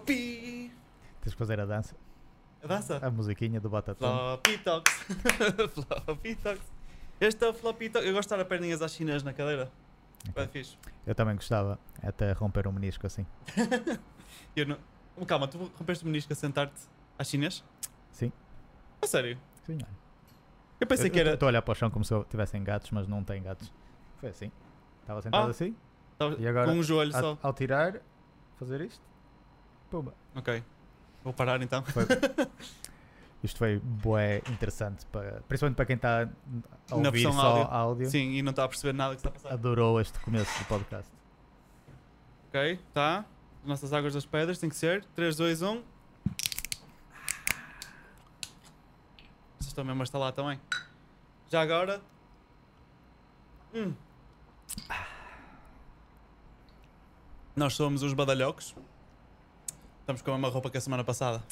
Floppy. Tens que fazer a dança. A dança? A musiquinha do Batatão. Floppy Talks. floppy Talks. Este é o Floppy Talks. Eu gosto de estar a perninhas às chinas na cadeira. Ok. É fixe. Eu também gostava, até romper um menisco assim. Eu não... Calma, tu rompeste o menisco a sentar-te às chinas? Sim. A sério? Sim, olha. Eu pensei Eu- que era. Estou a olhar para o chão como se tivessem gatos, mas não tem gatos. Foi assim. Estava sentado Ah. assim, Tava E agora- com um joelho ao, só. ao tirar, fazer isto. Pumba. Ok. Vou parar então. Foi- Isto foi bué interessante, para, principalmente para quem está a ouvir só áudio. áudio. Sim, e não está a perceber nada que está a passar. Adorou este começo do podcast. Ok, tá. As nossas águas das pedras tem que ser. 3, 2, 1. Vocês estão mesmo a instalar também. Já agora. Hum. Nós somos os badalhocos. Estamos com a mesma roupa que a semana passada.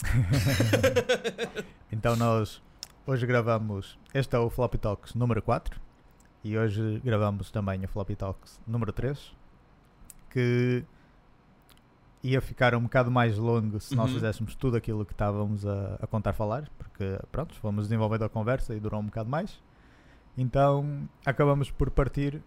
Então nós hoje gravamos, este é o Floppy Talks número 4 e hoje gravamos também o Floppy Talks número 3 que ia ficar um bocado mais longo se nós Uhum. fizéssemos tudo aquilo que estávamos a, a contar falar, porque pronto, fomos desenvolvendo a conversa e durou um bocado mais. Então acabamos por partir,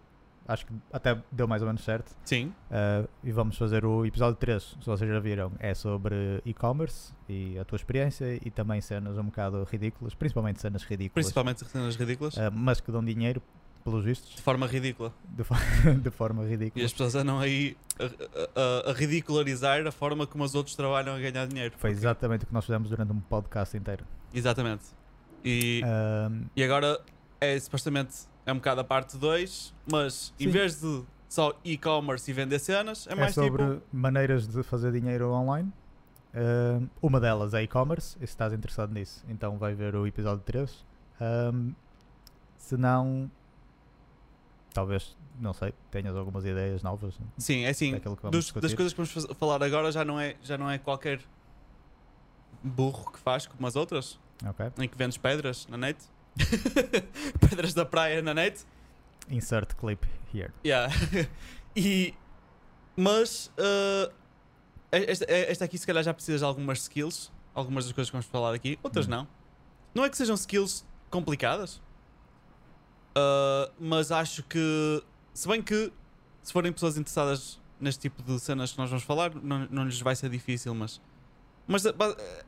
acho que até deu mais ou menos certo. Sim. Uh, e vamos fazer o episódio 3, se vocês já viram, é sobre e-commerce e a tua experiência e também cenas um bocado ridículas, principalmente cenas ridículas, Principalmente cenas ridículas. uh, mas que dão dinheiro, pelos vistos, De forma ridícula. de, de forma E ridícula. as pessoas andam aí a, a- a ridicularizar a forma como os outros trabalham a ganhar dinheiro. Foi exatamente o que nós fizemos durante um podcast inteiro. Exatamente. E, e agora é supostamente é um bocado a parte 2, mas em Sim. vez de só e-commerce e vender cenas, é é mais sobre tipo. maneiras de fazer dinheiro online. Um, uma delas é e-commerce, e se estás interessado nisso, então vai ver o episódio 3. Um, se não, talvez, não sei, tenhas algumas ideias novas Sim, é assim. dos- das coisas que vamos falar agora já não, é, já não é qualquer burro que faz como as outras, Ok. em que vendes pedras na net. pedras da praia na net. Insert clip here. Yeah. e, mas uh, esta, esta aqui se calhar já precisa de algumas skills. Algumas das coisas que vamos falar aqui, outras Hum. não. Não é que sejam skills complicadas, uh, mas acho que, se bem que se forem pessoas interessadas neste tipo de cenas que nós vamos falar, não, não lhes vai ser difícil, mas, mas a,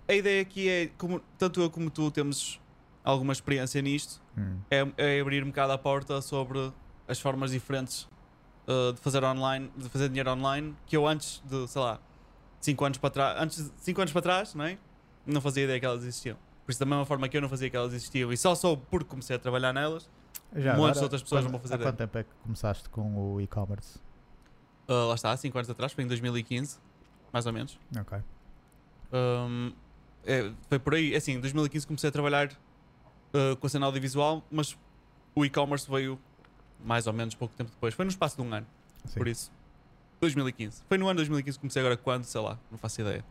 a ideia aqui é, como, tanto eu como tu temos alguma experiência nisto, Hum. é, é abrir um bocado a porta sobre as formas diferentes uh, de fazer online, de fazer dinheiro online, que eu antes de, sei lá, 5 anos para trás, antes de 5 anos para trás, não é? Não fazia ideia que elas existiam. Por isso da mesma forma que eu não fazia que elas existiam e só soube porque comecei a trabalhar nelas, Já de agora, outras pessoas quando- não vão fazer Há ideia. quanto tempo é que começaste com o e-commerce? uh, lá está, 5 anos atrás, foi em 2015, mais ou menos. Ok. Um, é, foi por aí, é assim, em 2015 comecei a trabalhar uh, com a cena audiovisual, mas o e-commerce veio mais ou menos pouco tempo depois. Foi no espaço de um ano. Sim. Por isso. 2015. Foi no ano 2015 que comecei agora quando, sei lá, não faço ideia.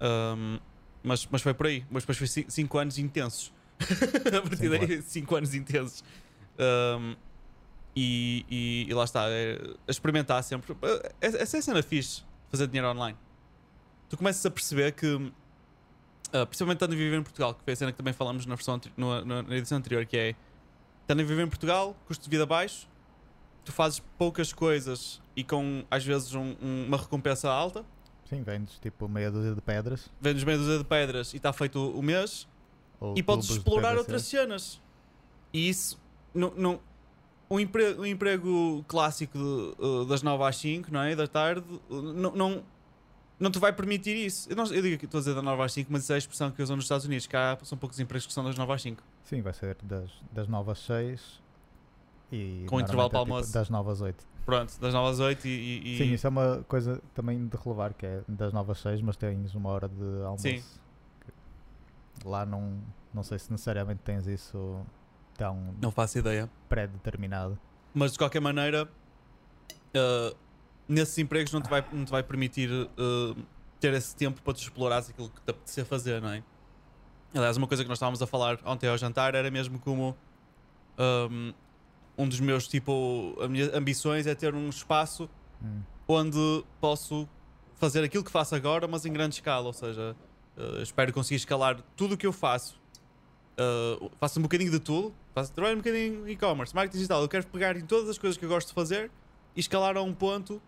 Ahm, mas, mas foi por aí. Mas depois foi 5 anos intensos. a partir daí, 5 anos intensos. Ahm, e, e, e lá está, é, a experimentar sempre. Essa essa é a cena fixe, fazer dinheiro online. Tu começas a perceber que, ah, principalmente estando a viver em Portugal, que foi a cena que também falamos na, versão, anteri- no- na, edição anterior, que é estando a viver em Portugal, custo de vida baixo, tu fazes poucas coisas e com às vezes um- um- uma recompensa alta, Sim, vendes tipo meia dúzia de pedras. vendes meia dúzia de pedras e está feito o mês Ou e podes explorar outras cenas. E isso, não, não, um, emprego, um emprego clássico de, uh, das 9 às 5, não é? Da tarde, não, não, não te vai permitir isso. Eu, não, eu digo que estou a dizer da 9 às 5, mas isso é a expressão que usam nos Estados Unidos. Cá são poucos empregos que são das 9 às 5. Sim, vai ser das, das 9 às 6 e Com intervalo normalmente para é, tipo, almoço. das 9 às 8. Pronto, das 9 às 8 e. e- e- Sim, isso é uma coisa também de relevar, que é das 9 às 6, mas tens uma hora de almoço. Sim. Lá não, não sei se necessariamente tens isso tão Não faço ideia. pré-determinado. Mas de qualquer maneira, uh, nesses empregos não te vai, não te vai permitir uh, ter esse tempo para tu explorares aquilo que te apetecer fazer, não é? Aliás, uma coisa que nós estávamos a falar ontem ao jantar era mesmo como um, um dos meus tipo, as minhas ambições é ter um espaço Hum. onde posso fazer aquilo que faço agora, mas em grande escala. Ou seja, uh, espero conseguir escalar tudo o que eu faço. Uh, faço um bocadinho de tudo, faço trabalho um bocadinho em e-commerce, marketing digital. Eu quero pegar em todas as coisas que eu gosto de fazer e escalar a um ponto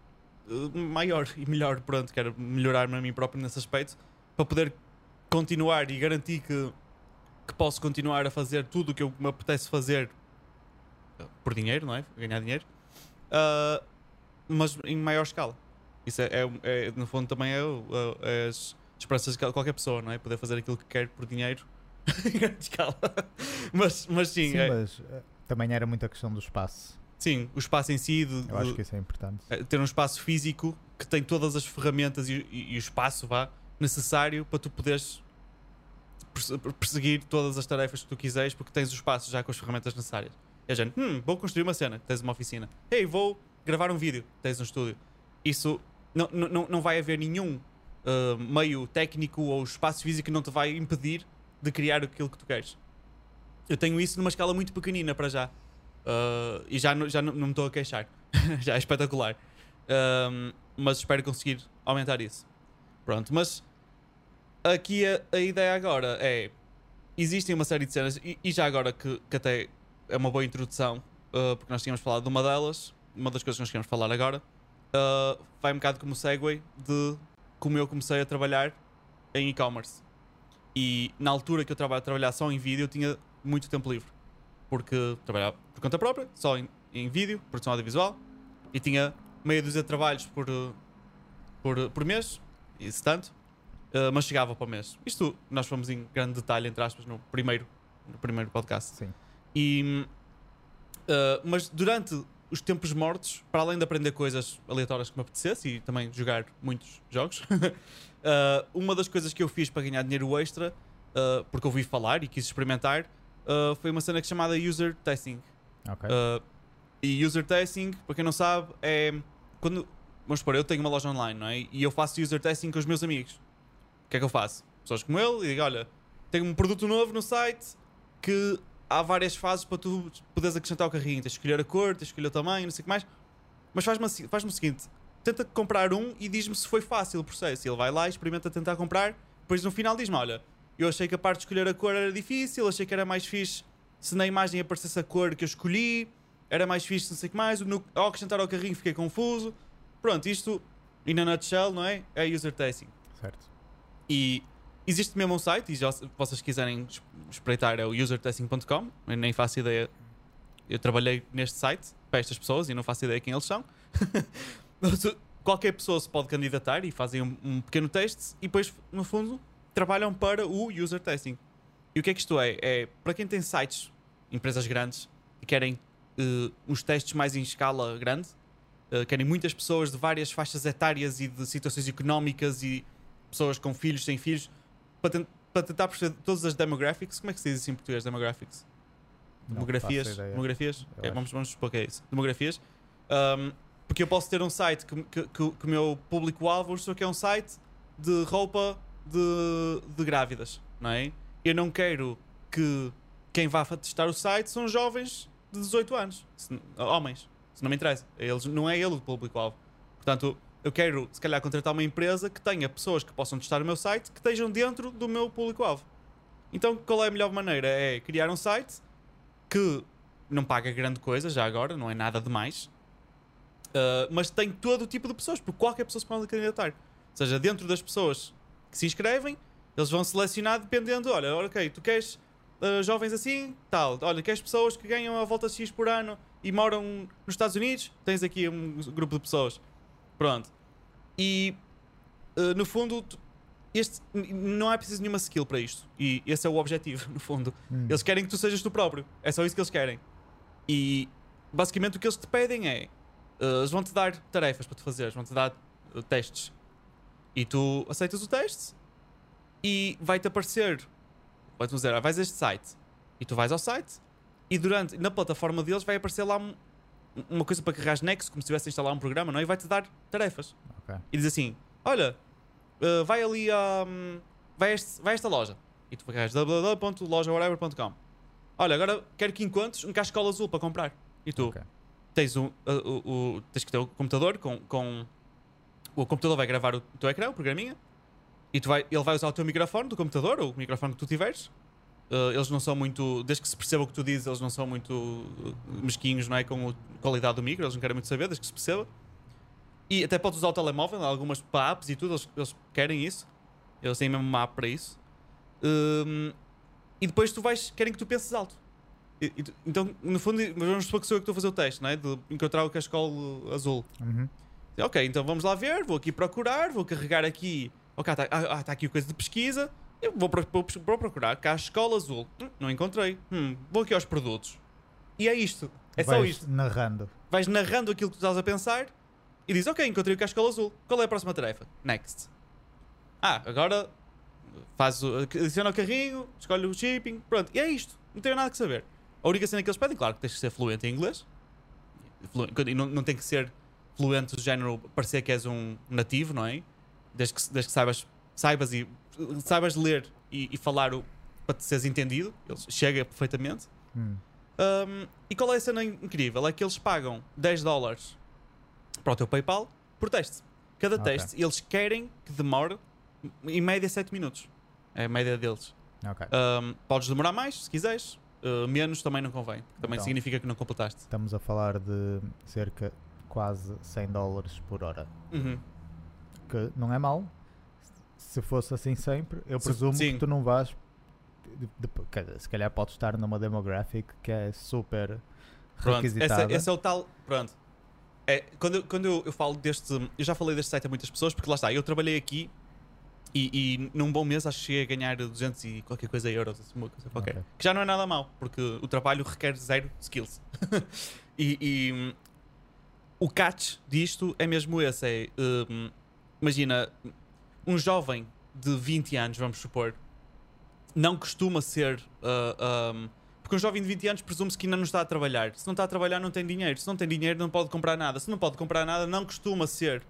maior e melhor. Pronto, quero melhorar-me a mim próprio nesse aspecto para poder continuar e garantir que, que posso continuar a fazer tudo o que eu me apetece fazer por dinheiro, não é? Ganhar dinheiro, uh, mas em maior escala. Isso é, é, é no fundo, também é, é, é, as esperanças de qualquer pessoa, não é? Poder fazer aquilo que quer por dinheiro em grande escala. mas, mas sim, Sim, é- mas eh, também era muita questão do espaço. Sim, o espaço em si, de, Eu acho que isso é importante. é, ter um espaço físico que tem todas as ferramentas e, e- e o espaço vá, necessário para tu poderes perse- perseguir todas as tarefas que tu quiseres porque tens o espaço já com as ferramentas necessárias. É gente, hum, vou construir uma cena, tens uma oficina. Ei, vou gravar um vídeo, tens um estúdio. Isso não, não, não- não vai haver nenhum uh, meio técnico ou espaço físico que não te vai impedir de criar aquilo que tu queres. Eu tenho isso numa escala muito pequenina para já. Uh, e já, já não, me estou a queixar. já é espetacular. Um, mas espero conseguir aumentar isso. Pronto, mas aqui a, a ideia agora é: existem uma série de cenas, e, e já agora que, que até é uma boa introdução, uh, porque nós tínhamos falado de uma delas, uma das coisas que nós queremos falar agora, uh, vai um bocado como segue de como eu comecei a trabalhar em e-commerce. E na altura que eu trabalhava a trabalhar só em vídeo, eu tinha muito tempo livre. Porque trabalhava por conta própria, só em, em vídeo, produção audiovisual, e tinha meia dúzia de trabalhos por, uh, por, por mês, isso tanto, uh, mas chegava para o mês. Isto nós fomos em grande detalhe, entre aspas, no primeiro, no primeiro podcast. Sim. E, uh, mas durante os tempos mortos, para além de aprender coisas aleatórias que me apetecesse e também jogar muitos jogos, uh, uma das coisas que eu fiz para ganhar dinheiro extra, porque ouvi falar e quis experimentar, uh, foi uma cena que é chamada User Testing. Ok. Uh, e user testing, para quem não sabe, é quando. Vamos supor, eu tenho uma loja online, não é? E eu faço user testing com os meus amigos. O que é que eu faço? Pessoas como ele e digo: olha, tenho um produto novo no site que há várias fases para tu poderes acrescentar ao carrinho. Tens de escolher a cor, tens de escolher o tamanho, não sei o que mais. Mas faz-me faz-me o seguinte: tenta comprar um e diz-me se foi fácil o processo. Ele vai lá, experimenta tentar comprar, depois no final diz-me: olha, eu achei que a parte de escolher a cor era difícil, achei que era mais fixe se na imagem aparecesse a cor que eu escolhi, era mais fixe, não sei o que mais. No, ao acrescentar ao carrinho fiquei confuso. Pronto, isto, in a nutshell, não é? É user testing. Certo. E existe mesmo um site, e já, se vocês quiserem es- espreitar, é o usertesting.com. Eu nem faço ideia. Eu trabalhei neste site para estas pessoas e não faço ideia quem eles são. Qualquer pessoa se pode candidatar e fazem um, um pequeno teste e depois, no fundo, trabalham para o user testing. E o que é que isto é? É para quem tem sites, empresas grandes, e querem uh, uns testes mais em escala grande, uh, querem muitas pessoas de várias faixas etárias e de situações económicas e pessoas com filhos, sem filhos, para, ten- para tentar perceber todas as demographics. Como é que se diz isso em português? Demographics? Demografias? Demografias? Acho. vamos, vamos supor que é isso. Demografias. Um, porque eu posso ter um site que, que, que, que o meu público-alvo, que é um site de roupa de, de grávidas, não é? Eu não quero que quem vá testar o site são jovens de 18 anos, se- homens, se não me interessa. Eles, não é ele o público-alvo. Portanto, eu quero, se calhar, contratar uma empresa que tenha pessoas que possam testar o meu site que estejam dentro do meu público-alvo. Então, qual é a melhor maneira? É criar um site que não paga grande coisa, já agora, não é nada demais, uh, mas tem todo o tipo de pessoas, porque qualquer pessoa se pode candidatar. Ou seja, dentro das pessoas que se inscrevem, eles vão selecionar dependendo, olha, ok, tu queres uh, jovens assim, tal, olha, queres pessoas que ganham a volta X por ano e moram nos Estados Unidos, tens aqui um grupo de pessoas. Pronto. E, uh, no fundo, este, não é preciso nenhuma skill para isto. E esse é o objetivo, no fundo. Hum. Eles querem que tu sejas tu próprio. É só isso que eles querem. E basicamente o que eles te pedem é: uh, eles vão-te dar tarefas para tu fazeres, vão-te dar uh, testes. E tu aceitas o teste e vai-te aparecer. Vai-te dizer: ah, vais a este site. E tu vais ao site e durante, na plataforma deles vai aparecer lá um- uma coisa para carregar Nexo, como se estivesse a instalar um programa, não é? E vai-te dar tarefas. Ok. E diz assim: Olha, uh, vai ali a. hum, vai, este- vai a esta loja. E tu carregas www.lojawhatever.com. Olha, agora quero que encontres um cascola azul para comprar. E tu Ok. tens, um, uh, o- tens que ter o computador com, com o computador vai gravar o teu ecrã, o programinha, e tu vai, ele vai usar o teu microfone do computador, ou o microfone que tu tiveres. Uh, eles não são muito, desde que se perceba o que tu dizes, eles não são muito uh, mesquinhos não é, com a qualidade do micro, eles não querem muito saber, desde que se perceba. E até podes usar o telemóvel, algumas apps e tudo, eles, eles querem isso. Eles têm mesmo uma app para isso. Um, e depois tu vais, querem que tu penses alto. E- e então, no fundo, vamos supor que sou eu que estou a fazer o teste, não é? De encontrar o cascol azul. Uhum. Ok, então vamos lá ver, vou aqui procurar, vou carregar aqui. Ok, está ah, tá aqui coisa de pesquisa. Eu vou, vou, vou procurar cá a escola azul. Hum, não encontrei. Hum, vou aqui aos produtos. E é isto. É só Vais isto. narrando. Vais narrando aquilo que tu estás a pensar e dizes, ok, encontrei o cascola azul. Qual é a próxima tarefa? Next. Ah, agora faz o, adiciona o carrinho, escolhe o shipping, pronto. E é isto. Não tenho nada que saber. A única cena que eles pedem, claro, que tens que ser fluente em inglês. Flu- E não, não tem que ser fluente do género parecer que és um nativo, não é? Desde que, desde que saibas, saibas e saibas ler e, e falar o, para te seres entendido. Eles chega perfeitamente. Hum. Um, e qual é a cena incrível? É que eles pagam 10 dólares para o teu PayPal por teste. Cada Ok. teste, eles querem que demore em média 7 minutos. É a média deles. Ok. Um, podes demorar mais, se quiseres. Uh, menos também não convém. Também Então. significa que não completaste. Estamos a falar de cerca quase 100 dólares por hora. Uhum. Que não é mau. Se fosse assim sempre, eu Se- presumo sim. que tu não vais. de- de- se calhar podes estar numa demographic que é super Pronto, requisitada. esse, esse é o tal. Pronto. É, quando eu, quando eu, eu falo deste. Eu já falei deste site a muitas pessoas, porque lá está, eu trabalhei aqui e, e num bom mês acho que cheguei a ganhar 200 e qualquer coisa euros, assim, uma coisa qualquer. Ok. Que já não é nada mau, porque o trabalho requer zero skills. e e, o catch disto é mesmo esse: é, hum, imagina, um jovem de 20 anos, vamos supor, não costuma ser. ah, um, porque um jovem de 20 anos presume-se que ainda não está a trabalhar. Se não está a trabalhar, não tem dinheiro. Se não tem dinheiro, não pode comprar nada. Se não pode comprar nada, não costuma ser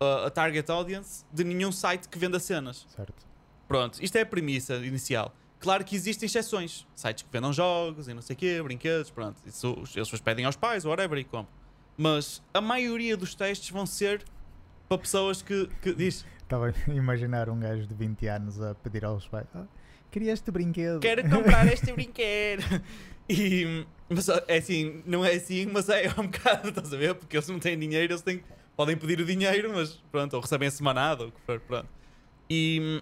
ah, a target audience de nenhum site que venda cenas. Certo. Pronto, isto é a premissa inicial. Claro que existem exceções. Sites que vendam jogos e não sei o quê, brinquedos, pronto. Isso, eles pedem aos pais, whatever, e compram. Mas a maioria dos testes vão ser para pessoas que, que diz Estava a imaginar um gajo de 20 anos a pedir aos pais: "Ah, queria este brinquedo. quero comprar este brinquedo. E, mas é assim, não é assim, mas é um bocado, estás a ver? Porque eles não têm dinheiro, eles têm, podem pedir o dinheiro, mas pronto, ou recebem a semanada, ou que for, pronto. E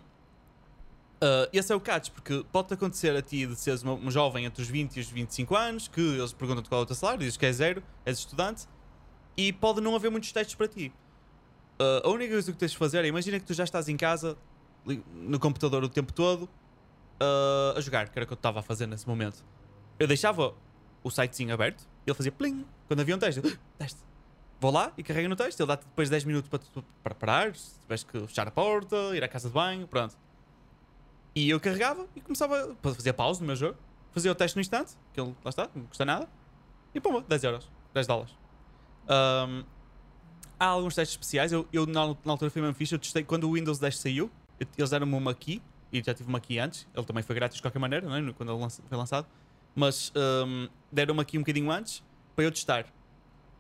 ah, esse é o catch, porque pode acontecer a ti de seres um jovem entre os 20 e os 25 anos, que eles perguntam-te qual é o teu salário, dizes que é zero, és estudante, e pode não haver muitos testes para ti. Ah, a única coisa que tens de fazer é, imagina que tu já estás em casa, no computador o tempo todo, ah, a jogar, que era o que eu estava a fazer nesse momento. Eu deixava o sitezinho aberto ele fazia plim. Quando havia um teste, eu, teste. Vou lá e carrego no teste. Ele dá-te depois 10 minutos para, tu- para parar, se tiveres que fechar a porta, ir à casa de banho, pronto. E eu carregava e começava, fazia pausa no meu jogo, fazia o teste no instante, que ele, lá está, não custa nada, e pumba, 10 euros, 10 dólares. Ahm, há alguns testes especiais, eu, eu na, na altura fui mesmo fixe, eu testei quando o Windows 10 saiu, eles deram-me uma key, e já tive uma key antes, ele também foi grátis de qualquer maneira, é? quando ele lança- foi lançado, mas ahm, deram-me aqui um bocadinho antes para eu testar.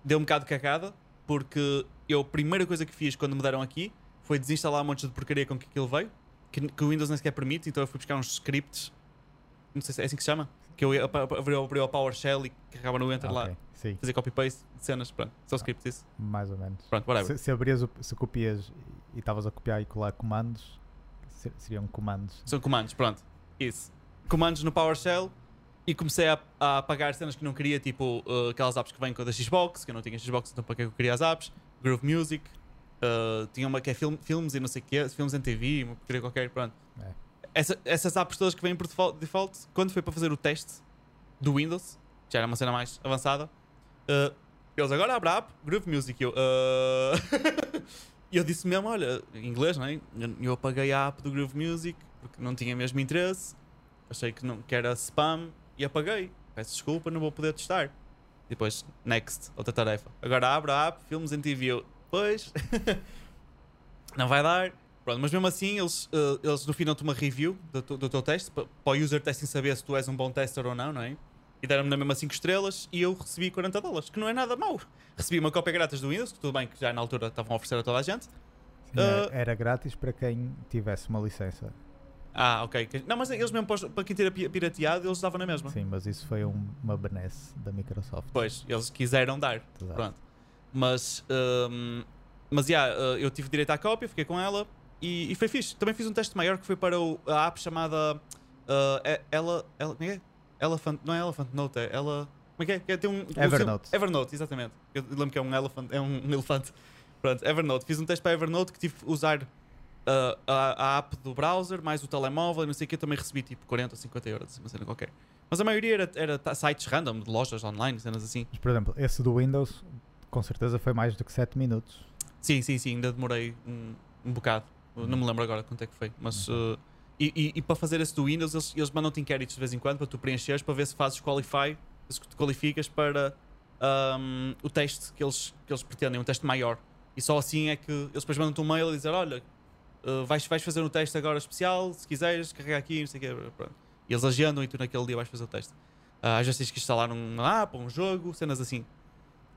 Deu um bocado de cagada, porque eu a primeira coisa que fiz quando me deram aqui foi desinstalar um monte de porcaria com que aquilo veio, que, que o Windows nem sequer permite, então eu fui buscar uns scripts, não sei se é assim que se chama, que eu ia abria o PowerShell e carregava no Enter lá, Ok, Sim, fazer copy-paste de cenas, pronto, são scripts isso. mais ou menos. Pronto, whatever. Se, se abrias o, se copias e estavas a copiar e colar comandos, ser- seriam comandos. São comandos, pronto. Isso. Comandos no PowerShell e comecei a, a apagar cenas que não queria, tipo uh, aquelas apps que vêm com a da Xbox, que eu não tinha Xbox, então para que eu queria as apps. Groove Music. uh, tinha uma que é film, filmes e não sei o que, filmes em TV, uma porcaria qualquer, pronto. É. Essa- essas apps todas que vêm por default, quando foi para fazer o teste do Windows, já era uma cena mais avançada, uh, eles agora abrem a app, Groove Music. Eu, uh, eu disse mesmo: olha, em inglês, não é? Eu, apaguei a app do Groove Music porque não tinha mesmo interesse, achei que, não, que era spam e apaguei. Peço desculpa, não vou poder testar. Depois, next, outra tarefa. Agora abre a app, filmes em TV. Eu, Pois, não vai dar. Pronto, mas mesmo assim, eles, eh, eles dão-te uma review do, teu- do teu teste pa- para o user testing saber se tu és um bom tester ou não, não é? E deram-me na mesma 5 estrelas e eu recebi 40 dólares, que não é nada mau. Recebi uma cópia grátis do Windows, que tudo bem que já na altura estavam a oferecer a toda a gente. Sim, era- Ah, Era grátis para quem tivesse uma licença. Ah, ok. Não, mas eles mesmo para, quem pi- pirateado, eles davam na mesma. Sim, mas isso foi um- uma benesse da Microsoft. Pois, eles quiseram dar. Exato. Pronto. Mas, hum, mas yeah, uh, eu tive direito à cópia, fiquei com ela e, e foi fixe. Também fiz um teste maior que foi para o- a app chamada uh, é- ela, ela, como é que é? Elephant, não é Elephant Note, é ela. Como é que é? É? Tem um, um Evernote. símbolo- Evernote, exatamente. Eu lembro que é um elefante, é um, um elefante. Pronto, Evernote. Fiz um teste para Evernote que tive que usar uh, a, a app do browser, mais o telemóvel e não sei o que. Eu também recebi tipo 40 ou 50 euros, uma cena qualquer. Mas a maioria era, era sites random, de lojas online, cenas assim. Mas, por exemplo, esse do Windows, com certeza foi mais do que 7 minutos. Sim, sim, sim, ainda demorei um, um bocado. Não me lembro agora quanto é que foi. Mas. uh, e, e- e para fazer esse do Windows, eles, eles mandam-te inquéritos de vez em quando para tu preencheres para ver se fazes qualify, se te qualificas para um, o teste que eles, que eles pretendem, um teste maior. E só assim é que eles depois mandam-te um mail a dizer: Olha, uh, vais, vais fazer um teste agora especial, se quiseres, carrega aqui, não sei o quê. Pronto. E eles agendam e tu naquele dia vais fazer o teste. Uh, às vezes tens que instalar uma app, um jogo, cenas assim.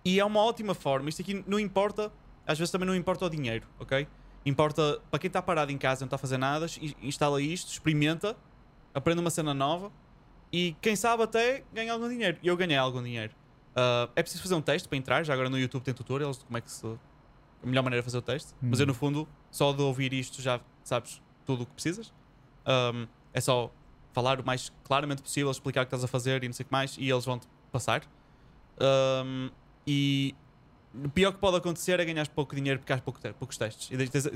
E é uma ótima forma. Isto aqui não importa, às vezes também não importa o dinheiro, ok? Importa para quem está parado em casa e não está a fazer nada, instala isto, experimenta, aprende uma cena nova e quem sabe até ganha algum dinheiro. E eu ganhei algum dinheiro. Ah, é preciso fazer um teste para entrar, já agora no YouTube tem tutorials de como é que se. a melhor maneira de fazer o teste. Mas eu, Hum. no fundo, só de ouvir isto já sabes tudo o que precisas. Ahm, é só falar o mais claramente possível, explicar o que estás a fazer e não sei o que mais, e eles vão-te passar. Ahm, e o pior que pode acontecer é ganhar pouco dinheiro porque há pouco poucos testes. E tens,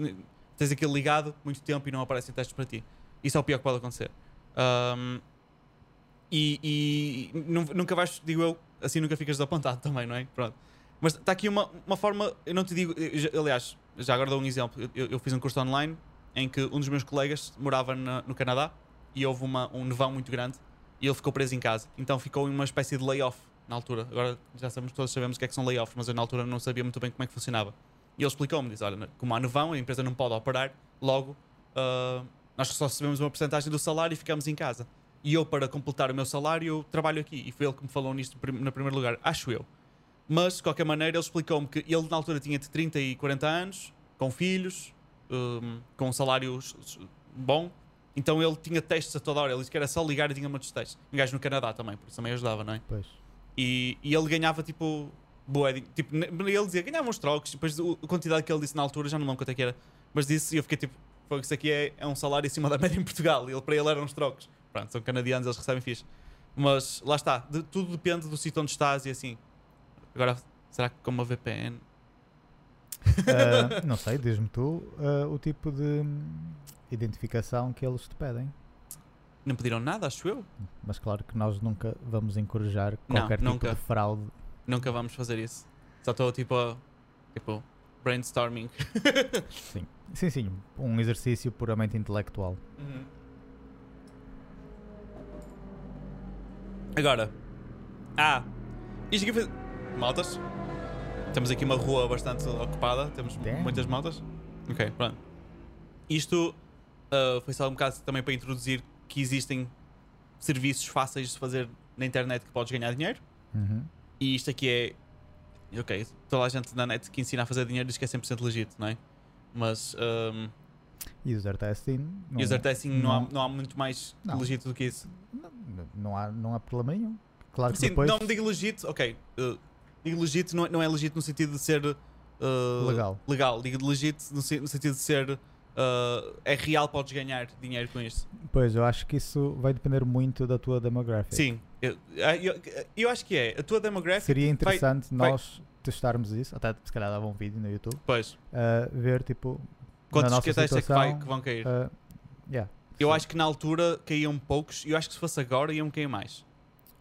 tens aquilo ligado muito tempo e não aparecem testes para ti. Isso é o pior que pode acontecer. Ahm, e e nu- nunca vais, digo eu, assim nunca ficas desapontado também, não é? Pronto. Mas está aqui uma, uma forma, eu não te digo, eu já- aliás, já agora dou um exemplo. Eu, eu fiz um curso online em que um dos meus colegas morava na- no Canadá e houve uma, um nevão muito grande e ele ficou preso em casa. Então ficou em uma espécie de layoff na altura. Agora já sabemos, todos sabemos o que é que são layoffs, mas eu na altura não sabia muito bem como é que funcionava. E ele explicou-me, diz, olha, como há nevão, a empresa não pode operar, logo ah, nós só recebemos uma porcentagem do salário e ficamos em casa. E eu, para completar o meu salário, trabalho aqui. E foi ele que me falou nisto no primeiro lugar, acho eu. Mas, de qualquer maneira, ele explicou-me que ele na altura tinha de 30 e 40 anos, com filhos, hum, com um salário bom. Então ele tinha testes a toda hora. Ele disse que era só ligar e tinha muitos testes. Um gajo no Canadá também, por isso também ajudava, não é? Pois. E, e ele ganhava tipo. Boa, tipo, ele dizia ganhava uns trocos, depois a quantidade que ele disse na altura, já não lembro quanto é que era, mas disse e eu fiquei tipo, "Fogo, isso aqui é, é um salário acima da média em Portugal, ele, para ele eram uns trocos. Pronto, são canadianos, eles recebem fixe. Mas lá está, de- tudo depende do sítio onde estás e assim. Agora, será que com uma VPN? Ah, não sei, diz-me tu ah, o tipo de hum, identificação que eles te pedem. Não pediram nada, acho eu. Mas claro que nós nunca vamos encorajar Não, qualquer nunca. tipo de fraude. Nunca vamos fazer isso. Só estou tipo a. Tipo, brainstorming. Sim. sim, sim, um exercício puramente intelectual. Agora. Ah! Isto aqui foi. Motas. Temos aqui uma rua bastante ocupada. Temos Damn. muitas motas. Ok, pronto. Isto ah, foi só um bocado também para introduzir que existem serviços fáceis de fazer na internet que podes ganhar dinheiro. Uhum. E isto aqui é. Ok, toda a gente na net que ensina a fazer dinheiro diz que é 100% legítimo, não é? Mas. ahm, User testing. Não, user testing não, há, não- não há muito mais Não. legítimo do que isso. Não, não há, não há problema nenhum. Claro que Sim, depois. não digo legítimo, ok. uh, digo legítimo, não é, não é legítimo no sentido de ser uh, Legal. legal. Digo legítimo no, no sentido de ser uh, é real, podes ganhar dinheiro com isto. Pois, eu acho que isso vai depender muito da tua demographic. Sim, eu, eu, eu acho que é. A tua demographic, Seria interessante vai- nós testarmos isso, até se calhar dava um vídeo no YouTube, pois, a ver tipo. quantos na nossa testes é que, vai- situação, que vão cair? ah, yeah. eu Sim. acho que na altura caíam poucos e eu acho que se fosse agora iam cair mais.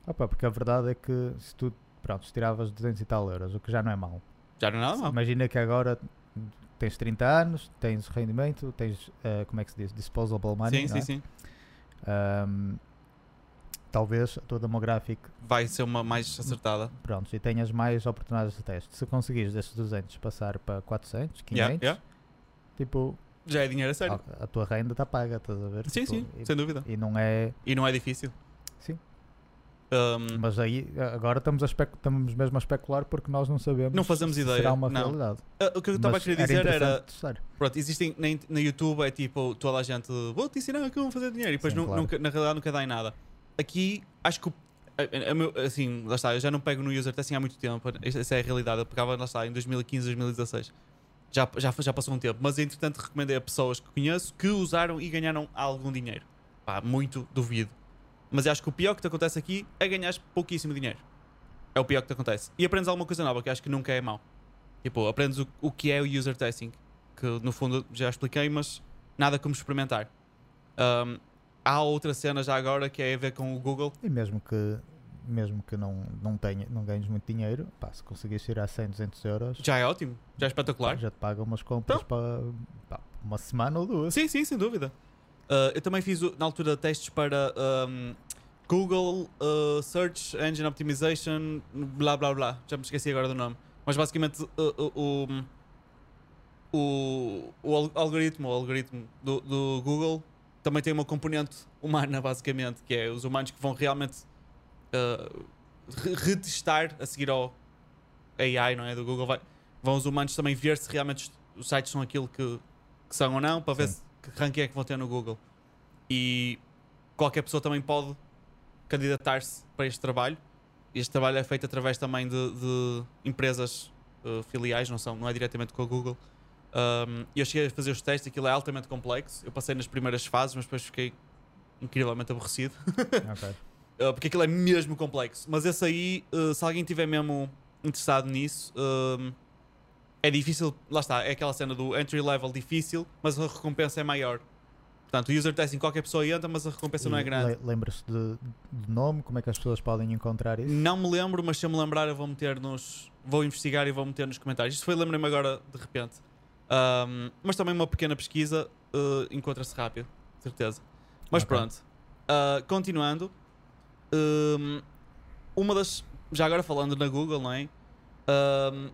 Opa, porque a verdade é que se tu pronto, se tiravas 200 e tal euros, o que já não é mau. Já não é nada mal. Imagina que agora tens 30 anos, tens rendimento, tens, ah, como é que se diz? Disposable money. Sim, não sim, é? sim. Ahm, talvez a tua demographic, Vai ser uma mais acertada. pronto, e tenhas mais oportunidades de teste. Se conseguires desses 200 passar para 400, 500, Yeah, yeah. tipo, Já é dinheiro a sério. a, a tua renda está paga, estás a ver? Sim, Tipo, sim, e, sem dúvida. e não é. E não é difícil. Sim. Um, Mas aí, agora estamos, a estamos mesmo a especular porque nós não sabemos Não fazemos se ideia, será uma não. realidade. ah, o que eu estava a querer dizer era. testar. Pronto, existem na, na YouTube é tipo toda a gente vou te ensinar como fazer dinheiro e depois Sim, nu- claro. nunca, na realidade nunca dá em nada. Aqui acho que assim, lá está, eu já não pego no user testing há muito tempo, essa essa é a realidade. Eu pegava lá está em 2015, 2016. Já, já, já passou um tempo, mas entretanto recomendei a pessoas que conheço que usaram e ganharam algum dinheiro. Pá, muito duvido. Mas eu acho que o pior que te acontece aqui é ganhar pouquíssimo dinheiro. É o pior que te acontece. E aprendes alguma coisa nova, que acho que nunca é mau. Tipo, aprendes o, o que é o user testing, que no fundo já expliquei, mas nada como experimentar. Um, há outra cena já agora que é a ver com o Google. E mesmo que, mesmo que não, não, tenha, não ganhes muito dinheiro, pá, se conseguires tirar 100, 200 euros, Já é ótimo, já é espetacular. já te pagam umas compras para pá, uma semana ou duas. Sim, sim, sem dúvida. Uh, eu também fiz na altura testes para um, Google uh, Search Engine Optimization, blá blá blá. Já me esqueci agora do nome. Mas basicamente uh, uh, o, o, o al- algoritmo, o algoritmo do, do Google também tem uma componente humana, basicamente, que é os humanos que vão realmente uh, re- retestar a seguir ao AI, não é? Do Google. Vai, vão os humanos também ver se realmente os sites são aquilo que, que são ou não, para ver Sim. se, que ranking é que vão ter no Google. E qualquer pessoa também pode candidatar-se para este trabalho. Este trabalho é feito através também de, de empresas uh, filiais, não, são, não é diretamente com a Google. Um, eu cheguei a fazer os testes, aquilo é altamente complexo. Eu passei nas primeiras fases, mas depois fiquei incrivelmente aborrecido. Ok. Uh, porque aquilo é mesmo complexo. Mas esse aí, uh, se alguém estiver mesmo interessado nisso, um, é difícil. Lá está, é aquela cena do entry level difícil, mas a recompensa é maior. Portanto, o user testing qualquer pessoa entra, mas a recompensa não é E grande. le- Lembra-se de, de nome? Como é que as pessoas podem encontrar isso? Não me lembro, mas se eu me lembrar, eu vou meter nos. Vou investigar e vou meter nos comentários. Isto foi, lembrei-me agora de repente. Um, mas também uma pequena pesquisa uh, encontra-se rápido, certeza. Mas Ok. pronto. Uh, continuando. um, uma das. Já agora falando na Google, não é? Um,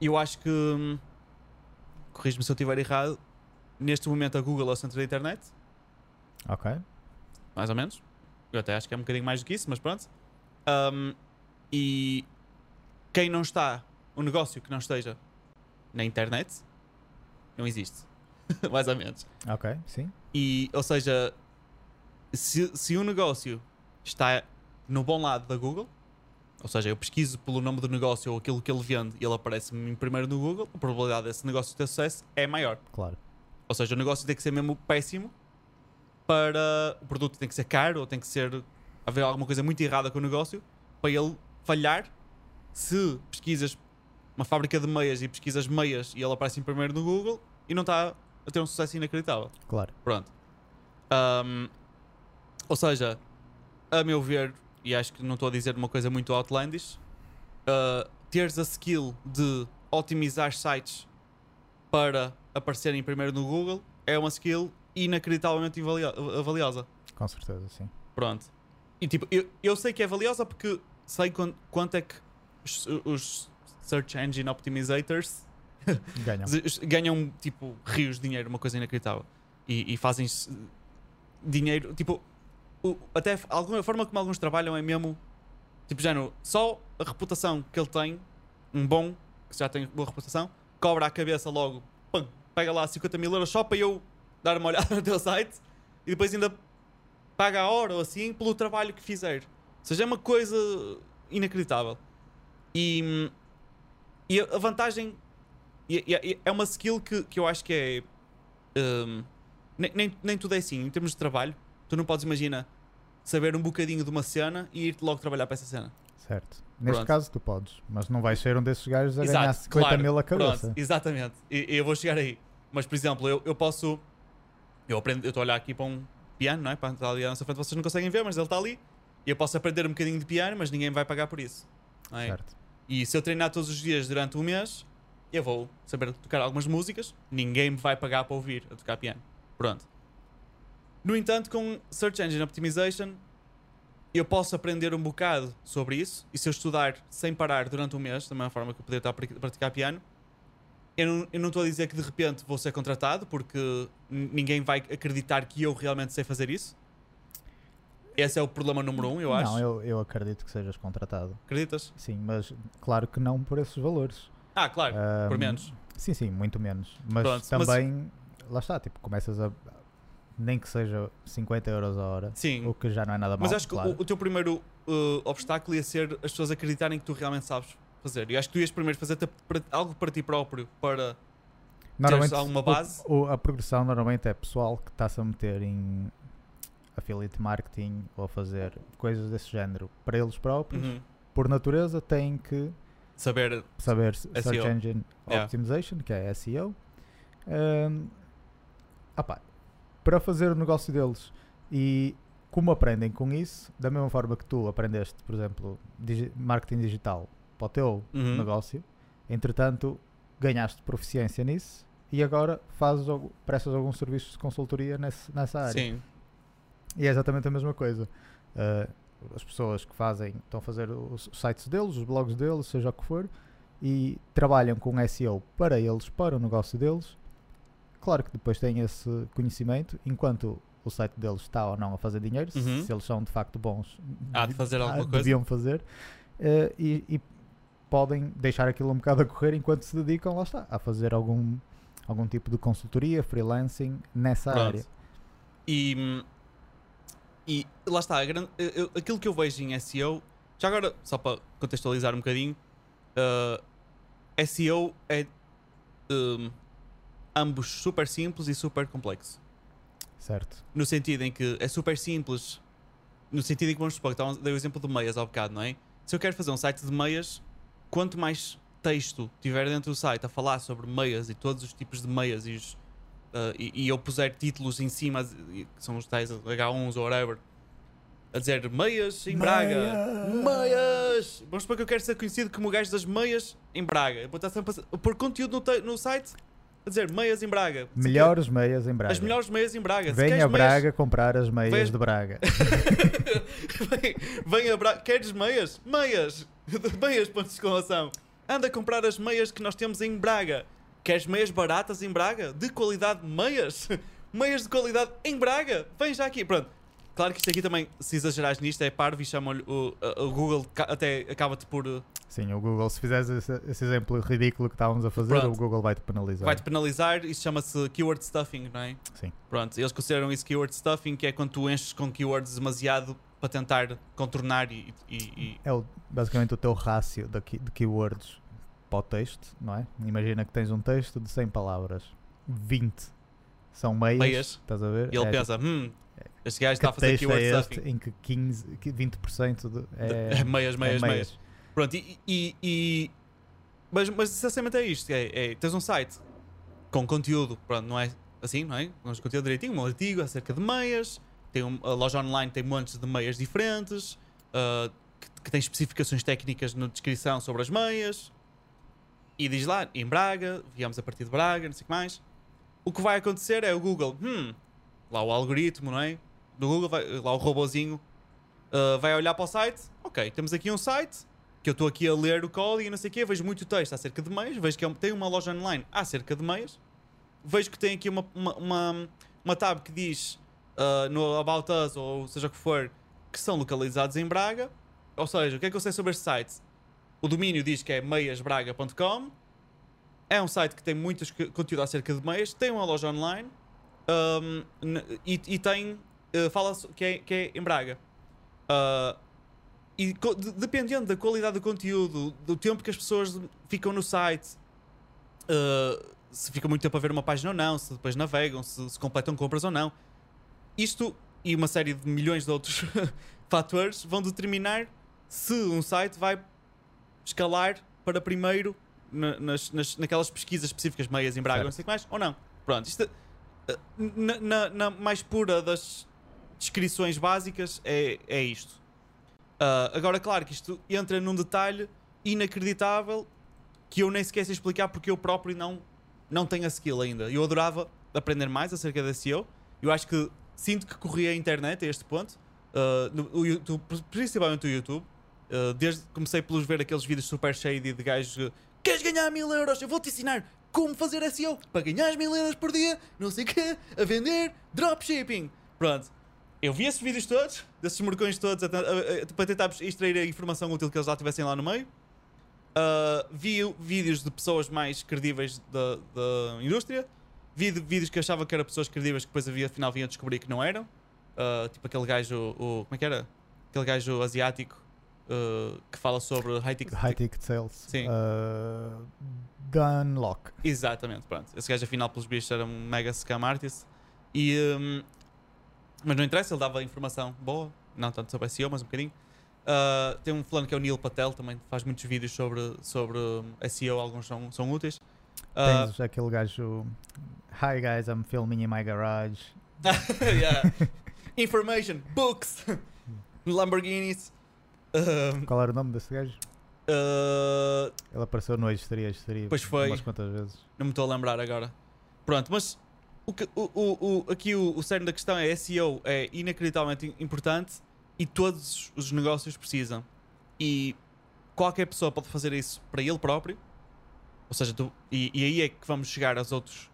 eu acho que. Corrijo-me se eu estiver errado. Neste momento a Google é o centro da internet Ok. mais ou menos. Eu até acho que é um bocadinho mais do que isso, mas pronto. Um, e quem não está, o negócio que não esteja na internet, não existe. mais ou menos. Ok, sim. E, ou seja, se, se um negócio está no bom lado da Google, ou seja, eu pesquiso pelo nome do negócio ou aquilo que ele vende e ele aparece-me em primeiro no Google, a probabilidade desse negócio ter sucesso é maior. Claro. Ou seja, o negócio tem que ser mesmo péssimo para o produto tem que ser caro ou tem que ser haver alguma coisa muito errada com o negócio para ele falhar. Se pesquisas uma fábrica de meias e pesquisas meias e ele aparece em primeiro no Google e não está a ter um sucesso inacreditável. Claro. Pronto. Ahm, ou seja, a meu ver, e acho que não estou a dizer uma coisa muito outlandish, ah, teres a skill de otimizar sites para aparecerem primeiro no Google é uma skill inacreditavelmente valio- valiosa. Com certeza, sim. Pronto. E tipo, eu, eu sei que é valiosa porque sei quan- quanto é que os, os Search Engine Optimizators Ganham. ganham tipo rios de dinheiro, uma coisa inacreditável. E, e fazem dinheiro, tipo, o- até alguma forma como alguns trabalham é mesmo tipo, já no, só a reputação que ele tem, um bom, que já tem boa reputação, cobra a cabeça logo, pum, pega lá 50 mil euros só para eu dar uma olhada no teu site e depois ainda paga a hora ou assim pelo trabalho que fizer. Ou seja, é uma coisa inacreditável. E, e a vantagem e- e- é uma skill que, que eu acho que é. hum, nem, nem, nem tudo é assim. Em termos de trabalho, tu não podes, imagina, saber um bocadinho de uma cena e ir logo trabalhar para essa cena. Certo. Neste Pronto. caso, tu podes. Mas não vais ser um desses gajos a Exato, ganhar 50 claro, mil a cabeça. Pronto, exatamente. E, eu vou chegar aí. Mas, por exemplo, eu, eu posso. Eu aprendo, eu estou a olhar aqui para um piano, não é? Para estar ali à nossa frente, vocês não conseguem ver, mas ele está ali. E eu posso aprender um bocadinho de piano, mas ninguém vai pagar por isso. é? Certo. E se eu treinar todos os dias durante um mês, eu vou saber tocar algumas músicas, ninguém me vai pagar para ouvir a tocar piano. Pronto. No entanto, com Search Engine Optimization, eu posso aprender um bocado sobre isso, e se eu estudar sem parar durante um mês, da mesma forma que eu poder estar a pra- praticar piano, eu não, estou a dizer que de repente vou ser contratado, porque ninguém vai acreditar que eu realmente sei fazer isso. Esse é o problema número um, eu acho. Não, eu, eu acredito que sejas contratado. Acreditas? Sim, mas claro que não por esses valores. Ah, claro, por Ahm, menos. Sim, sim, muito menos. Mas Pronto, mas- também, lá está, tipo, começas a. Nem que seja 50 euros a hora, Sim. o que já não é nada mal. Mas acho que claro. o, o teu primeiro uh, obstáculo ia ser as pessoas acreditarem que tu realmente sabes fazer. E acho que tu ias primeiro fazer algo para ti próprio, para Normalmente, alguma o- base? o- a progressão normalmente é pessoal que está-se a meter em affiliate marketing ou a fazer coisas desse género para eles próprios. uhum, Por natureza, têm que saber. saber Search SEO. Engine Yeah. Optimization, que é SEO. Um, opá, para fazer o negócio deles e como aprendem com isso, da mesma forma que tu aprendeste, por exemplo, digi- marketing digital para o teu Uhum. negócio, entretanto ganhaste proficiência nisso e agora fazes, prestas alguns serviços de consultoria nesse- nessa área. Sim. E é exatamente a mesma coisa. Uh, as pessoas que fazem, estão a fazer os sites deles, os blogs deles, seja o que for, e trabalham com SEO para eles, para o negócio deles. Claro que depois têm esse conhecimento, enquanto o site deles está ou não a fazer dinheiro, se- Uhum. se eles são de facto bons, Há de fazer alguma ah, coisa. deviam fazer, uh, e, e podem deixar aquilo um bocado a correr enquanto se dedicam, lá está, a fazer algum, algum tipo de consultoria, freelancing nessa Pronto. área. E, e lá está, aquilo que eu vejo em SEO, já agora, só para contextualizar um bocadinho, uh, SEO é hum, ambos super simples e super complexo. Certo? No sentido em que é super simples, no sentido em que vamos supor que estávamos- dei o exemplo de meias ao bocado, não é? Se eu quero fazer um site de meias, quanto mais texto tiver dentro do site a falar sobre meias e todos os tipos de meias e, os, ah, e, e eu puser títulos em cima, que são os tais H1s ou whatever, a dizer meias em Braga, Meias! meias! Vamos supor que eu quero ser conhecido como o gajo das meias em Braga. Eu vou estar sempre a pôr conteúdo no, no site a dizer meias em Braga. Melhores meias em Braga. As melhores meias em Braga. Venha a meias- Braga comprar as meias de Braga. vem, vem a Braga. Queres meias? Meias! meias, ponto de exclamação. Anda a comprar as meias que nós temos em Braga. Queres meias baratas em Braga? De qualidade meias? meias de qualidade em Braga? Vem já aqui. Pronto. Claro que isto aqui também, se exagerares nisto, é parvo e chamam-lhe o, o Google, até acaba-te por. uh, Sim, o Google, se fizeres esse, esse exemplo ridículo que estávamos a fazer, Pronto. o Google vai-te penalizar. Vai-te penalizar. Isso chama-se keyword stuffing, não é? Sim. Pronto, eles consideram isso keyword stuffing, que é quando tu enches com keywords demasiado para tentar contornar e- e- e É o- basicamente o teu rácio de, key- de keywords para o texto, não é? Imagina que tens um texto de 100 palavras, 20 são meias, Meias. estás a ver? E ele É, pensa, hum, este gajo está a fazer texto keyword é este em que 15, que 20% de, é, É meias, é meias, meias. Pronto, e. e- e- mas, mas essencialmente é isto: é, é- tens um site com conteúdo, pronto, não é assim, não é? Com conteúdo direitinho, um artigo acerca de meias, tem um- a loja online tem montes de meias diferentes, ah, que, que tem especificações técnicas na descrição sobre as meias, e diz lá, em Braga, viemos a partir de Braga, não sei o que mais. O que vai acontecer é o Google, hum, lá o algoritmo, não é? Do Google, vai, lá o robozinho Uh, vai olhar para o site, ok, temos aqui um site que eu estou aqui a ler o código e não sei o quê, vejo muito texto acerca de meias, vejo que é tem uma loja online acerca de meias, vejo que tem aqui uma, uma, uma, uma tab que diz uh, no About Us ou seja o que for, que são localizados em Braga, ou seja, o que é que eu sei sobre este site? O domínio diz que é meiasbraga.com, é um site que tem muito conteúdo acerca de meias, tem uma loja online um, n- e, e tem, uh, fala que é, que é em Braga. Uh, e de- dependendo da qualidade do conteúdo, do tempo que as pessoas ficam no site, uh, se fica muito tempo a ver uma página ou não, se depois navegam, se, se completam compras ou não, isto e uma série de milhões de outros fatores vão determinar se um site vai escalar para primeiro na- nas, nas- naquelas pesquisas específicas meias em Braga, Certo. não sei o que mais, ou não. Pronto, isto, na, na- na mais pura das descrições básicas é, é isto. Ah, agora, claro que isto entra num detalhe inacreditável que eu nem sequer sei explicar porque eu próprio não, não tenho a skill ainda. Eu adorava aprender mais acerca da SEO. Eu acho que sinto que corri a internet a este ponto, ah, no, YouTube, principalmente o YouTube. Ah, desde comecei pelos ver aqueles vídeos super shady de gajos que queres ganhar mil euros, eu vou-te ensinar como fazer SEO para ganhar mil euros por dia, não sei o quê, a vender dropshipping. Pronto. Eu vi esses vídeos todos, desses morcões todos, a ten- a- a- para tentar extrair a informação útil que eles já tivessem lá no meio. Uh, vi vídeos de pessoas mais credíveis da, da indústria. Vi de- vídeos que achava que eram pessoas credíveis que depois havia, afinal vinha a descobrir que não eram. Uh, tipo aquele gajo, o, como é que era? Aquele gajo asiático uh, que fala sobre high ticket. High ticket sales. Sim. Uh, Dunlock. Exatamente, pronto. Esse gajo afinal pelos bichos era um mega scam artist. E, um, mas não interessa, ele dava informação boa, não tanto sobre SEO, mas um bocadinho. Uh, tem um fulano que é o Neil Patel, também faz muitos vídeos sobre, sobre um, SEO, alguns são, são úteis. Uh, Tens aquele gajo. Hi guys, I'm filming in my garage. yeah. Information, books, Lamborghinis. Um, Qual era o nome desse gajo? uh, Ele apareceu no History, History Pois foi. umas quantas vezes. Não me estou a lembrar agora. Pronto, mas o o- o- aqui o, o cerne da questão é SEO é inacreditavelmente im- importante e todos os negócios precisam. E qualquer pessoa pode fazer isso para ele próprio. Ou seja, tu- e, e aí é que vamos chegar aos outros,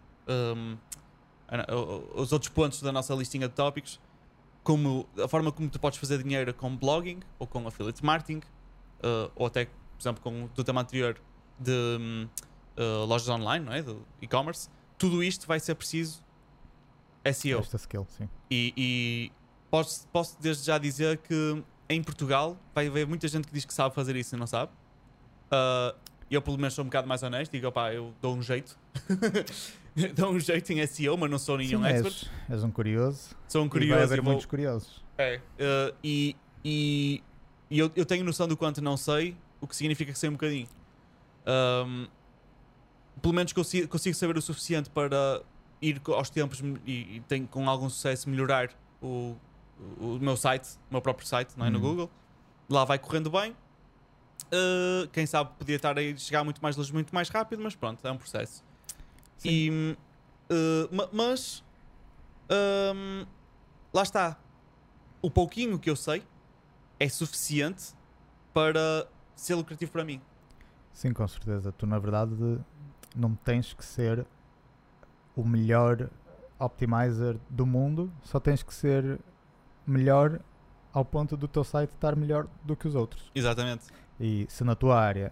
a- aos outros pontos da nossa listinha de tópicos. Como a forma como tu podes fazer dinheiro com blogging ou com affiliate marketing, uh, ou até, por exemplo, com o tema anterior de hum, uh, lojas online, não é? De e-commerce. Tudo isto vai ser preciso SEO. Esta skill, sim. E, e posso, posso desde já dizer que em Portugal vai haver muita gente que diz que sabe fazer isso e não sabe. Uh, eu, pelo menos, sou um bocado mais honesto. Digo, opá, eu dou um jeito. dou um jeito em SEO, mas não sou nenhum Sim, expert. és, és um curioso. Sou um e vai curioso. haver e vou- muitos curiosos. é, uh, e e, e eu, eu tenho noção do quanto não sei, o que significa que sei um bocadinho. Um, pelo menos consigo, consigo saber o suficiente para ir aos tempos e, e tenho com algum sucesso melhorar o, o meu site, o meu próprio site, não é? No Uhum. Google. Lá vai correndo bem. Uh, quem sabe podia estar a chegar muito mais longe, muito mais rápido, mas pronto, é um processo. Sim. E, uh, ma- mas um, lá está. O pouquinho que eu sei é suficiente para ser lucrativo para mim. Sim, com certeza. Tu, na verdade, não tens que ser o melhor optimizer do mundo, só tens que ser melhor ao ponto do teu site estar melhor do que os outros. Exatamente. E se na tua área,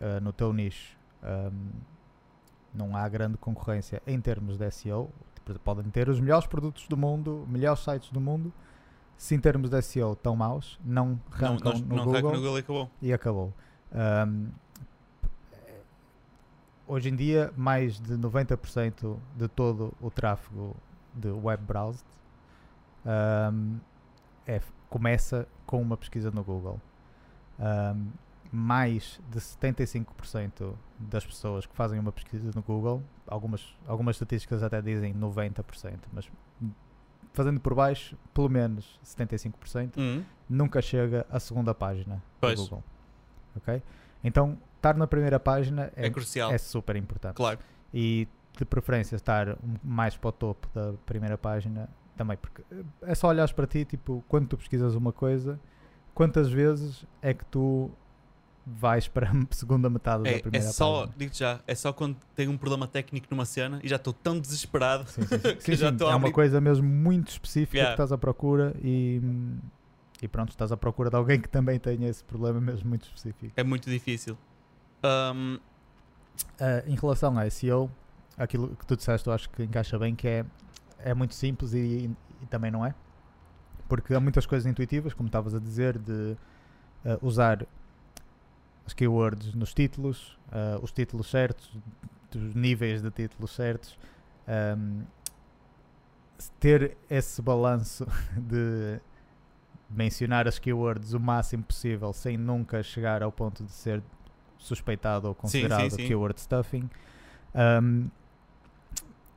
ah, no teu nicho, ahm, não há grande concorrência em termos de SEO, podem ter os melhores produtos do mundo, melhores sites do mundo, se em termos de SEO estão maus, não Não, não, no não Google no Google e acabou. e acabou. Ahm, hoje em dia, mais de 90% de todo o tráfego de web browsed ahm, é, começa com uma pesquisa no Google. Ahm, mais de 75% das pessoas que fazem uma pesquisa no Google, algumas, algumas estatísticas até dizem 90%, mas fazendo por baixo, pelo menos 75%, Hum, nunca chega à segunda página Pois. do Google. Ok? Então, estar na primeira página é, é, crucial. é super importante. Claro. E de preferência estar mais para o topo da primeira página também, porque eh, é só olhares para ti, tipo, quando tu pesquisas uma coisa, quantas vezes é que tu vais para a segunda metade da É, é primeira só, página? digo já, é só quando tenho um problema técnico numa cena e já estou tão desesperado Sim, sim, sim. que já estou a é uma coisa mesmo muito específica Yeah. que estás à procura e, e pronto, estás à procura de alguém que também tenha esse problema mesmo muito específico. É muito difícil. Um, Ah, em relação a SEO, aquilo que tu disseste eu acho que encaixa bem, que é, é muito simples e, e também não é. Porque há muitas coisas intuitivas, como estavas a dizer, de ah, usar as keywords nos títulos, ah, os títulos certos, os níveis de títulos certos, ahm, ter esse balanço de mencionar as keywords o máximo possível sem nunca chegar ao ponto de ser suspeitado ou Sim, sim, considerado sim. keyword stuffing. Um,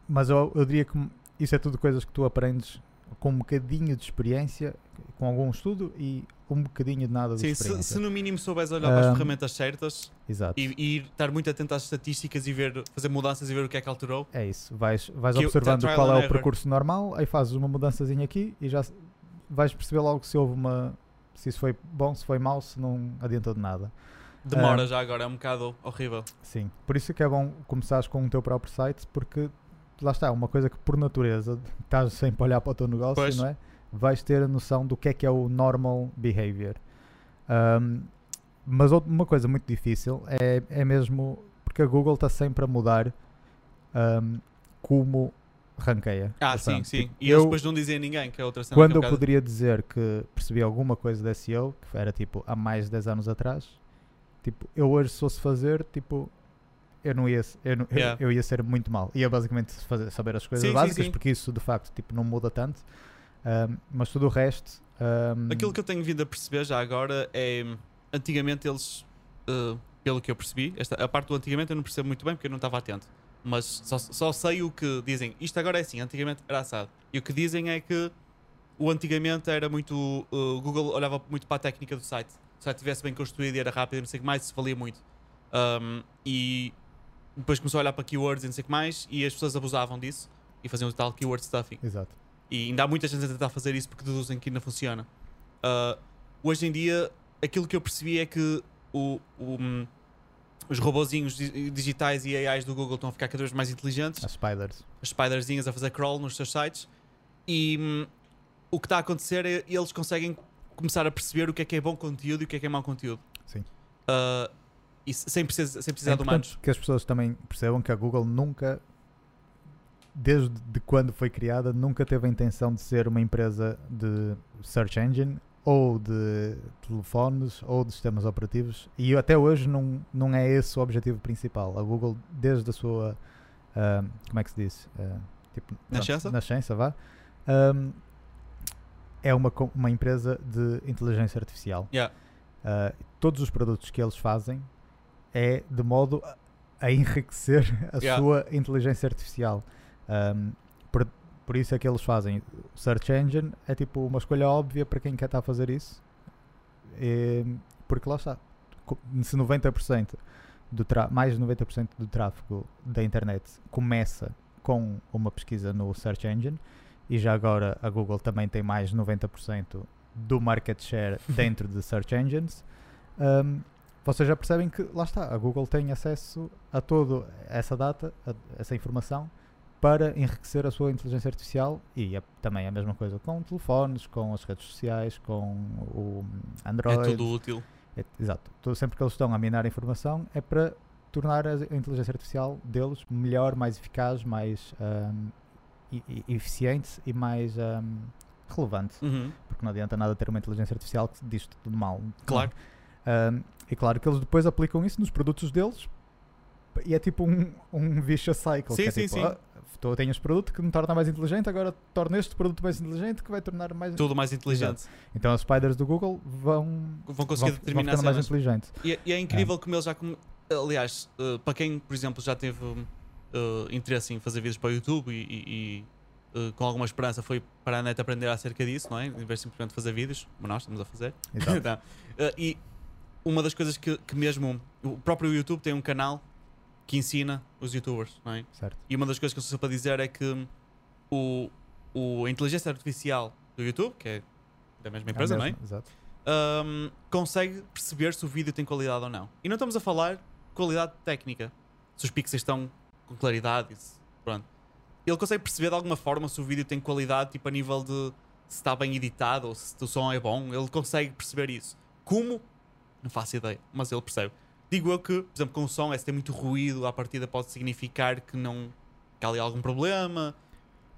mas eu, eu diria que isso é tudo coisas que tu aprendes com um bocadinho de experiência, com algum estudo e um bocadinho de nada de sim, se, experiência. se no mínimo souberes olhar para as Um, ferramentas certas e, e ir estar muito atento às estatísticas e ver, fazer mudanças e ver o que é que alterou. É isso. Vais, vais Que eu- observando trial qual é o error. percurso normal, aí fazes uma mudançazinha aqui e já vais perceber logo se houve uma. Se isso foi bom, se foi mau, se não adiantou de nada. Demora Ah. já agora, é um bocado horrível. Sim. Por isso é que é bom começares com o teu próprio site, porque lá está, uma coisa que por natureza estás sempre a olhar para o teu negócio, Pois. não é? vais ter a noção do que é que é o normal behavior. Um, mas outra- uma coisa muito difícil é, é mesmo porque a Google está sempre a mudar um, como ranqueia. Ah, Mas sim, sim. tipo, E eles eu- depois não dizem a ninguém, que é outra cena quando é eu um bocado- poderia dizer que percebi alguma coisa de SEO, que era tipo há mais de 10 anos atrás, tipo, eu hoje se fosse fazer, tipo, eu não ia, eu, não- eu- Yeah. eu ia ser muito mal. Ia basicamente fazer, saber as coisas Sim, sim, básicas, sim. porque isso de facto tipo, não muda tanto. Ahm, mas tudo o resto. ahm, Aquilo que eu tenho vindo a perceber já agora é. Antigamente eles. uh, pelo que eu percebi, esta, a parte do antigamente eu não percebo muito bem porque eu não estava atento. Mas só, só sei o que dizem. Isto agora é assim, antigamente era assado. E o que dizem é que o antigamente era muito. uh, O Google olhava muito para a técnica do site. Se estivesse bem construído e era rápido e não sei o que mais, isso valia muito. Um, e depois começou a olhar para keywords e não sei o que mais, e as pessoas abusavam disso e faziam o tal keyword stuffing. Exato. E ainda há muita gente a tentar fazer isso porque deduzem que ainda funciona. Ah, hoje em dia, aquilo que eu percebi é que o, o, hum, os robozinhos di- digitais e AIs do Google estão a ficar cada vez mais inteligentes, As spiders. as spiderzinhas a fazer crawl nos seus sites, e hum, o que está a acontecer é eles conseguem começar a perceber o que é que é bom conteúdo e o que é que é mau conteúdo. Sim. Ah, e se- sem precisar, sem precisar é de humanos. que as pessoas também percebam que a Google nunca, desde de quando foi criada, nunca teve a intenção de ser uma empresa de search engine ou de telefones ou de sistemas operativos e até hoje não, não é esse o objetivo principal. A Google, desde a sua, ah, como é que se diz? Ah, tipo, Nascença? nascença, vá. ah, é uma, uma empresa de inteligência artificial. Yeah. Uh, todos os produtos que eles fazem é de modo a- enriquecer a Yeah. sua inteligência artificial. Um, por, por isso é que eles fazem o Search Engine, é tipo uma escolha óbvia para quem quer estar a fazer isso. E- porque lá está, se 90% do mais de 90% do tráfego da internet começa com uma pesquisa no Search Engine e já agora a Google também tem mais de 90% do market share dentro de search engines, um, vocês já percebem que lá está, a Google tem acesso a toda essa data, a- essa informação, para enriquecer a sua inteligência artificial e é também a mesma coisa com telefones, com as redes sociais, com o É Android. tudo útil. É- exato. Tudo, sempre que eles estão a minar a informação é para tornar a inteligência artificial deles melhor, mais eficaz, mais e- eficiente e mais ahm, relevante. Uhum. Porque não adianta nada ter uma inteligência artificial que diz tudo mal. Claro. Ahm, e claro que eles depois aplicam isso nos produtos deles e é tipo um, um vicious cycle. Sim, que é sim, tipo, sim. "Ah, tô- tenho este produto que me torna mais inteligente, agora torno este produto mais inteligente que vai tornar mais. Tudo mais inteligente. Então as spiders do Google vão, Vão conseguir vão, determinar vão mais cenas. inteligentes. E, é- e é incrível como eles já. Aliás, uh, para quem, por exemplo, já teve uh, interesse em fazer vídeos para o YouTube e, e- e, uh, com alguma esperança foi para a net aprender acerca disso, não é? Em vez de simplesmente fazer vídeos, como nós estamos a fazer. Exato. Não. Uh, e uma das coisas que, que mesmo. O próprio YouTube tem um canal que ensina os youtubers, não é? certo. E uma das coisas que eu sou sempre a dizer é que o, o, a inteligência artificial do YouTube, que é da mesma empresa, É não é? Exato. um, consegue perceber se o vídeo tem qualidade ou não. E não estamos a falar qualidade técnica. Se os pixels estão com claridade. se- Pronto. Ele consegue perceber de alguma forma se o vídeo tem qualidade, tipo a nível de se está bem editado ou se o som é bom. Ele consegue perceber isso. Como? Não faço ideia, mas ele percebe. Digo eu que, por exemplo, com o som, é se tem muito ruído, à partida pode significar que não. que há ali algum problema.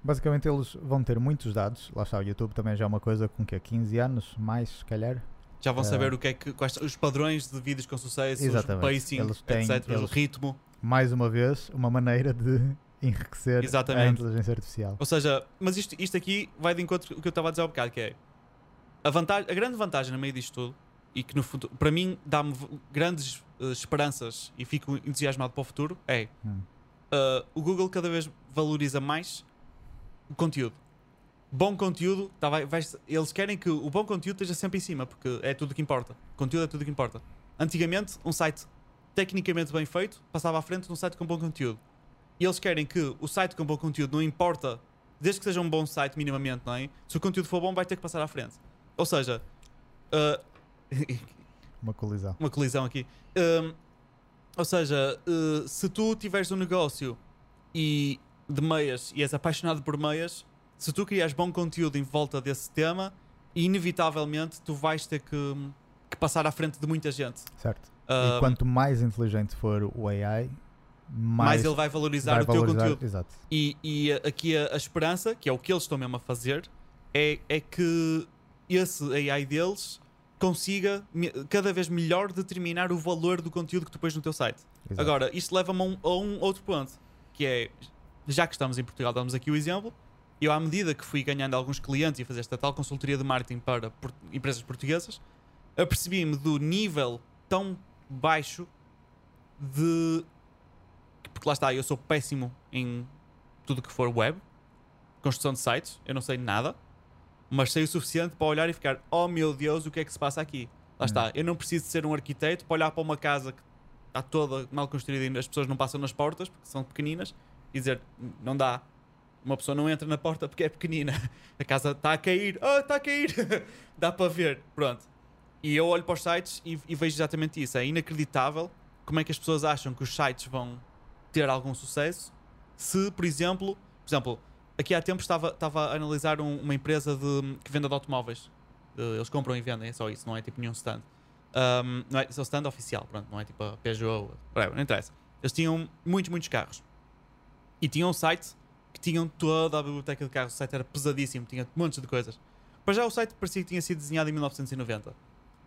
Basicamente eles vão ter muitos dados. Lá está, o YouTube também já é uma coisa com que 15 anos, mais se calhar. Já vão Ah. saber o que é que, quais os padrões de vídeos com sucesso, Exatamente. os pacing, Eles têm- etc., o eles- ritmo. Mais uma vez, uma maneira de enriquecer a Exatamente. inteligência artificial. Ou seja, mas isto, isto aqui vai de encontro o que eu estava a dizer há bocado, que é a, vantagem, a grande vantagem no meio disto tudo, e que no futuro, para mim dá-me grandes eh, esperanças e fico entusiasmado para o futuro, é Hum. uh, o Google cada vez valoriza mais o conteúdo. Bom conteúdo, tá, vai, vai- eles querem que o bom conteúdo esteja sempre em cima, porque é tudo que importa. Conteúdo é tudo que importa. Antigamente, um site tecnicamente bem feito passava à frente de um site com bom conteúdo. E eles querem que o site com bom conteúdo não importa, desde que seja um bom site minimamente, não é? Se o conteúdo for bom, vai ter que passar à frente. Ou seja, uh, Uma colisão. uma colisão aqui. Um, ou seja, uh, se tu tiveres um negócio e de meias e és apaixonado por meias, se tu crias bom conteúdo em volta desse tema, inevitavelmente tu vais ter que, que passar à frente de muita gente. Certo. Ah, e quanto mais inteligente for o AI, mais, mais ele vai valorizar vai o teu valorizar- conteúdo. Exato. E, e aqui a, a esperança, que é o que eles estão mesmo a fazer, é, é que esse AI deles consiga cada vez melhor determinar o valor do conteúdo que tu pões no teu site. exato. Agora, isto leva-me a um, a um outro ponto, que é, já que estamos em Portugal, damos aqui o exemplo, eu à medida que fui ganhando alguns clientes e fazer esta tal consultoria de marketing para por- empresas portuguesas, apercebi-me do nível tão baixo de... Porque lá está, eu sou péssimo em tudo que for web, construção de sites, eu não sei nada, mas sei o suficiente para olhar e ficar, oh meu Deus, o que é que se passa aqui? Lá Hum. está, eu não preciso de ser um arquiteto para olhar para uma casa que está toda mal construída e as pessoas não passam nas portas porque são pequeninas e dizer, não dá. Uma pessoa não entra na porta porque é pequenina. A casa está a cair. Oh, está a cair. dá para ver. Pronto. E eu olho para os sites e, e vejo exatamente isso. É inacreditável como é que as pessoas acham que os sites vão ter algum sucesso se, por exemplo, por exemplo, aqui há tempo estava, estava a analisar um- uma empresa de, que vende de automóveis. Eh, Eles compram e vendem, é só isso, não é tipo nenhum stand. Um, não é, é o stand oficial, pronto, não é tipo a Peugeot, whatever, não interessa. Eles tinham muitos, muitos carros. E tinham um site que tinham toda a biblioteca de carros. O site era pesadíssimo, tinha montes de coisas. Para já o site parecia que tinha sido desenhado em 1990.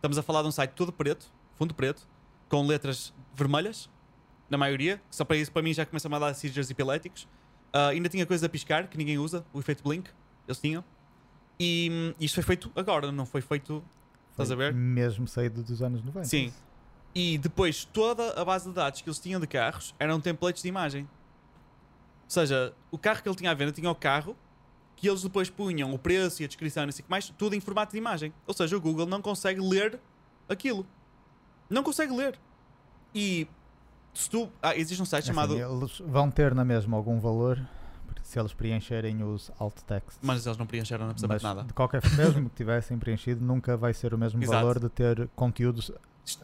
Estamos a falar de um site todo preto, fundo preto, com letras vermelhas, na maioria. Só para isso, para mim, já começa a dar seizures epiléticos. Ah, ainda tinha coisa a piscar, que ninguém usa, o efeito blink, eles tinham. E hum, isto foi feito agora, não foi feito. Estás a Foi ver? Mesmo saído dos anos 90. Sim. E depois toda a base de dados que eles tinham de carros eram templates de imagem. Ou seja, o carro que ele tinha à venda tinha o carro que eles depois punham o preço e a descrição e assim que mais, tudo em formato de imagem. Ou seja, o Google não consegue ler aquilo. Não consegue ler. E se tu. Ah, existe um site Assim, chamado. eles vão ter na mesma algum valor se eles preencherem os alt texts. Mas eles não preencheram absolutamente nada. de qualquer mesmo que tivessem preenchido, nunca vai ser o mesmo Exato. valor de ter conteúdo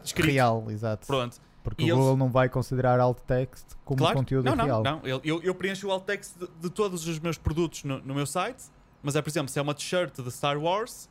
Escrito. real, exato. Pronto. Porque E o eles- Google não vai considerar alt text como Claro. conteúdo não, não, real. não. Eu, eu, eu preencho o alt text de, de todos os meus produtos no, no meu site. Mas é, por exemplo, se é uma t-shirt de Star Wars,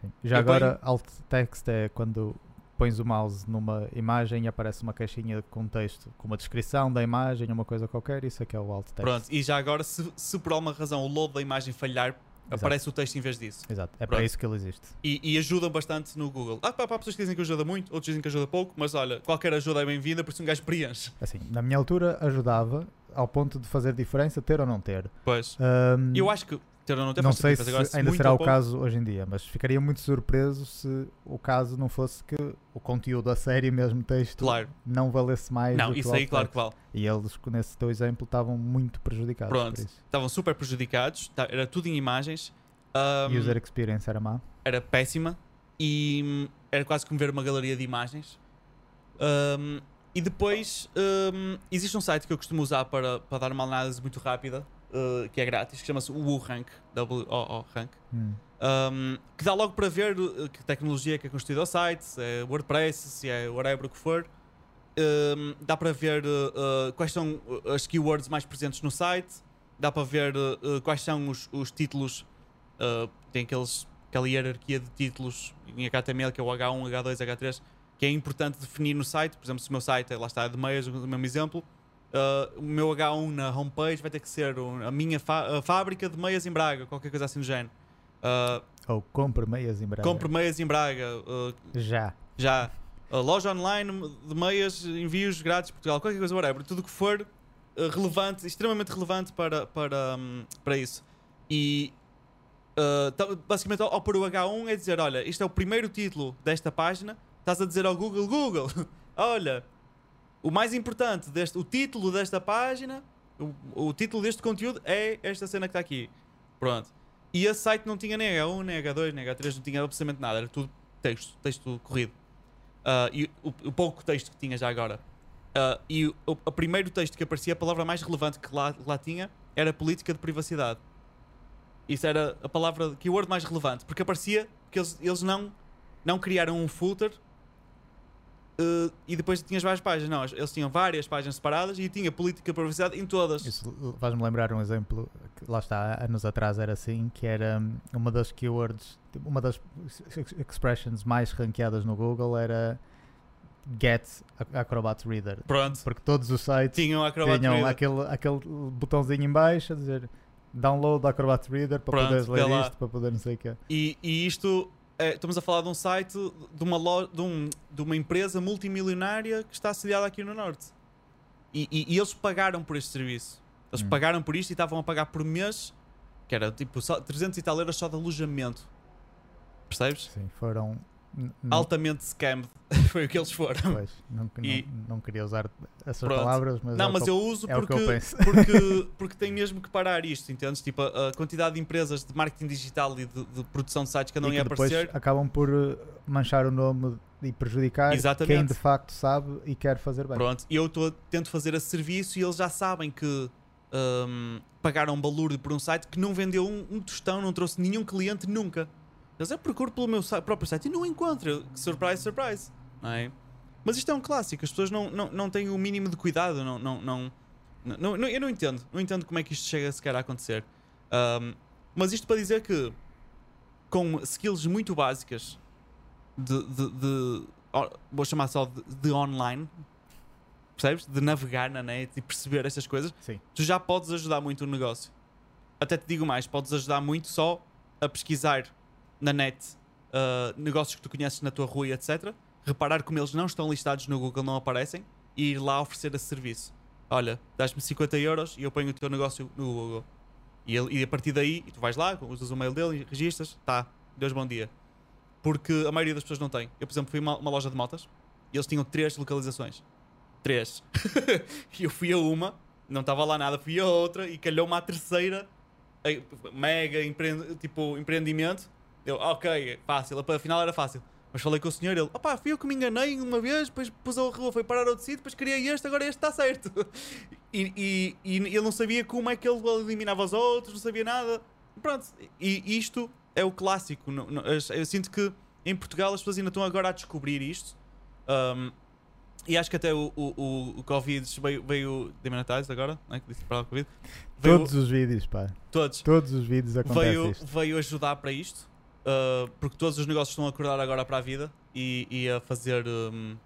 Sim. Já agora, alt text é quando pões o mouse numa imagem e aparece uma caixinha com texto, com uma descrição da imagem, uma coisa qualquer, isso é que é o alt text. Pronto, e já agora, se, se por alguma razão o load da imagem falhar, aparece o texto em vez disso. Exato, é Pronto. para isso que ele existe. E, e ajudam bastante no Google. Ah, pá, pá, pessoas que dizem que ajuda muito, outros dizem que ajuda pouco, mas olha, qualquer ajuda é bem-vinda, por isso um gajo preenche. Assim, na minha altura ajudava ao ponto de fazer diferença ter ou não ter. Pois. Ahm, Eu acho que ter ou não ter não faz sei se ainda será o pouco- caso hoje em dia, mas ficaria muito surpreso se o caso não fosse que o conteúdo a série mesmo texto Claro. não valesse mais Não, isso aí, claro que vale. E eles, nesse teu exemplo, estavam muito prejudicados Pronto. Estavam super prejudicados, tá- era tudo em imagens. ahm, User experience era má. era péssima e hum, era quase como ver uma galeria de imagens. Hum, e depois hum, existe um site que eu costumo usar para, para dar uma análise muito rápida, uh, que é grátis, que chama-se WooRank, W-O-O Rank, Hum. hum, que dá logo para ver uh, que tecnologia é que é construída ao site, se é WordPress, se é whatever o que for. Hum, dá para ver uh, quais são as keywords mais presentes no site, dá para ver uh, quais são os, os títulos, tem aqueles, aquela hierarquia de títulos em HTML que é o H1, H2, H3, que é importante definir no site. Por exemplo, se o meu site é, lá está, de meias, o mesmo exemplo, uh, o meu H1 na homepage vai ter que ser a minha a fábrica de meias em Braga, qualquer coisa assim do género. Uh, Ou compre meias em Braga. compre meias em Braga, uh, Já. já. Loja online de meias, envios grátis Portugal, qualquer coisa, whatever. Tudo que for relevante, extremamente relevante para, para, hum, para isso. E tá- basicamente, ao, ao pôr o H1 é dizer: olha, isto é o primeiro título desta página. Estás a dizer ao Google: Google, olha, o mais importante, deste, o título desta página, o, o título deste conteúdo é esta cena que está aqui. Pronto. E esse site não tinha nem H1, nem H2, nem H3, não tinha absolutamente nada, era tudo texto, texto corrido. Ah, e o, o pouco texto que tinha já agora. Ah, e o, o primeiro texto que aparecia, a palavra mais relevante que lá, lá tinha, era política de privacidade. Isso era a palavra, keyword mais relevante, porque aparecia que eles, eles não, não criaram um footer ah, e depois tinhas várias páginas. Não, eles tinham várias páginas separadas e tinha política de privacidade em todas. Isso faz-me lembrar um exemplo que lá está, anos atrás era assim, que era hum, uma das keywords, tipo, uma das ex- expressions mais ranqueadas no Google era Get Acrobat Reader. Pronto. Porque todos os sites Tinham Acrobat tinham Reader. aquele, aquele botãozinho em baixo a dizer download Acrobat Reader para Pronto, poderes ler isto, para poder não sei o quê. E, e isto, é, estamos a falar de um site, de uma, lo- de, um- de uma empresa multimilionária que está sediada aqui no Norte. E, e- e eles pagaram por este serviço. Eles Hum. pagaram por isto e estavam a pagar por mês, que era tipo só 300 e tal euros só de alojamento. Percebes? Sim, foram. Altamente scammed. Foi o que eles foram. Pois, não, não- E- não queria usar essas Pronto. palavras, mas. é Não, o mas que eu uso é porque, eu porque, porque tem mesmo que parar isto, entendes? Tipo, a, a quantidade de empresas de marketing digital e de, de produção de sites que andam a que depois aparecer. acabam por uh, manchar o nome e prejudicar Exatamente. quem de facto sabe e quer fazer bem. Pronto, eu estou tento fazer esse serviço e eles já sabem que hum, pagaram um balúrdio por um site que não vendeu um, um tostão, não trouxe nenhum cliente nunca. Eles eu procuro pelo meu próprio site e não encontro. Surprise, surprise. Não é? Mas isto é um clássico, as pessoas não, não, não têm o mínimo de cuidado. Não, não, não, não, não- eu não entendo. Não entendo como é que isto chega sequer a acontecer. Hum, mas isto para dizer que com skills muito básicas de, de- de- vou chamar só de, de online, percebes? De navegar na net e perceber estas coisas, Sim. tu já podes ajudar muito o negócio. Até te digo mais, podes ajudar muito só a pesquisar na net uh, negócios que tu conheces na tua rua etc. Reparar como eles não estão listados no Google, não aparecem, e ir lá oferecer esse serviço. Olha, dás-me 50 euros e eu ponho o teu negócio no Google. E, ele- e a partir daí, tu vais lá, usas o mail dele, registras, tá, Deus bom dia. Porque a maioria das pessoas não tem. Eu, por exemplo, fui a uma, uma loja de motas e eles tinham três localizações. Três. e eu fui a uma, não estava lá nada, fui a outra e calhou-me à terceira, eh, mega tipo, empreendimento. Eu, ok, fácil, afinal era fácil. Mas falei com o senhor, ele, opá, fui eu que me enganei uma vez, depois pus a rua, foi parar outro sítio, depois queria este, agora este está certo. E, e, e ele não sabia como é que ele eliminava os outros, não sabia nada. Pronto, e isto é o clássico. eu- sinto que em Portugal as pessoas ainda estão agora a descobrir isto. Um, e acho que até o, o, o, o Covid veio, veio demonetized agora, não é? que disse para o Covid. Veio, Todos os vídeos, pá. todos Todos os vídeos acontece veio, isto. veio ajudar para isto, uh, porque todos os negócios estão a acordar agora para a vida e, e a fazer, um,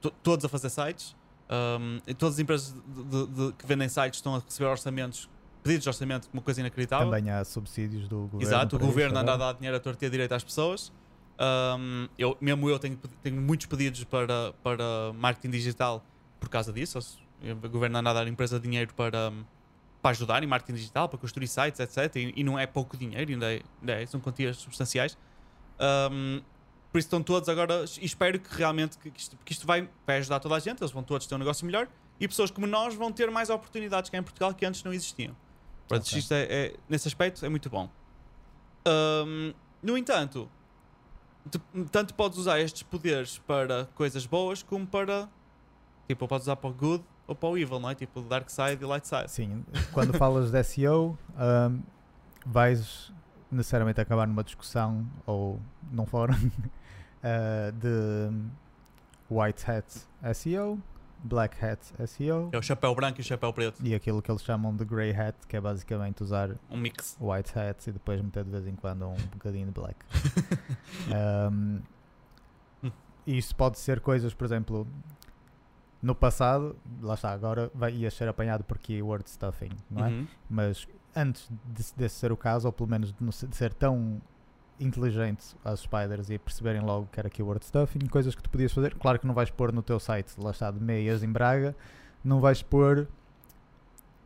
to- todos a fazer sites. Um, e todas as empresas de- de- de- que vendem sites estão a receber orçamentos, pedidos de orçamento, uma coisa inacreditável. Também há subsídios do governo. Exato, o governo isto, anda a dar dinheiro a torta e a direito às pessoas. Um, eu, mesmo eu tenho, tenho muitos pedidos para, para marketing digital por causa disso. O governo anda a dar à empresa dinheiro para, um, para ajudar em marketing digital, para construir sites, etc. E, e não é pouco dinheiro, ainda, é, ainda é- são quantias substanciais. Um, por isso estão todos agora, e espero que realmente que que isto, que isto vai, vai ajudar toda a gente, eles vão todos ter um negócio melhor e pessoas como nós vão ter mais oportunidades cá em Portugal que antes não existiam. Pronto, Ok. isto é, é- nesse aspecto é muito bom. Um, no entanto, tu- tanto podes usar estes poderes para coisas boas como para tipo, podes usar para o good ou para o evil, não é? Tipo dark side e light side. Sim, quando falas de SEO, ahm, vais necessariamente acabar numa discussão ou num fórum ah, de white hat SEO, black hat SEO É o chapéu branco e o chapéu preto, e aquilo que eles chamam de grey hat, que é basicamente usar um mix. white hat e depois meter de vez em quando um bocadinho de black. E isso pode ser coisas, por exemplo, no passado, lá está, agora vai, ia ser apanhado por keyword stuffing, não é? Uhum. Mas antes de- desse ser o caso, ou pelo menos de de ser tão inteligente às spiders e perceberem logo que era keyword stuffing, coisas que tu podias fazer, claro que não vais pôr no teu site, lá está, de meias em Braga, não vais pôr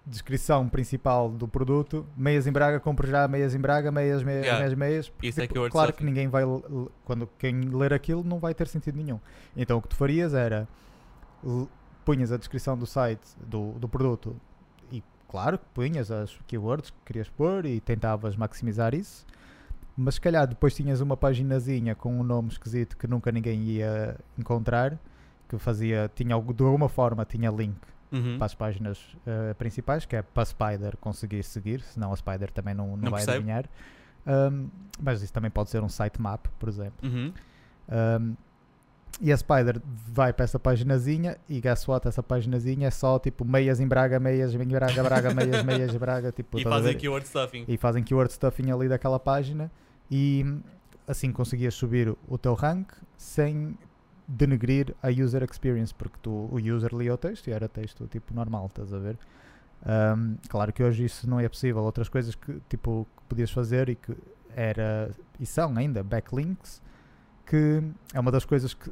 descrição principal do produto, meias em Braga, compre já meias em Braga, meias, meias, Yeah. meias, meias, porque, Isso é tipo, keyword claro stuffing. que ninguém vai, quando quem ler aquilo não vai ter sentido nenhum. Então o que tu farias era punhas a descrição do site do, do produto e claro que punhas as keywords que querias pôr e tentavas maximizar isso mas se calhar depois tinhas uma paginazinha com um nome esquisito que nunca ninguém ia encontrar que fazia, tinha algo- de alguma forma tinha link Uhum. para as páginas eh, principais que é para a Spider conseguir seguir senão a Spider também não, não, Não vai percebe. adivinhar Ahm, mas isso também pode ser um sitemap por exemplo Uhum. um, e a Spider vai para essa paginazinha e what? Essa paginazinha é só tipo meias em Braga, meias em Braga, Braga, meias, meias em Braga. Tipo, E fazem keyword stuffing. e fazem keyword stuffing ali daquela página e assim conseguias subir o- teu rank sem denegrir a user experience porque tu, o user lia o texto e era texto tipo normal, estás a ver? Ahm, claro que hoje isso não é possível. Outras coisas que tipo que podias fazer e que era e são ainda backlinks que é uma das coisas que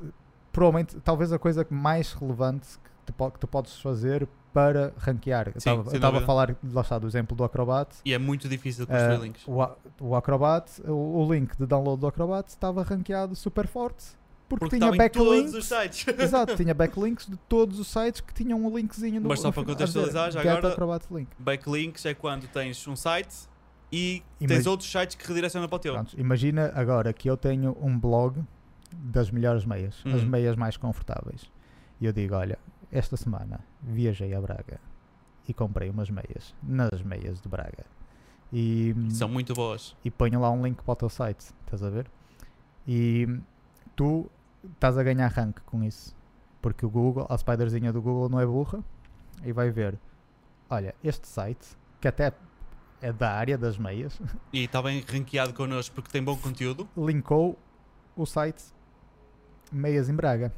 provavelmente talvez a coisa mais relevante que tu, que tu podes fazer para ranquear. Eu Sim, eu estava a falar lá está, do exemplo do Acrobat E é muito difícil construir Uh, links. o, o Acrobat, o, o link de download do Acrobat estava ranqueado super forte porque, Porque tinha em todos backlinks. os sites. Exato, tinha backlinks de todos os sites que tinham um linkzinho no Mas só para contextualizar, já agora- Acrobat link. Backlinks é quando tens um site e Imag- tens outros sites que redirecionam para o teu. Prontos, imagina agora que eu tenho um blog das melhores meias, as Uhum. meias mais confortáveis. E eu digo, olha, esta semana viajei a Braga e comprei umas meias nas meias de Braga. E, São muito boas. e ponho lá um link para o teu site, estás a ver? E tu estás a ganhar rank com isso. Porque o Google, a spiderzinha do Google não é burra e vai ver, olha, este site, que até é da área das meias, E está bem ranqueado connosco porque tem bom conteúdo. linkou o site Meias em Braga.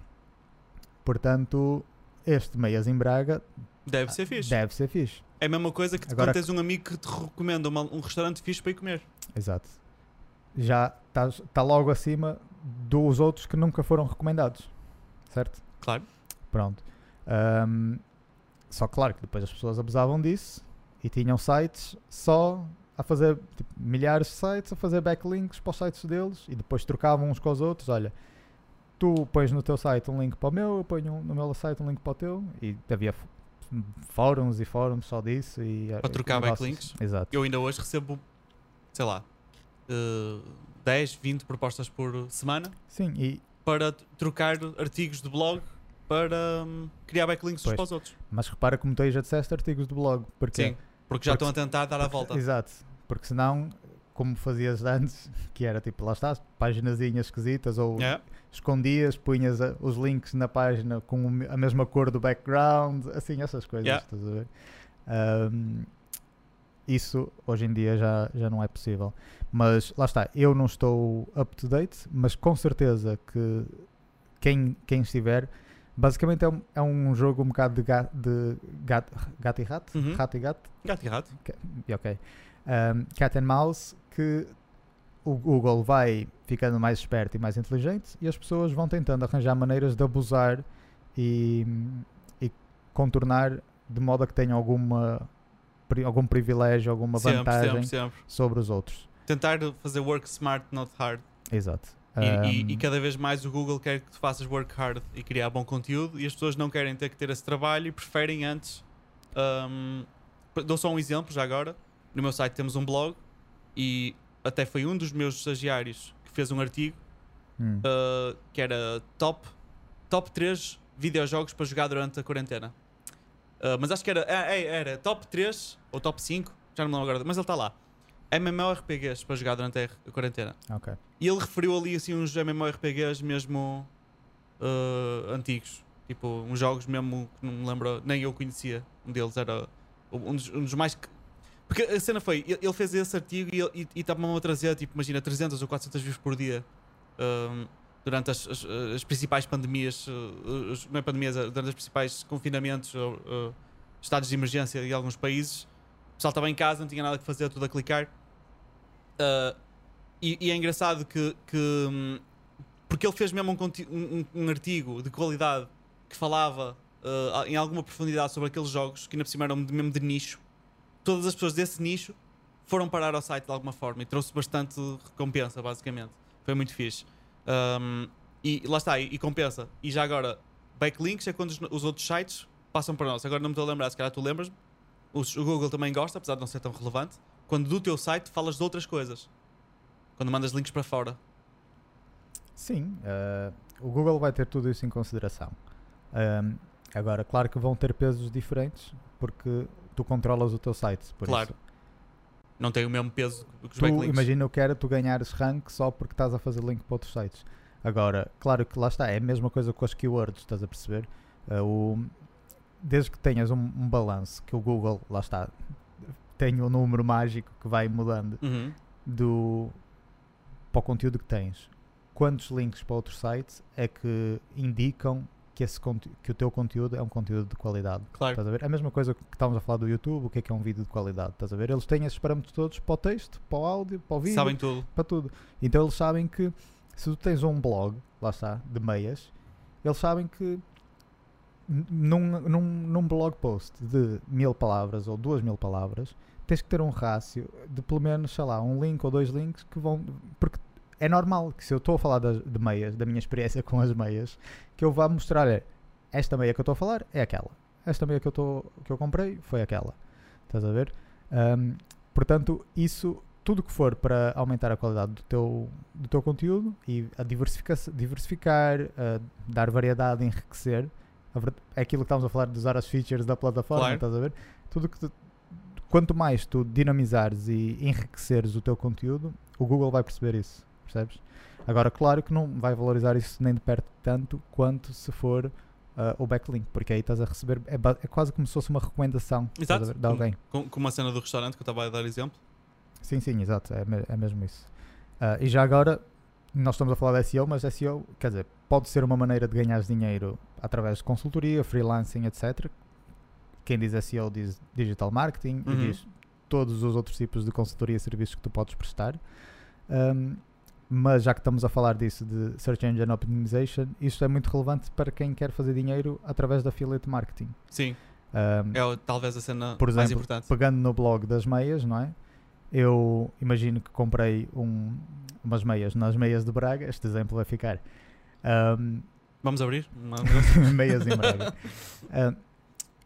Portanto, este Meias em Braga Deve ser fixe. deve ser fixe. É a mesma coisa que Agora- quando tens um amigo que te recomenda uma- um restaurante fixe para ir comer. Exato. Já está logo acima dos outros que nunca foram recomendados. Certo? Claro. Pronto. Ahm, só claro que depois as pessoas abusavam disso e tinham sites só a fazer tipo, milhares de sites a fazer backlinks para os sites deles e depois trocavam uns com os outros. Olha, tu pões no teu site um link para o meu, eu ponho no meu site um link para o teu e havia fóruns e fóruns só disso e Para trocar backlinks? Exato. Eu ainda hoje recebo, sei lá, eh, 10, 20 propostas por semana Sim, e para trocar artigos de blog para hum, criar backlinks uns Pois. para os outros. Mas repara como tu aí já disseste artigos de blog. Porque, Sim, porque já Porque estão a tentar dar a volta. Exato. Porque senão, como fazias antes, que era tipo, lá está, paginazinhas esquisitas ou É. escondias, punhas a- os links na página com a mesma cor do background, assim, essas coisas, Yeah. estás a ver? Ahm, isso hoje em dia já, já não é possível. Mas lá está, eu não estou up to date, mas com certeza que quem, quem estiver, basicamente é um, é um jogo um bocado de, ga, de gato, gato e rato, Uhum. rato e gato, Gato e rato. ok. Um, cat and mouse que o Google vai ficando mais esperto e mais inteligente e as pessoas vão tentando arranjar maneiras de abusar e, e contornar de modo a que tenham alguma algum privilégio, alguma Sempre, vantagem sempre, sempre. sobre os outros. Tentar fazer work smart, not hard. Exato. E, e- Um, e cada vez mais o Google quer que tu faças work hard e criar bom conteúdo e as pessoas não querem ter que ter esse trabalho e preferem antes. Um, dou só um exemplo já agora. No meu site temos um blog e até foi um dos meus estagiários que fez um artigo hum, uh, que era top, top 3 videojogos para jogar durante a quarentena. Uh, mas acho que era, é, é, era top 3 ou top 5, já não me lembro agora, mas ele está lá. MMORPGs para jogar durante a quarentena. ok. E ele referiu ali assim uns MMORPGs mesmo uh, antigos. Tipo, uns jogos mesmo que não me lembro, nem eu conhecia. Um deles era um dos, um dos mais. que- Porque a cena foi, ele fez esse artigo e estava-me a trazer, tipo, imagina, 300 ou 400 views por dia um, durante as, as- as principais pandemias, uh, as- não é pandemias, é durante os principais confinamentos uh, estados de emergência em alguns países. O pessoal estava em casa, não tinha nada que fazer, tudo a clicar. Uh, e, e é engraçado que, que, hum, porque ele fez mesmo um, um- um- artigo de qualidade que falava uh, em alguma profundidade sobre aqueles jogos que ainda por cima eram mesmo de nicho. Todas as pessoas desse nicho foram parar ao site de alguma forma e trouxe bastante recompensa, basicamente. Foi muito fixe. Um, e lá está, e, e compensa. E já agora, backlinks é quando os, os outros sites passam para nós. Agora não me estou a lembrar, se calhar tu lembras-me. O Google também gosta, apesar de não ser tão relevante. Quando do teu site falas de outras coisas. Quando mandas links para fora. Sim, eh, o Google vai ter tudo isso em consideração. Agora, claro que vão ter pesos diferentes porque tu controlas o teu site. Claro. isso, Não tem o mesmo peso que os tu backlinks. imagina que era tu ganhares rank só porque estás a fazer link para outros sites. Agora, claro que lá está, é a mesma coisa com as keywords, estás a perceber? Uh, o, desde que tenhas um, um balanço, que o Google, lá está, tem um número mágico que vai mudando Uhum. do, para o conteúdo que tens. Quantos links para outros sites é que indicam que, esse, que o teu conteúdo é um conteúdo de qualidade? Claro. Estás a ver? É a mesma coisa que estávamos a falar do YouTube, o que é que é um vídeo de qualidade, estás a ver? Eles têm esses parâmetros todos para o texto, para o áudio, para o vídeo, Sabem tudo. para tudo. Então eles sabem que se tu tens um blog, lá está, de meias, eles sabem que num, num, num blog post de mil palavras ou duas mil palavras, tens que ter um rácio de pelo menos, sei lá, um link ou dois links que vão. Porque é normal que se eu estou a falar das, de meias, da minha experiência com as meias, que eu vá mostrar é, esta meia que eu estou a falar é aquela. Esta meia que eu, estou que eu comprei foi aquela. Estás a ver? Ahm, portanto, isso, tudo que for para aumentar a qualidade do teu, do teu conteúdo e a diversifica diversificar, a dar variedade, enriquecer, é aquilo que estamos a falar de usar as features da plataforma, Claro. estás a ver? Tudo que quanto mais tu dinamizares e enriqueceres o teu conteúdo, o Google vai perceber isso, percebes? Agora, claro que não vai valorizar isso nem de perto tanto quanto se for ah, o backlink, porque aí estás a receber, é, é quase como se fosse uma recomendação a Exato. ver, de alguém. Com, com uma cena do restaurante que eu estava a dar exemplo. Sim, sim, exato, é, é mesmo isso. Ah, e já agora, nós estamos a falar de SEO, mas SEO, quer dizer, pode ser uma maneira de ganhar dinheiro através de consultoria, freelancing, etc. Quem diz SEO diz digital marketing Uhum. e diz todos os outros tipos de consultoria e serviços que tu podes prestar. Ahm, mas já que estamos a falar disso de Search Engine Optimization, isto é muito relevante para quem quer fazer dinheiro através de affiliate marketing. Sim, Ahm, é talvez a cena Por mais exemplo, importante. pegando no blog das meias, não é? Eu imagino que comprei um- umas meias nas meias de Braga, este exemplo vai ficar. Ahm, Vamos abrir? Meias em Braga. Ahm,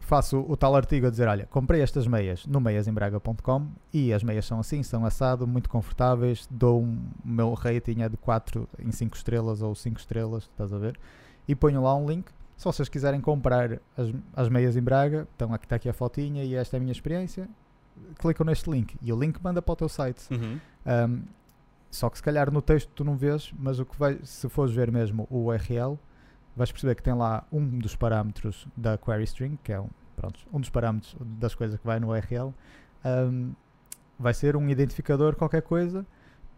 faço o tal artigo a dizer: olha, comprei estas meias no meiasembraga.com e as meias são assim, são assado, muito confortáveis. Dou um, o meu rating é de 4 em 5 estrelas ou 5 estrelas, estás a ver? E ponho lá um link. Se vocês quiserem comprar as, as meias em Braga, então aqui está aqui a fotinha e esta é a minha experiência. Clicam neste link e o link manda para o teu site. Uhum. Um, só que se calhar no texto tu não vês, mas o que vai, se fores ver mesmo o URL, vais perceber que tem lá um dos parâmetros da query string, que é um, pronto, um dos parâmetros das coisas que vai no URL, um, vai ser um identificador qualquer coisa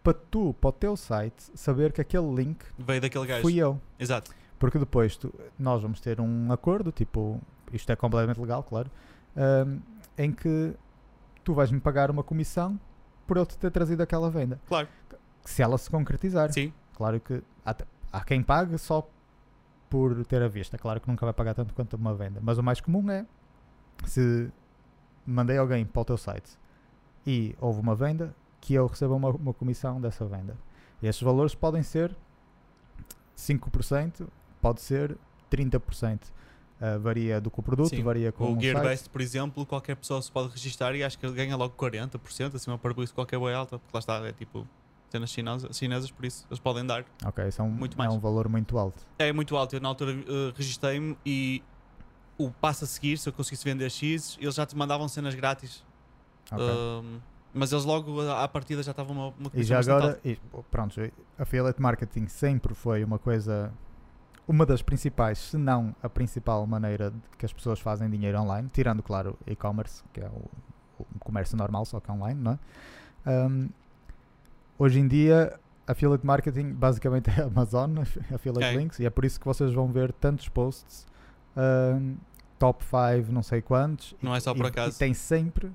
para tu, para o teu site, saber que aquele link Veio daquele gajo. fui eu. Exato. Porque depois tu- nós vamos ter um acordo, tipo, isto é completamente legal, claro, um, em que tu vais-me pagar uma comissão por eu te ter trazido aquela venda. Claro. Se ela se concretizar. Sim. Claro que há, te- há quem pague só por ter a vista. Claro que nunca vai pagar tanto quanto uma venda. Mas o mais comum é se mandei alguém para o teu site e houve uma venda, que eu receba uma, uma comissão dessa venda. E esses valores podem ser 5%, pode ser 30%. Ah, varia do que o produto, Sim. varia com o o site. Gearbest, por exemplo, qualquer pessoa se pode registrar e acho que ele ganha logo 40%, assim uma parboice qualquer boa alta, porque lá está, é tipo cenas chinesas, chinesas, por isso eles podem dar. Ok, isso é um, Muito é mais. um valor muito alto. É muito alto, eu na altura eh, registrei-me e o passo a seguir, se eu conseguisse vender X, eles já te mandavam cenas grátis. Ok. Ahm, mas eles logo à partida já estavam uma, uma E já agora, e, pronto, affiliate marketing sempre foi uma coisa, uma das principais, se não a principal maneira de que as pessoas fazem dinheiro online, tirando, claro, e-commerce, que é o, o comércio normal, só que online, não é? Ahm, hoje em dia, affiliate marketing basicamente é Amazon, affiliate Ok. links, e é por isso que vocês vão ver tantos posts, ahm, top 5, não sei quantos, Não e- é só por e- acaso. E tem sempre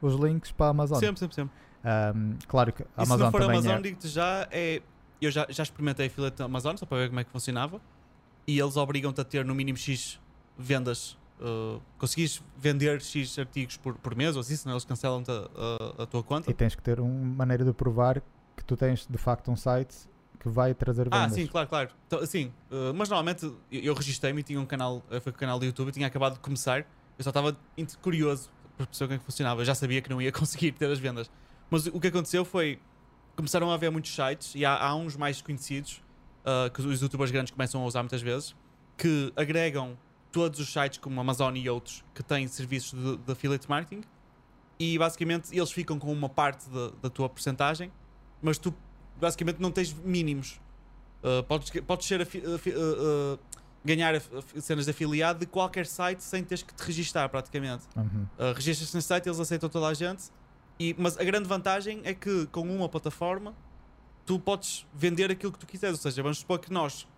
os links para a Amazon. Sempre, sempre, sempre. Ahm, claro que a e se Amazon não for Amazon, é... digo-te já, é. Eu já, já experimentei affiliate Amazon só para ver como é que funcionava e eles obrigam-te a ter no mínimo X vendas. Uh, conseguis vender X artigos por, por mês ou assim, senão eles cancelam-te a, a- a tua conta. E tens que ter uma maneira de provar tu tens de facto um site que vai trazer Ah, vendas. sim, claro, claro. Então, sim, uh, mas normalmente eu, eu registrei-me e tinha um canal, uh, foi o canal do YouTube, eu tinha acabado de começar, eu só estava curioso para perceber como é que funcionava. Eu já sabia que não ia conseguir ter as vendas. Mas o que aconteceu foi começaram a haver muitos sites e há, há uns mais conhecidos uh, que os youtubers grandes começam a usar muitas vezes que agregam todos os sites como Amazon e outros que têm serviços de, de affiliate marketing e basicamente eles ficam com uma parte da tua porcentagem, mas tu basicamente não tens mínimos. Uh, podes, podes ser afi- afi- uh, uh, ganhar af- cenas de afiliado de qualquer site sem teres que te registar praticamente. Uhum. Uh, registras-te nesse site, eles aceitam toda a gente. E, mas a grande vantagem é que com uma plataforma tu podes vender aquilo que tu quiseres. Ou seja, vamos supor que nós,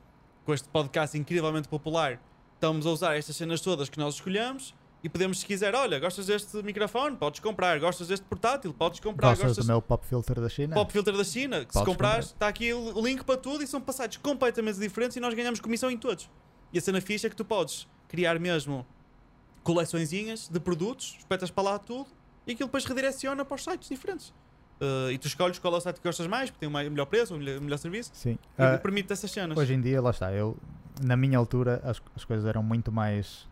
com este podcast incrivelmente popular, estamos a usar estas cenas todas que nós escolhemos e podemos, se quiser, olha, gostas deste microfone? Podes comprar. Gostas deste portátil? Podes comprar. Gostas Gostas do meu pop filter da China? pop filter da China? Que se comprares, comprar. está aqui o link para tudo e são passados completamente diferentes e nós ganhamos comissão em todos. E a cena ficha é que tu podes criar mesmo coleçõezinhas de produtos, espetas para lá tudo e aquilo depois redireciona para os sites diferentes. Uh, e tu escolhes qual é o site que gostas mais, porque tem o melhor preço, o melhor, o melhor serviço, Sim. e Ah, permite essas cenas. hoje em dia, lá está. Eu, na minha altura, as, as coisas eram muito mais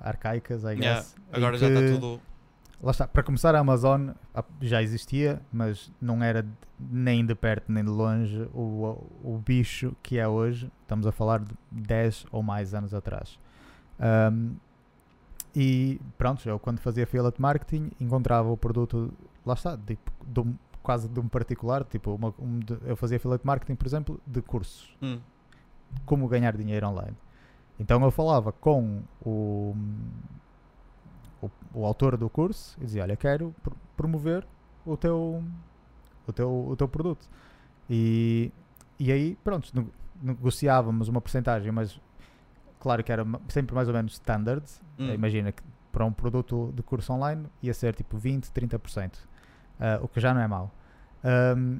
arcaicas, I Yeah, guess. em Agora já está tudo. Lá está, para começar a Amazon ah, já existia, mas não era de- nem de perto nem de longe o, o bicho que é hoje. Estamos a falar de 10 ou mais anos atrás. Ahm, e pronto, eu quando fazia affiliate marketing encontrava o produto, lá está, tipo, de um- quase de um particular. Tipo, uma- um de- eu fazia affiliate marketing, por exemplo, de cursos Hum, como ganhar dinheiro online. Então eu falava com o, o, o autor do curso e dizia, olha, quero pr- promover o teu, o teu, o teu produto. E, e aí, pronto, nego- negociávamos uma porcentagem, mas claro que era sempre mais ou menos standard. hum. Imagina que para um produto de curso online ia ser tipo 20, 30%, ah, o que já não é mau. Ahm,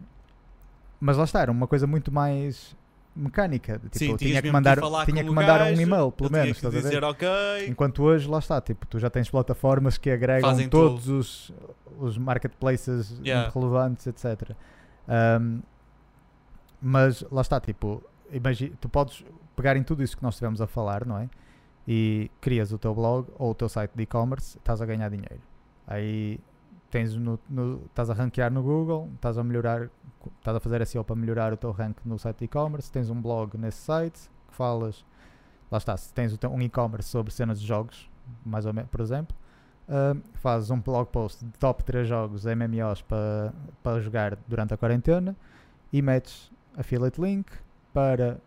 mas lá está, era uma coisa muito mais mecânica. Tipo, Sim, tinha que mandar, tinha que mandar um gajo, e-mail, pelo menos, estás a ver? dizer ok. Enquanto hoje, lá está, tipo, tu já tens plataformas que agregam Fazem todos os, os marketplaces Yeah. relevantes, etc. Ahm, mas lá está, tipo, imagi- tu podes pegar em tudo isso que nós estivemos a falar, não é? E crias o teu blog ou o teu site de e-commerce, estás a ganhar dinheiro. Aí tens no, no- estás a rankear no Google, estás a melhorar, estás a fazer SEO para melhorar o teu rank no site de e-commerce, tens um blog nesse site que falas, lá está, se tens um e-commerce sobre cenas de jogos, mais ou menos, por exemplo, ah, fazes um blog post de top 3 jogos MMOs para para jogar durante a quarentena e metes affiliate link para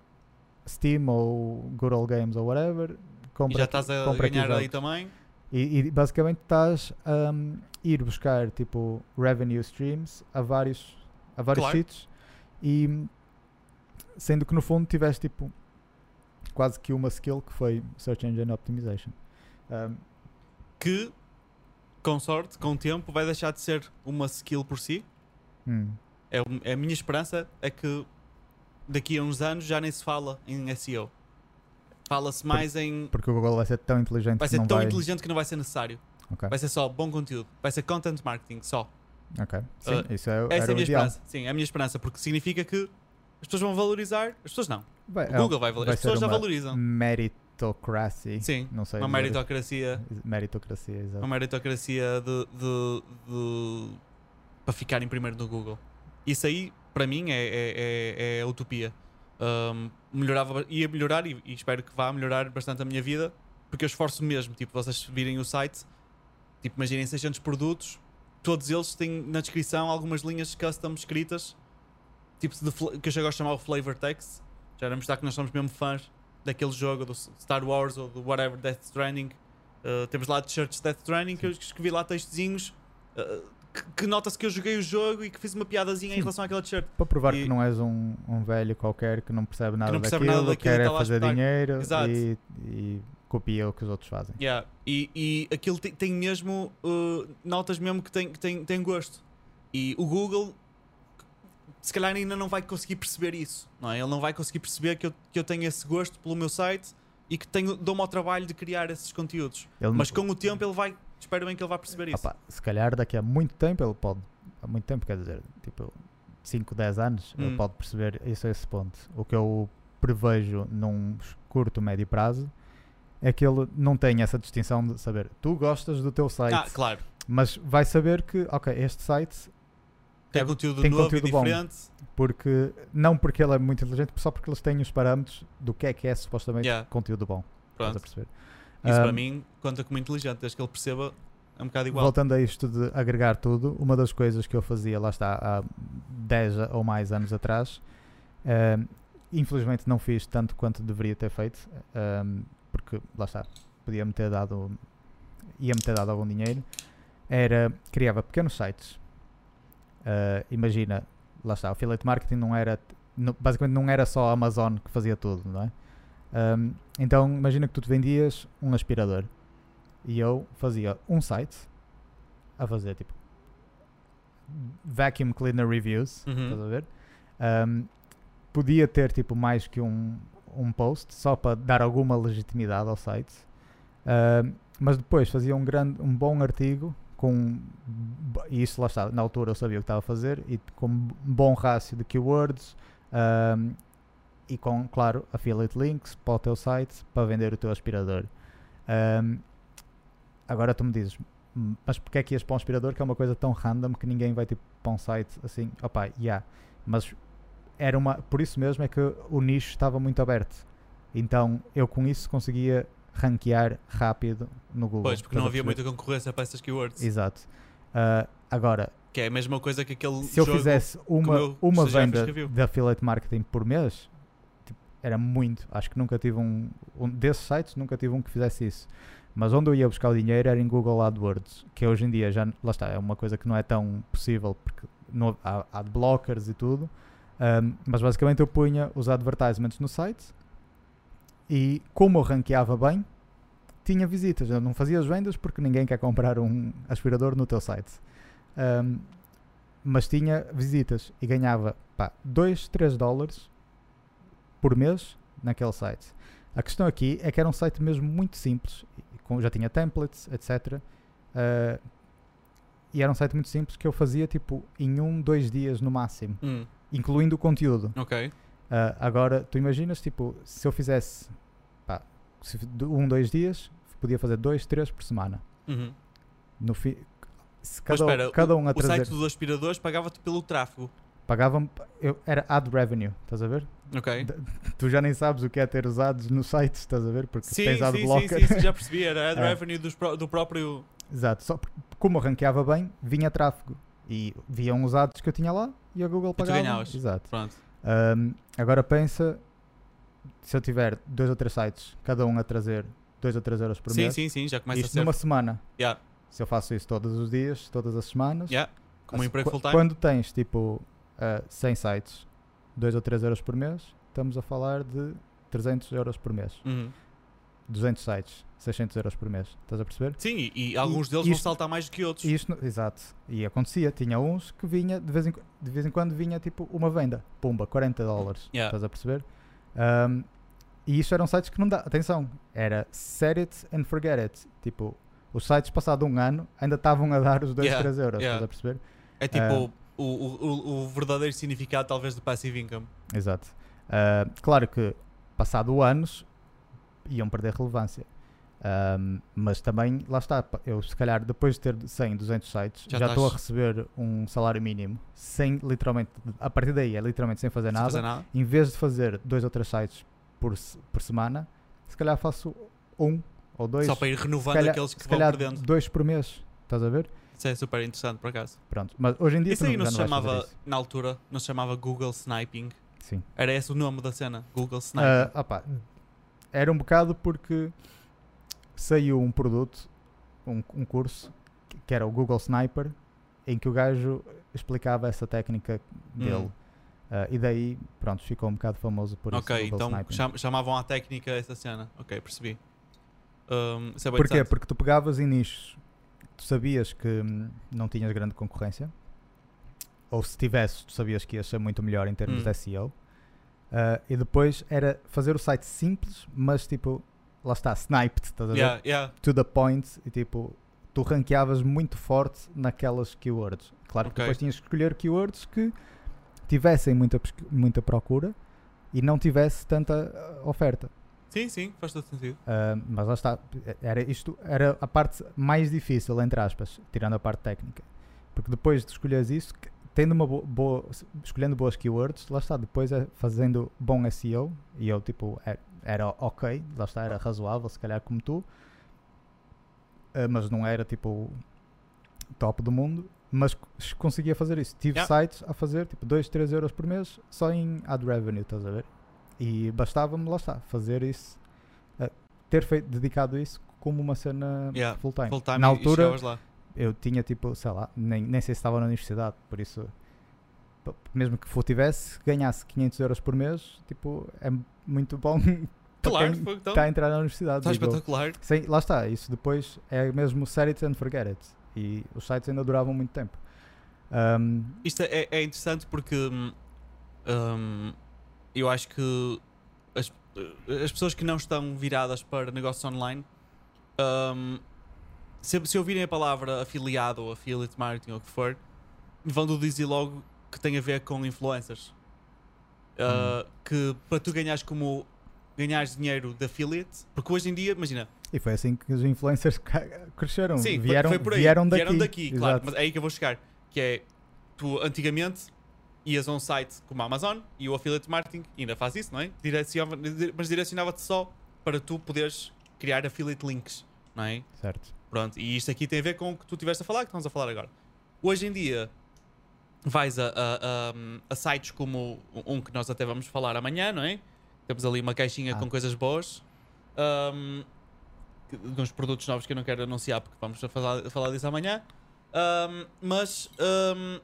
Steam ou Good Old Games ou whatever. E Compra já aqui- estás a ganhar ali também. E, e basicamente estás a um, ir buscar tipo revenue streams a vários, a vários Claro. sítios e sendo que no fundo tiveste tipo quase que uma skill que foi Search Engine Optimization. Um, Que, com sorte, com o tempo, vai deixar de ser uma skill por si. hum, É, é a minha esperança é que daqui a uns anos já nem se fala em SEO. Fala-se mais em. porque o Google vai ser tão inteligente Vai que ser não tão vai. inteligente que não vai ser necessário. Ok, Vai ser só bom conteúdo. Vai ser content marketing só. ok. Sim, Uh, isso é, Essa é a minha ideal. esperança. Sim, é a minha esperança, porque significa que as pessoas vão valorizar. As pessoas não. Vai, O é- Google vai valorizar. As pessoas já valorizam. Meritocracy. Sim, Não sei uma meritocracia. Meritocracia, exato. Uma meritocracia de, de- de- para ficar em primeiro no Google. Isso aí, para mim, é, é, é, é a utopia. Um, melhorava, ia melhorar e, e espero que vá melhorar bastante a minha vida, porque eu esforço mesmo. Tipo, vocês virem o site, tipo, imaginem 600 produtos, todos eles têm na descrição algumas linhas custom escritas, tipo, de, que eu já gosto de chamar o flavor text. Já era mostrar que nós somos mesmo fãs daquele jogo, do Star Wars ou do whatever, Death Stranding. Uh, temos lá t-shirts Death Stranding que eu escrevi lá textozinhos uh, que, que nota-se que eu joguei o jogo e que fiz uma piadazinha em Sim. relação àquele t-shirt. Para provar E- que não és um, um velho qualquer que não percebe nada não percebe daquilo, nada daquilo quer é a fazer dinheiro Exato. e, e copia o que os outros fazem. Yeah. E, e aquilo tem, tem mesmo uh, notas mesmo que tem, que tem, tem gosto. E o Google se calhar ainda não vai conseguir perceber isso. Não é? Ele não vai conseguir perceber que eu, que eu tenho esse gosto pelo meu site e que tenho, dou-me ao trabalho de criar esses conteúdos. Ele Mas com o tempo ele vai. Espero bem que ele vá perceber isso. Opa, se calhar daqui a muito tempo ele pode, há muito tempo quer dizer, tipo 5, 10 anos, Hum. ele pode perceber isso a esse ponto. O que eu prevejo num curto, médio prazo é que ele não tem essa distinção de saber tu gostas do teu site, ah, claro. mas vai saber que, ok, este site Tem É, conteúdo tem novo conteúdo e bom. diferente. porque não porque ele é muito inteligente, só porque eles têm os parâmetros do que é que é supostamente Yeah. conteúdo bom. Estás a Pronto. perceber? Isso para Ahm, mim conta como inteligente, desde que ele perceba é um bocado igual. Voltando a isto de agregar tudo, uma das coisas que eu fazia, lá está, há 10 ou mais anos atrás, eh, infelizmente não fiz tanto quanto deveria ter feito, ahm, porque lá está, podia-me ter dado, ia-me ter dado algum dinheiro. Era, criava pequenos sites. Ah, imagina, lá está, o affiliate marketing não era, não- basicamente não era só a Amazon que fazia tudo, não é? Ahm, então imagina que tu te vendias um aspirador e eu fazia um site a fazer tipo vacuum cleaner reviews, Uhum. estás a ver? Ahm, podia ter tipo mais que um, um post só para dar alguma legitimidade ao site, Ahm, mas depois fazia um grande, um bom artigo com e isso lá está, na altura eu sabia o que estava a fazer e com um bom rácio de keywords ahm, e com, claro, affiliate links para o teu site para vender o teu aspirador. Ahm, agora tu me dizes, "Hum, mas porque é que ias para um aspirador que é uma coisa tão random que ninguém vai tipo para um site assim, opá, yeah. mas era uma, por isso mesmo é que o nicho estava muito aberto. Então eu com isso conseguia ranquear rápido no Google. Pois, porque não havia muita concorrência para essas keywords. Exato. Ah, agora, Que é a mesma coisa que aquele se eu fizesse uma, eu uma venda de affiliate marketing por mês, tipo, era muito. Acho que nunca tive um, um desses sites, nunca tive um que fizesse isso. Mas onde eu ia buscar o dinheiro era em Google AdWords, que hoje em dia já, lá está, é uma coisa que não é tão possível porque não, há ad blockers e tudo. Ahm, mas basicamente eu punha os advertisements no site e como eu ranqueava bem, tinha visitas. Eu não fazia as vendas porque ninguém quer comprar um aspirador no teu site. Ahm, mas tinha visitas e ganhava 2, 3 dólares por mês naquele site. A questão aqui é que era um site mesmo muito simples, com, já tinha templates, etc. ah, e era um site muito simples que eu fazia tipo em um, dois dias no máximo, Hum, incluindo o conteúdo. ok. Ah, agora, tu imaginas, tipo, se eu fizesse pá, um, dois dias, podia fazer dois, três por semana. Uhum. No fi, se Mas cada, espera, cada o, um o trazer, site dos aspiradores pagava-te pelo tráfego. pagavam, eu, era ad revenue, estás a ver? Ok. Tu já nem sabes o que é ter os ads no site, estás a ver? Porque Sim, tens ad sim, sim, blocker. sim, sim, já percebi. Era ad É. revenue dos do próprio. Exato, só porque como ranqueava bem, vinha tráfego. E viam os ads que eu tinha lá e a Google tu pagava. ganhavas. Exato. Pronto. Ahm, agora pensa, se eu tiver dois ou três sites, cada um a trazer 2 ou 3 euros por Sim, mês, sim, sim, já começa isto a ser. numa semana. Yeah, Se eu faço isso todos os dias, todas as semanas, yeah. Como um se- emprego full-time. quando tens tipo ah, 100 sites, 2 ou 3 euros por mês, estamos a falar de 300 euros por mês. Uhum. 200 sites, 600 euros por mês. Estás a perceber? Sim, e, e alguns deles vão isto- saltar mais do que outros. E isto, exato. E acontecia. Tinha uns que vinha, de vez em, de vez em quando vinha tipo uma venda. Pumba, 40 dólares. Yeah. Estás a perceber? Ahm, e isto eram sites que não dá. Atenção, era set it and forget it. Tipo, os sites passado um ano ainda estavam a dar os 2, Yeah, 3 euros. yeah. Estás a perceber? É tipo Ah. o, o, o, verdadeiro significado, talvez, do passive income. Exato. Ah, claro que passado anos iam perder relevância. Ahm, mas também, lá está, eu se calhar depois de ter 100, 200 sites, Já já estou a receber um salário mínimo, sem literalmente, a partir daí é literalmente sem fazer Sem nada, fazer nada. em vez de fazer dois ou três sites por, por semana, se calhar faço um ou dois, Só para ir renovando calhar, aqueles que se vão calhar perdendo. dois por mês, estás a ver? Isso é super interessante, por acaso. Pronto, mas hoje em dia Isso aí não se chamava, na altura, não se chamava Google Sniping. Sim. Era esse o nome da cena, Google Sniping. Ah, opá, era um bocado porque saiu um produto, um, um curso, que- era o Google Sniper, em que o gajo explicava essa técnica dele. Hum. Ah, e daí, pronto, ficou um bocado famoso por isso. ok, então Sniping. cham- chamavam à técnica essa cena. Ok, percebi. Um, é Porquê? Porque tu pegavas em nichos, tu sabias que hum, não tinhas grande concorrência, ou se tivesses, tu sabias que ias ser muito melhor em termos Hum. de SEO, Ah, e depois era fazer o site simples, mas tipo, lá está, sniped, estás a ver? Yeah, yeah. To the point, e tipo, tu ranqueavas muito forte naquelas keywords. Claro que depois tinhas que escolher keywords que tivessem muita, muita procura e não tivesse tanta ah, oferta. Sim, sim, faz todo sentido. Ah, mas lá está, era isto era a parte mais difícil, entre aspas, tirando a parte técnica. Porque depois de escolheres isso, tendo uma boa, boa- escolhendo boas keywords, lá está, depois é fazendo bom SEO, e eu tipo, é- era ok, lá está, era razoável, se calhar como tu, Ah, mas não era tipo top do mundo, mas conseguia fazer isso. Tive Yeah. sites a fazer tipo 2, 3 euros por mês só em ad revenue, estás a ver? E bastava-me, lá está, fazer isso, uh, ter feito, dedicado isso como uma cena Yeah, full time. Full Na altura. Eu tinha tipo, sei lá, nem, nem sei se estava na universidade, por isso, mesmo que for tivesse, ganhasse 500 euros por mês, tipo, é muito bom Claro, quem então, está a entrar na universidade. está espetacular. Sim, lá está, isso depois é mesmo set it and forget it. E os sites ainda duravam muito tempo. Um, Isto é, é interessante porque hum, eu acho que as, as pessoas que não estão viradas para negócios online, hum, se, se ouvirem a palavra afiliado ou affiliate marketing ou o que for, vão deduzir logo que tem a ver com influencers. Uh, Que para tu ganhares como ganhares dinheiro de affiliate, porque hoje em dia, imagina, e foi assim que os influencers cresceram. Sim, foi- vieram, foi por aí. vieram daqui. claro. Exato. Mas é aí que eu vou chegar. Que é, tu antigamente ias a um site como a Amazon e o Affiliate Marketing ainda faz isso, não é? Direciona, mas direcionava-te só para tu poderes criar affiliate links, não é? Certo. Pronto, e isto aqui tem a ver com o que tu estiveste a falar, que estamos a falar agora. Hoje em dia, vais a, a- a- sites como um que nós até vamos falar amanhã, não é? Temos ali uma caixinha Ah. com coisas boas. Um, de uns produtos novos que eu não quero anunciar porque vamos falar, falar disso amanhã. Um, mas um,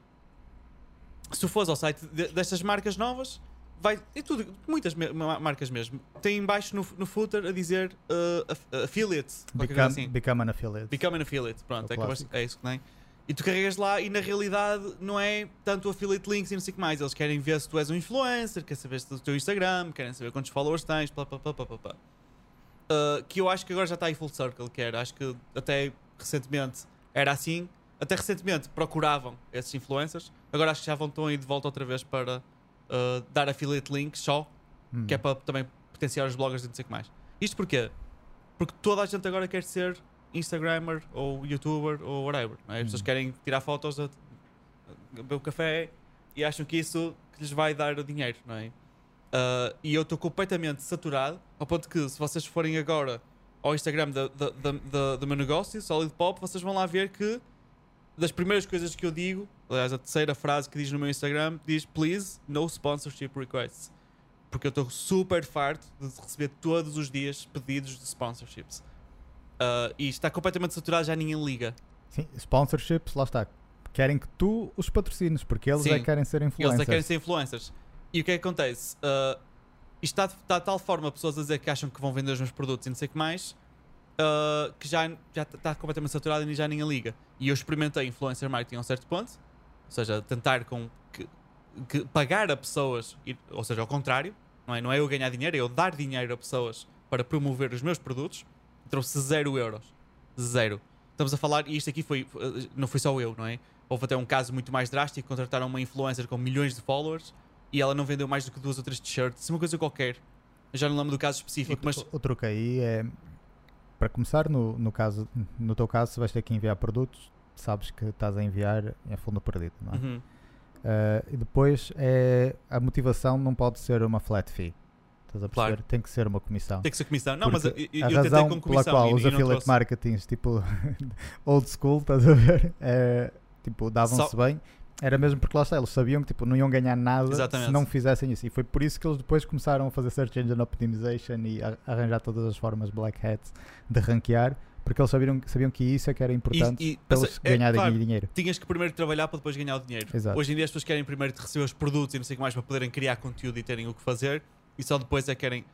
se tu fores ao site de- destas marcas novas, vai. E tudo, muitas me- ma- marcas mesmo. Tem embaixo no, no footer a dizer uh, aff- affiliate. Become, assim. become an affiliate. Become an affiliate, pronto, É é, é isso que tem. E tu carregas lá e na realidade não é tanto affiliate links e não sei o que mais. Eles querem ver se tu és um influencer, querem saber se o teu Instagram, querem saber quantos followers tens, pá, pá, pá, pá, pá, pá. Uh, que eu acho que agora já está aí full circle, que era. Acho que até recentemente era assim. Até recentemente procuravam esses influencers. Agora acho que já vão estão aí de volta outra vez para uh, dar affiliate links só Hum. que é para também potenciar os bloggers e não sei o que mais. Isto porquê? Porque toda a gente agora quer ser Instagrammer ou YouTuber ou whatever. É? As pessoas Hum. querem tirar fotos a, beber o café e acham que isso que lhes vai dar dinheiro, não é? Ah, e eu estou completamente saturado ao ponto que se vocês forem agora ao Instagram da- da- da- da- do meu negócio, Solid Pop, vocês vão lá ver que das primeiras coisas que eu digo, aliás, a terceira frase que diz no meu Instagram diz Please, no sponsorship requests porque eu estou super farto de receber todos os dias pedidos de sponsorships. Ah, e está completamente saturado, já ninguém liga. Sim, sponsorships, lá está. Querem que tu os patrocines, porque eles é Sim. que querem ser influencers. eles é que querem ser influencers. E o que é que acontece? Ah, isto está, está de tal forma pessoas a dizer que acham que vão vender os meus produtos e não sei o que mais, ah, que já, já está completamente saturado e já ninguém liga. E eu experimentei influencer marketing a um certo ponto, ou seja, tentar com que, que pagar a pessoas, ou seja, ao contrário, não é, não é eu ganhar dinheiro, é eu dar dinheiro a pessoas para promover os meus produtos. Trouxe zero euros. Zero. Estamos a falar, e isto aqui foi, foi- não foi só eu, não é? Houve até um caso muito mais drástico, contrataram uma influencer com milhões de followers e ela não vendeu mais do que duas ou três t-shirts, uma coisa qualquer. Eu já não lembro do caso específico, mas O, o truque aí é, para começar, no, no, caso, no teu caso, se vais ter que enviar produtos, sabes que estás a enviar em fundo perdido, não é? Uhum. Uh, e depois é, a motivação não pode ser uma flat fee. Estás a perceber? Claro. Tem que ser uma comissão. tem que ser comissão. Não, mas eu, Porque eu a tentei razão com pela comissão qual e, os e affiliate marketings tipo old school, estás a ver? É, tipo, davam-se bem. Era mesmo porque lá está, eles sabiam que tipo, não iam ganhar nada Exatamente. se não fizessem isso. E foi por isso que eles depois começaram a fazer search engine optimization e a arranjar todas as formas black hat de ranquear, porque eles sabiam, sabiam que isso é que era importante E- e- para eles é, ganharem claro, dinheiro. tinhas que primeiro trabalhar para depois ganhar o dinheiro. Exato. Hoje em dia as pessoas querem primeiro receber os produtos e não sei o que mais para poderem criar conteúdo e terem o que fazer e só depois é que querem.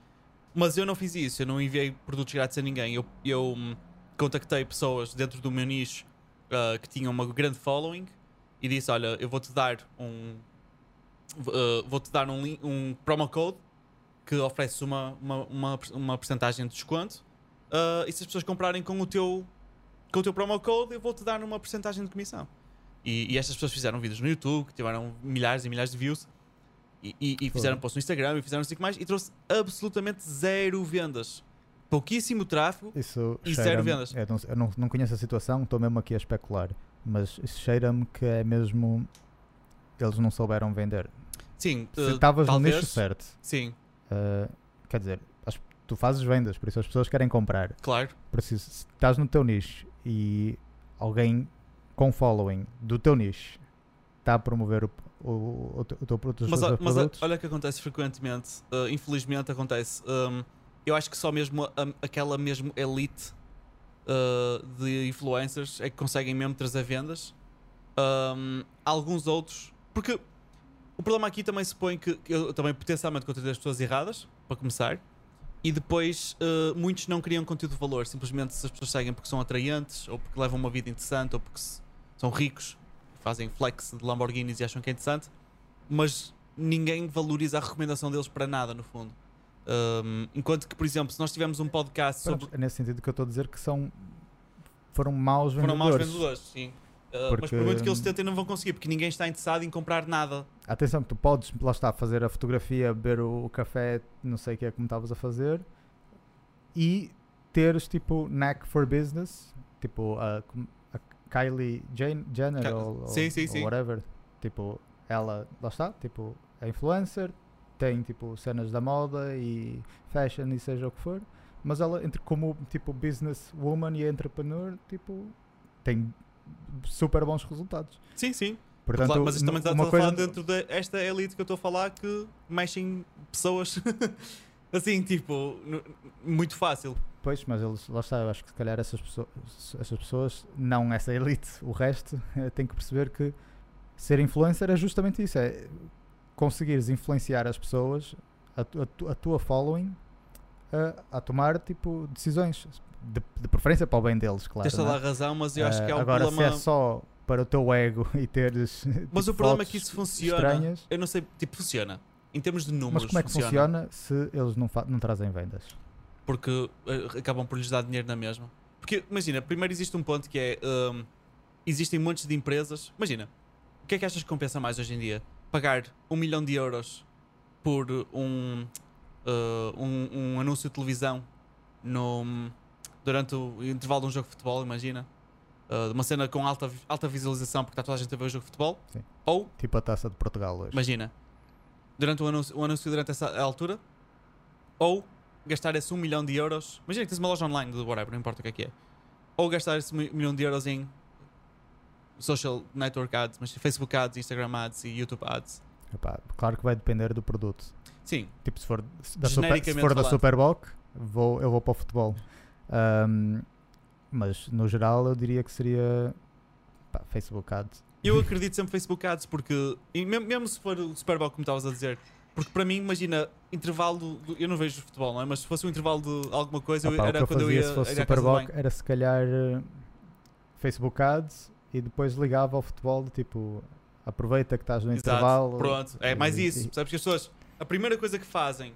Mas eu não fiz isso, eu não enviei produtos grátis a ninguém. Eu, eu hum, contactei pessoas dentro do meu nicho ah, que tinham uma grande following e disse: Olha, eu vou-te dar um. ah, vou-te dar um, um promo code que oferece uma, uma, uma, uma porcentagem de desconto. Ah, e se as pessoas comprarem com o teu com o teu promo code, eu vou-te dar uma porcentagem de comissão. E, e estas pessoas fizeram vídeos no YouTube, que tiveram milhares e milhares de views, e, e- e fizeram posts no Instagram, e fizeram o que mais, e trouxe absolutamente zero vendas. Pouquíssimo tráfego. Isso E zero vendas. Eu, não, eu não, não conheço a situação, estou mesmo aqui a especular, mas isso cheira-me que é mesmo. Eles não souberam vender. Sim, Se eh, estavas no nicho certo, Sim, uh, quer dizer, tu fazes vendas, por isso as pessoas querem comprar. claro. Por isso, se estás no teu nicho e alguém com following do teu nicho está a promover o, o, o, teu- o teu produto. Mas, mas produtos. olha que acontece frequentemente, uh, infelizmente acontece. um, eu acho que só mesmo a- aquela mesmo elite uh, de influencers é que conseguem mesmo trazer vendas. Um, alguns outros, porque o problema aqui também se põe que, eu também potencialmente conteúdo as pessoas erradas, para começar, e depois uh, muitos não criam conteúdo de valor, simplesmente se as pessoas seguem porque são atraentes, ou porque levam uma vida interessante, ou porque se- são ricos, fazem flex de Lamborghinis e acham que é interessante, mas ninguém valoriza a recomendação deles para nada, no fundo. Um, enquanto que, por exemplo, se nós tivermos um podcast sobre. É nesse sentido que eu estou a dizer que são foram maus Foram vendedores. maus vendedores, sim. Uh, mas Porque, por muito que eles tentem, não vão conseguir, porque ninguém está interessado em comprar nada. Atenção, tu podes, lá está, fazer a fotografia, beber o, o café, não sei o que é como estavas a fazer, e teres tipo knack for business, tipo a, a Kylie Jane, Jenner Ka- ou, sim, sim, ou sim. whatever, tipo, ela, lá está, tipo, é influencer, tem tipo cenas da moda e fashion e seja o que for, mas ela entre como tipo business woman e entrepreneur, tipo, tem super bons resultados. Sim, sim. Portanto, claro, mas isto também está uma a coisa falar dentro desta elite que eu estou a falar que mexem pessoas assim, tipo, muito fácil. Pois, mas eles, lá está, eu acho que se calhar essas pessoas, essas pessoas não essa elite, o resto, eh, tem que perceber que ser influencer é justamente isso, é conseguires influenciar as pessoas, a, a a tua following, a, a tomar tipo decisões, de, de preferência para o bem deles, claro. Tens toda não a é? razão, mas eu acho que há um Agora, problema. se é só para o teu ego e teres. Mas tipo, o problema é que isso funciona. Estranhas, Eu não sei, tipo, funciona. Em termos de números, mas como é que funciona, se eles não, não trazem vendas? Porque eh, acabam por lhes dar dinheiro na mesma. Porque, imagina, primeiro existe um ponto que é. hum, existem montes de empresas. Imagina, o que é que achas que compensa mais hoje em dia? Pagar um milhão de euros por um, eh, um, um anúncio de televisão no, durante o intervalo de um jogo de futebol, imagina. Eh, uma cena com alta, alta visualização porque está toda a gente a ver o jogo de futebol. Sim. Ou Tipo a taça de Portugal hoje. Imagina, durante o anúncio, o anúncio durante essa altura, ou gastar esse 1 milhão de euros. Imagina que tens uma loja online de whatever, não importa o que é que é. Ou gastar esse mi- milhão de euros em social network ads, mas Facebook ads, Instagram ads e YouTube ads. Epá, claro que vai depender do produto. Sim, Tipo, se for da, super, se for da. Superboc, vou, eu vou para o futebol. Ahm, mas no geral eu diria que seria pá, Facebook Ads. eu acredito sempre em Facebook ads porque, mesmo, mesmo se for o Super Bowl, como estavas a dizer, porque para mim, imagina, intervalo. do- eu não vejo futebol, não é? Mas se fosse um intervalo de alguma coisa, Opa, que era eu quando eu ia, se fosse banho. Superboc era se calhar Facebook Ads e depois ligava ao futebol tipo aproveita que estás no Exato, intervalo. Pronto, é mais e- isso. e- Percebes que as pessoas, a primeira coisa que fazem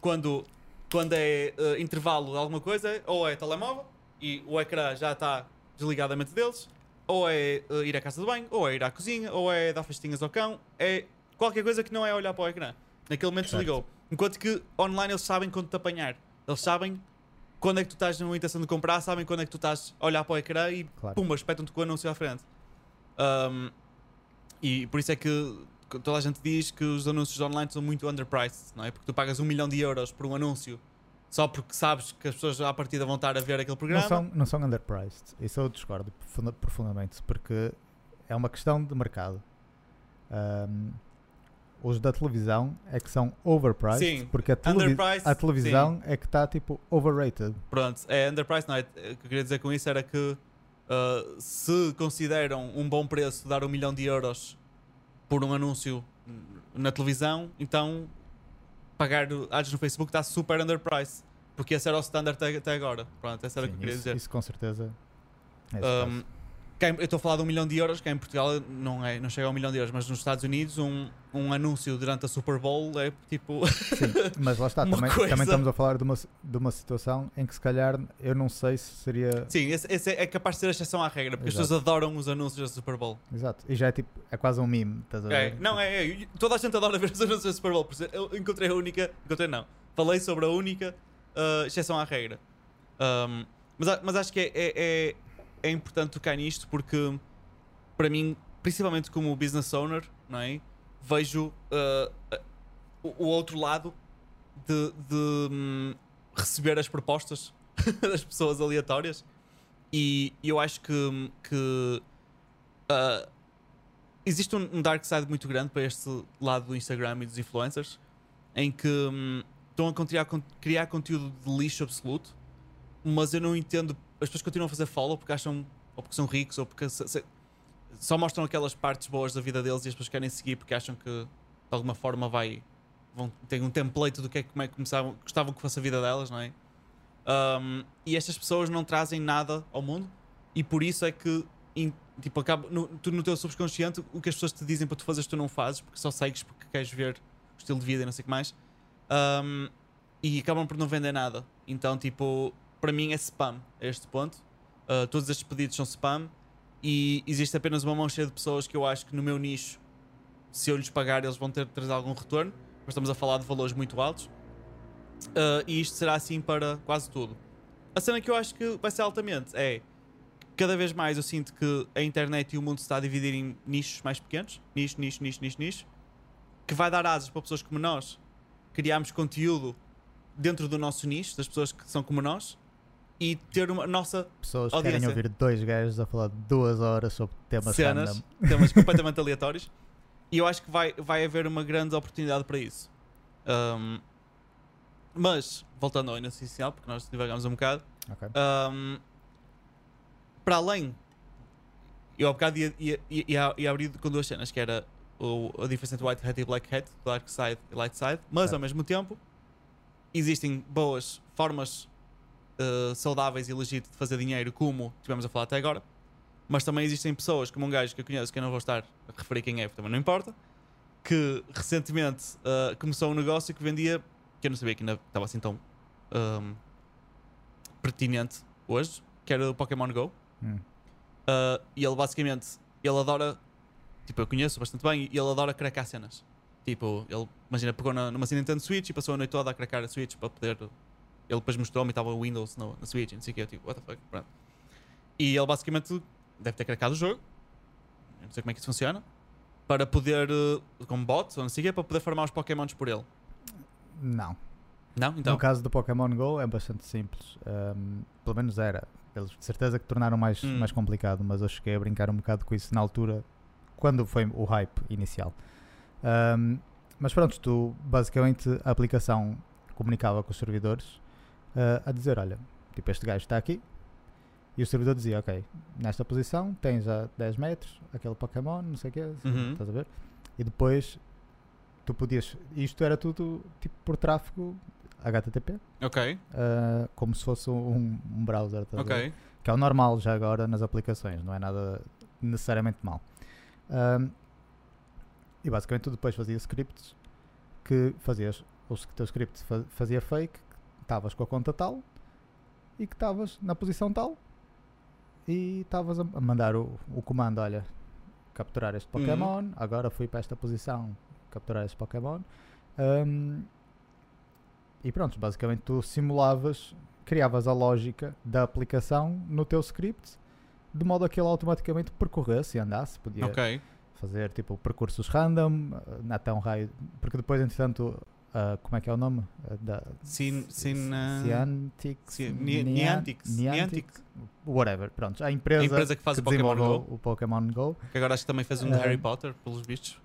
quando, quando é eh, intervalo de alguma coisa, é ou é telemóvel e o ecrã já está desligado da mente deles, ou é eh, ir à casa de banho, ou é ir à cozinha, ou é dar festinhas ao cão, é qualquer coisa que não é olhar para o ecrã. Naquele momento Certo. desligou. Enquanto que online eles sabem quando te apanhar. Eles sabem quando é que tu estás numa intenção de comprar, sabem quando é que tu estás a olhar para o ecrã e Claro. pumba, espetam-te com o anúncio à frente. Um, e por isso é que toda a gente diz que os anúncios online são muito underpriced, não é? Porque tu pagas um milhão de euros por um anúncio só porque sabes que as pessoas à partida vão estar a ver aquele programa. Não são, não são underpriced. Isso eu discordo profunda- profundamente, porque é uma questão de mercado. Ahm, os da televisão é que são overpriced, Sim, porque a, televi- a televisão é que está tipo overrated. Pronto, é underpriced, não é? O que eu queria dizer com isso era que uh, se consideram um bom preço dar um milhão de euros por um anúncio na televisão, então pagar ads no Facebook está super underpriced. Porque esse era o standard até, agora. Pronto, esse era o que eu Sim, queria isso, dizer. isso com certeza. é Um, em- eu estou a falar de um milhão de euros, que em Portugal não, é, não chega a um milhão de euros, mas nos Estados Unidos um, um anúncio durante a Super Bowl é tipo. Sim, mas lá está, também, coisa- também estamos a falar de uma, de uma situação em que se calhar eu não sei se seria. Sim, esse, esse é capaz de ser a exceção à regra, porque as Exato. pessoas adoram os anúncios da Super Bowl. Exato, e já é tipo, é quase um meme, estás a É, ver? não, é, é, toda a gente adora ver os anúncios da Super Bowl. por isso Eu encontrei a única. Encontrei não. Falei sobre a única uh, exceção à regra. Um, mas, mas acho que é, é, é, importante tocar nisto porque, para mim, principalmente como business owner, não é? vejo uh, o, outro lado de, de, hum, receber as propostas das pessoas aleatórias. E eu acho que, que uh, existe um, um dark side muito grande para este lado do Instagram e dos influencers, em que hum, estão a criar, criar conteúdo de lixo absoluto, mas eu não entendo. As pessoas continuam a fazer follow porque acham, ou porque são ricos, ou porque se- se- só mostram aquelas partes boas da vida deles e as pessoas querem seguir porque acham que de alguma forma vai. Vão, tem um template do que é como é que começavam, gostavam que fosse a vida delas, não é? Um, e estas pessoas não trazem nada ao mundo e por isso é que in- tipo, acaba, no, tu no teu subconsciente o que as pessoas te dizem para tu fazeres tu não fazes porque só segues porque queres ver o estilo de vida e não sei o que mais Um, e acabam por não vender nada então tipo para mim é spam a este ponto Uh, todos estes pedidos são spam e existe apenas uma mão cheia de pessoas que eu acho que no meu nicho se eu lhes pagar eles vão ter de trazer algum retorno mas estamos a falar de valores muito altos Uh, e isto será assim para quase tudo. A cena que eu acho que vai ser altamente é cada vez mais eu sinto que a internet e o mundo se está a dividir em nichos mais pequenos, nicho, nicho, nicho, nicho, nicho, que vai dar asas para pessoas como nós criarmos conteúdo dentro do nosso nicho, das pessoas que são como nós, e ter uma nossa Pessoas que querem Audiência. ouvir dois gajos a falar duas horas sobre temas cenas, random. temas completamente aleatórios, e eu acho que vai, vai haver uma grande oportunidade para isso. Um, mas, voltando ao essencial, porque nós divagamos um bocado, Ok. Um, para além, eu há bocado ia, ia, ia, ia- abrir com duas cenas, que era o, a diferença entre White Hat e Black Hat, Dark Side e Light Side, mas Certo. ao mesmo tempo existem boas formas uh, saudáveis e legítimas de fazer dinheiro, como tivemos a falar até agora, mas também existem pessoas, como um gajo que eu conheço, que eu não vou estar a referir quem é, porque também não importa, que recentemente uh, começou um negócio que vendia, que eu não sabia que ainda estava assim tão um, pertinente hoje, que era o Pokémon Go. Hum. Uh, e ele basicamente, ele adora, tipo, eu conheço bastante bem, e ele adora cracar cenas. Tipo, ele, imagina, pegou na, numa Nintendo Switch e passou a noite toda a cracar a Switch para poder. Ele depois mostrou-me e estava o Windows no, na Switch, não sei o que, eu tipo, what the fuck, pronto. E ele basicamente deve ter craquado o jogo, não sei como é que isso funciona, para poder, uh, com bots ou não sei o que, para poder farmar os Pokémons por ele. Não. Não? Então. No caso do Pokémon Go é bastante simples. Ahm, pelo menos era. Eles de certeza que tornaram mais, Hum. mais complicado, mas eu cheguei a brincar um bocado com isso na altura, quando foi o hype inicial. Ahm, mas pronto, tu basicamente a aplicação comunicava com os servidores ah, a dizer: olha, tipo, este gajo está aqui. E o servidor dizia: ok, nesta posição tens a 10 metros, aquele Pokémon, não sei o quê, Uhum. estás a ver? E depois tu podias. Isto era tudo tipo por tráfego HTTP, Ok, ah, como se fosse um, um browser, ok. que é o normal já agora nas aplicações, não é nada necessariamente mal. Ahm, e basicamente tu depois fazias scripts que fazias, o teu script fa- fazia fake, que estavas com a conta tal e que estavas na posição tal e estavas a, mandar o, o comando, olha, capturar este Uhum. Pokémon, agora fui para esta posição capturar este Pokémon. Ahm, e pronto, basicamente tu simulavas, criavas a lógica da aplicação no teu script, de modo a que ele automaticamente percorresse e andasse, podia Ok. fazer tipo percursos random, eh, até um raio, porque depois entretanto, ah, como é que é o nome? Ah, da, Sin, sin, uh, Ciantix, Ci- Ni- Nian- Niantics. Niantic, whatever, pronto, a empresa, A empresa que faz o Pokémon Go. o Pokémon Go, Que agora acho que também fez um de Ah. Harry Potter, pelos vistos.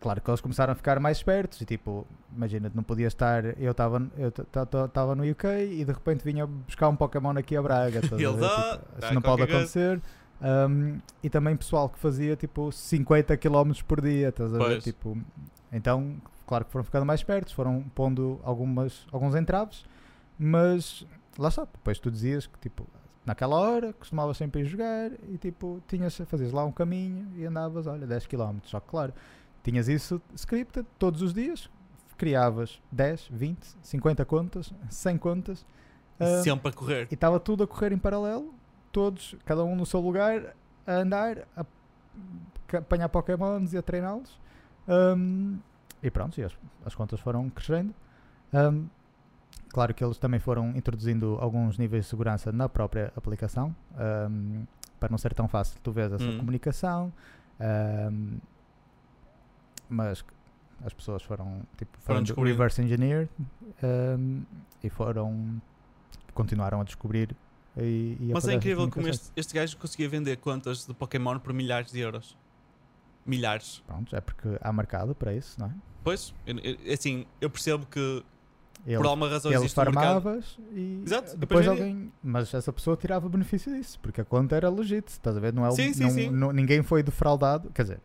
Claro que eles começaram a ficar mais espertos e tipo, imagina, não podia estar, eu estava eu no UK e de repente vinha buscar um Pokémon aqui a Braga, a Eles, ver? ah, Tipo, tá isso não pode acontecer. Um, e também pessoal que fazia tipo 50 km por dia, estás a ver? Tipo, então, claro que foram ficando mais espertos, foram pondo algumas, alguns entraves, mas lá está, depois tu dizias que tipo, naquela hora costumavas sempre ir jogar e tipo, tinhas, fazias lá um caminho e andavas, olha, 10 km, só que claro, tinhas isso scripted todos os dias, criavas 10, 20, 50 contas, 100 contas. ah, Sempre a correr. e estava tudo a correr em paralelo, todos, cada um no seu lugar, a andar, a apanhar Pokémons e a treiná-los. Um, e pronto, e as, as contas foram crescendo. Um, claro que eles também foram introduzindo alguns níveis de segurança na própria aplicação, um, para não ser tão fácil tu vês essa Hum. comunicação. um, mas as pessoas foram tipo Foram reverse engineer um, e foram continuaram a descobrir e, e Mas é incrível como este, este gajo conseguia vender contas de Pokémon por milhares de euros. milhares. Pronto, é porque há mercado para isso, não é? Pois, eu- assim, eu percebo que Ele, por alguma razão ele existe um mercado. farmavas e Exato, depois depois alguém. Mas essa pessoa tirava benefício disso, porque a conta era legit, estás a ver? Não é, Sim, sim, não- sim. não- ninguém foi defraudado. Quer dizer,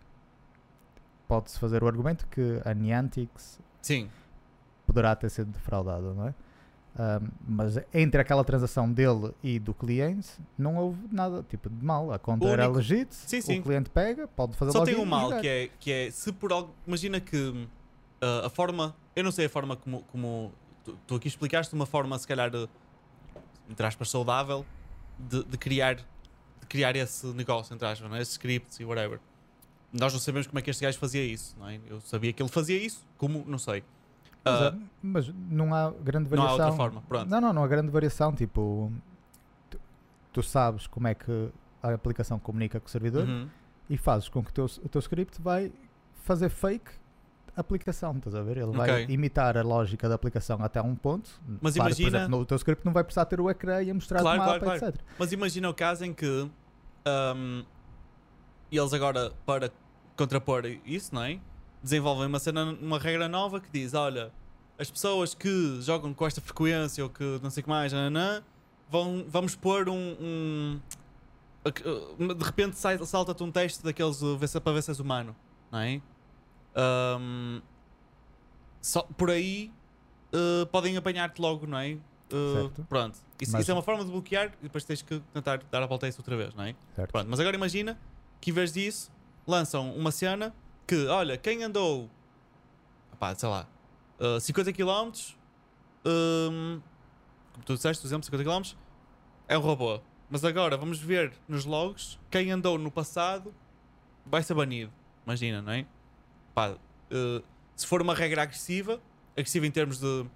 pode-se fazer o argumento que a Niantic Sim, poderá ter sido defraudada, não é? Ahm, mas entre aquela transação dele e do cliente não houve nada tipo de mal. A conta O era único- legit, Sim, sim. o cliente pega, pode fazer só tem um mal que é, que é se por algo. Imagina que ah, a forma. Eu não sei a forma como. como tu, tu aqui explicaste uma forma, se calhar, entre aspas, saudável de, de criar, de criar esse negócio, entre aspas, não é? Esses scripts e whatever. Nós não sabemos como é que este gajo fazia isso, não é? Eu sabia que ele fazia isso, como, não sei. Mas, é, mas não há grande não há variação. outra forma, pronto. Não, não, não há grande variação. Tipo, tu, tu sabes como é que a aplicação comunica com o servidor Uhum. e fazes com que o teu, o teu script vai fazer fake aplicação, estás a ver? Ele vai Ok. imitar a lógica da aplicação até um ponto. Mas Claro, por imagina- exemplo, no- o teu script não vai precisar ter o ecrã e a mostrar Claro, o mapa, claro, claro. etc. Mas imagina o caso em que ahm, eles agora, para contrapor isso, não é? Desenvolvem uma cena, uma regra nova que diz: olha, as pessoas que jogam com esta frequência ou que não sei o que mais, nananã, vão, vamos pôr um. um- de repente sai- salta-te um teste daqueles ver se- para ver se és humano, não é? Ahm, só, por aí uh, podem apanhar-te logo, não é? Uh, Certo. pronto. Isso, Mas- isso é uma forma de bloquear e depois tens que tentar dar a volta a isso outra vez, não é? Certo. Pronto, mas agora imagina que em vez disso lançam uma cena que, olha, quem andou, pá, sei lá, uh, 50 km, um, como tu disseste, por exemplo, 50 km, é um robô. Mas agora vamos ver nos logs quem andou no passado vai ser banido. Imagina, não é? Pá, uh, se for uma regra agressiva, agressiva em termos de. uh,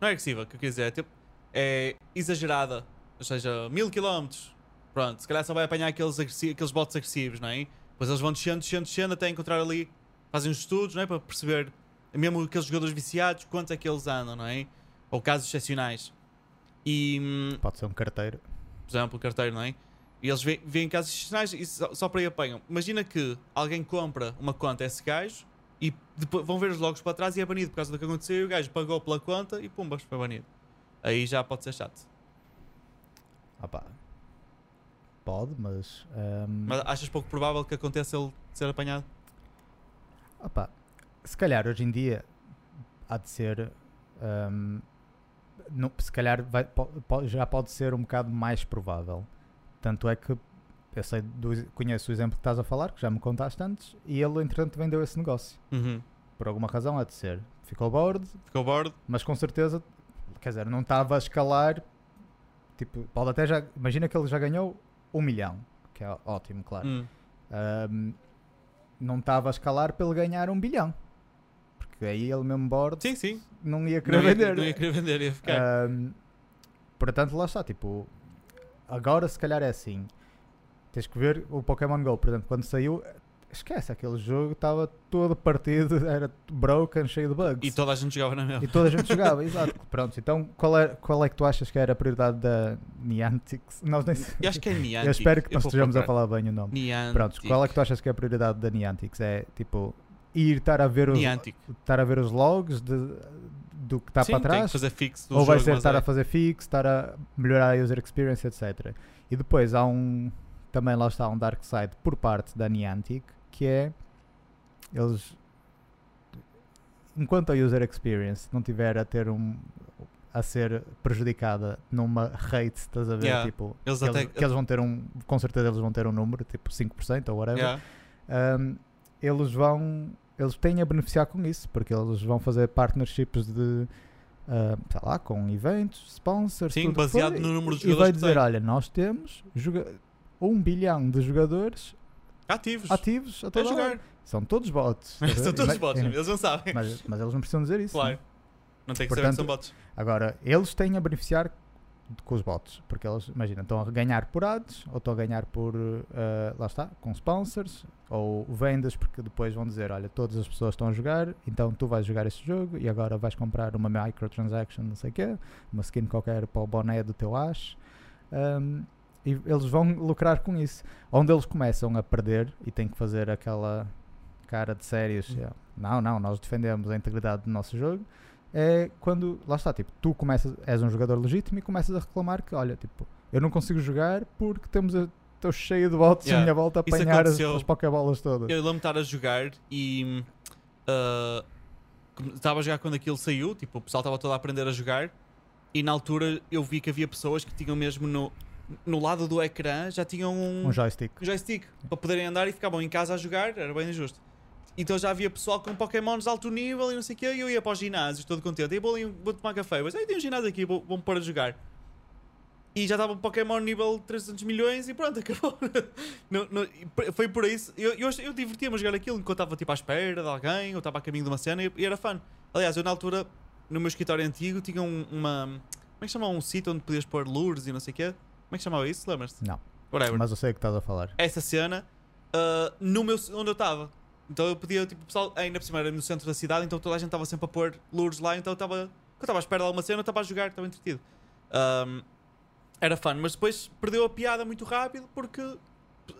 não é agressiva, o que eu quero dizer, é, tipo, é exagerada. Ou seja, mil quilómetros. Pronto, se calhar só vai apanhar aqueles, aqueles bots agressivos, não é? Depois eles vão descendo, descendo, descendo até encontrar ali, fazem uns estudos, não é? Para perceber, mesmo aqueles jogadores viciados, quanto é que eles andam, não é? Ou casos excepcionais. E, hum, Pode ser um carteiro. por exemplo, o carteiro, não é? E eles veem, veem casos excepcionais e só, só para aí apanham. Imagina que alguém compra uma conta a esse gajo e depois vão ver os logos para trás e é banido por causa do que aconteceu e o gajo pagou pela conta e pumba, foi banido. Aí já pode ser chato. Pá. Pode, mas. ahm, Mas achas pouco provável que aconteça ele ser apanhado? pá, se calhar hoje em dia há de ser. ahm, não- se calhar vai- já pode ser um bocado mais provável. Tanto é que eu sei do conheço o exemplo que estás a falar, que já me contaste antes, e ele entretanto vendeu esse negócio. Uhum. Por alguma razão há de ser. Ficou bored, Ficou bored? mas com certeza, quer dizer, não estava a escalar. Tipo, pode até já. Imagina que ele já ganhou um milhão, que é ótimo, claro. Hum. Ahm, não estava a escalar para ele ganhar um bilhão. Porque aí ele mesmo board Sim, sim. não ia querer Não ia, vender. não ia querer vender, ia ficar. Ahm, portanto, lá está. Tipo, agora se calhar é assim. Tens que ver o Pokémon Go, por exemplo, quando saiu. Esquece, aquele jogo estava todo partido, era broken, cheio de bugs. E toda a gente jogava na mesma. E toda a gente jogava, exato. Pronto, então qual é, qual é que tu achas que era a prioridade da Niantic? Nós nem sei- Eu acho que é Niantic. Eu espero que nós vou estejamos a procurar. falar bem o nome. Niantic. Pronto, qual é que tu achas que é a prioridade da Niantic? É tipo ir estar a ver os, Niantic. estar a ver os logs de- do que está para tem que trás? fazer fix do Ou vai jogo, ser estar é- a fazer fix, estar a melhorar a user experience, etc. E depois há um também lá está um dark side por parte da Niantic que é eles enquanto a user experience não tiver a ter um a ser prejudicada numa rate, estás a ver? Yeah. Tipo, Eles que, até- eles, que eles vão ter um, com certeza eles vão ter um número, tipo 5% ou whatever. Yeah. Um, eles vão eles têm a beneficiar com isso porque eles vão fazer partnerships de uh, sei lá, com eventos, sponsors, Sim, tudo baseado for, no número de e vai jogadores dizer, tem. olha, nós temos um bilhão de jogadores Ativos. ativos a a jogar. São todos bots. São todos bots, eles não sabem. Mas, mas eles não precisam dizer isso. Claro. né? Não tem que saber que são Portanto, bots. Agora, eles têm a beneficiar com os bots, porque eles, imagina, estão a ganhar por ads, ou estão a ganhar por, eh, lá está, com sponsors, ou vendas, porque depois vão dizer, olha, todas as pessoas estão a jogar, então tu vais jogar este jogo, e agora vais comprar uma microtransaction, não sei o quê, uma skin qualquer para o boné do teu Ash. Um, e eles vão lucrar com isso. Onde eles começam a perder e têm que fazer aquela cara de sérios, Hum. é, não, não, nós defendemos a integridade do nosso jogo. É quando, lá está, tipo, tu começas, és um jogador legítimo e começas a reclamar que, olha, tipo, eu não consigo jogar porque temos a, estou cheio de bots Yeah. à minha volta a Isso apanhar as, aconteceu. as pokébolas todas. Eu lembro-me estar a jogar e come- estava a jogar quando aquilo saiu, tipo, o pessoal estava todo a aprender a jogar e na altura eu vi que havia pessoas que tinham mesmo no, no lado do ecrã já tinham um, Um joystick. um joystick para poderem andar e ficavam em casa a jogar, era bem injusto. Então já havia pessoal com Pokémons de alto nível e não sei o quê, e eu ia para os ginásios todo contente. E vou, ali, vou tomar café, mas aí tem um ginásio aqui, vou- vou-me pôr a jogar. E já estava um Pokémon nível 300 milhões e pronto, acabou. Não- não- foi por isso. Eu, eu, eu divertia-me a jogar aquilo enquanto estava tipo à espera de alguém ou estava a caminho de uma cena e, e era fun. Aliás, eu na altura, no meu escritório antigo, tinha um- uma. Como é que chamava um sítio onde podias pôr lures e não sei o quê? Como é que chamava isso? Lembras-te? Não, Whatever mas eu sei o que estás a falar. essa cena ah, no meu, onde eu estava. Então eu podia, tipo, o pessoal, ainda por cima era no centro da cidade, então toda a gente estava sempre a pôr lures lá, então eu estava, eu estava à espera de alguma cena, eu estava a jogar, estava entretido. Ahm, era fun, mas depois perdeu a piada muito rápido porque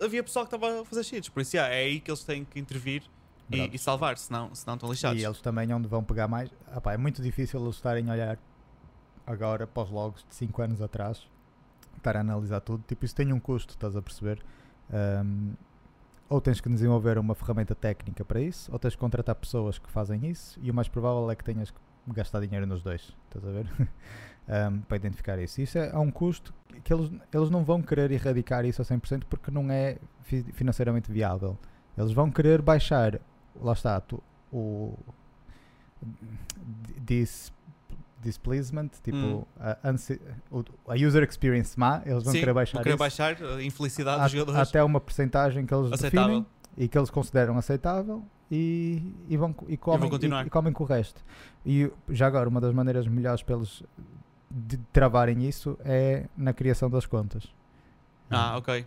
havia pessoal que estava a fazer cheats, por isso yeah, é aí que eles têm que intervir e, e salvar, senão, senão estão lixados. E eles também onde vão pegar mais. É muito difícil eles estarem a olhar agora para os logs de 5 anos atrás, estar a analisar tudo. Tipo, isso tem um custo, estás a perceber? Ahm, ou tens que desenvolver uma ferramenta técnica para isso, ou tens que contratar pessoas que fazem isso, e o mais provável é que tenhas que gastar dinheiro nos dois, estás a ver? Ahm, para identificar isso. Isso é, há um custo que eles, eles não vão querer erradicar isso a 100% porque não é fi- financeiramente viável. Eles vão querer baixar, lá está, tu- o dis, displeasement, tipo Hum. a, a user experience má, eles vão Sim, querer baixar vão querer baixar a infelicidade a- dos jogadores. até uma percentagem que eles Aceitável. definem e que eles consideram aceitável e, e, vão, e, comem, e, e comem com o resto. E já agora, uma das maneiras melhores para eles de travarem isso é na criação das contas. Ah, ok.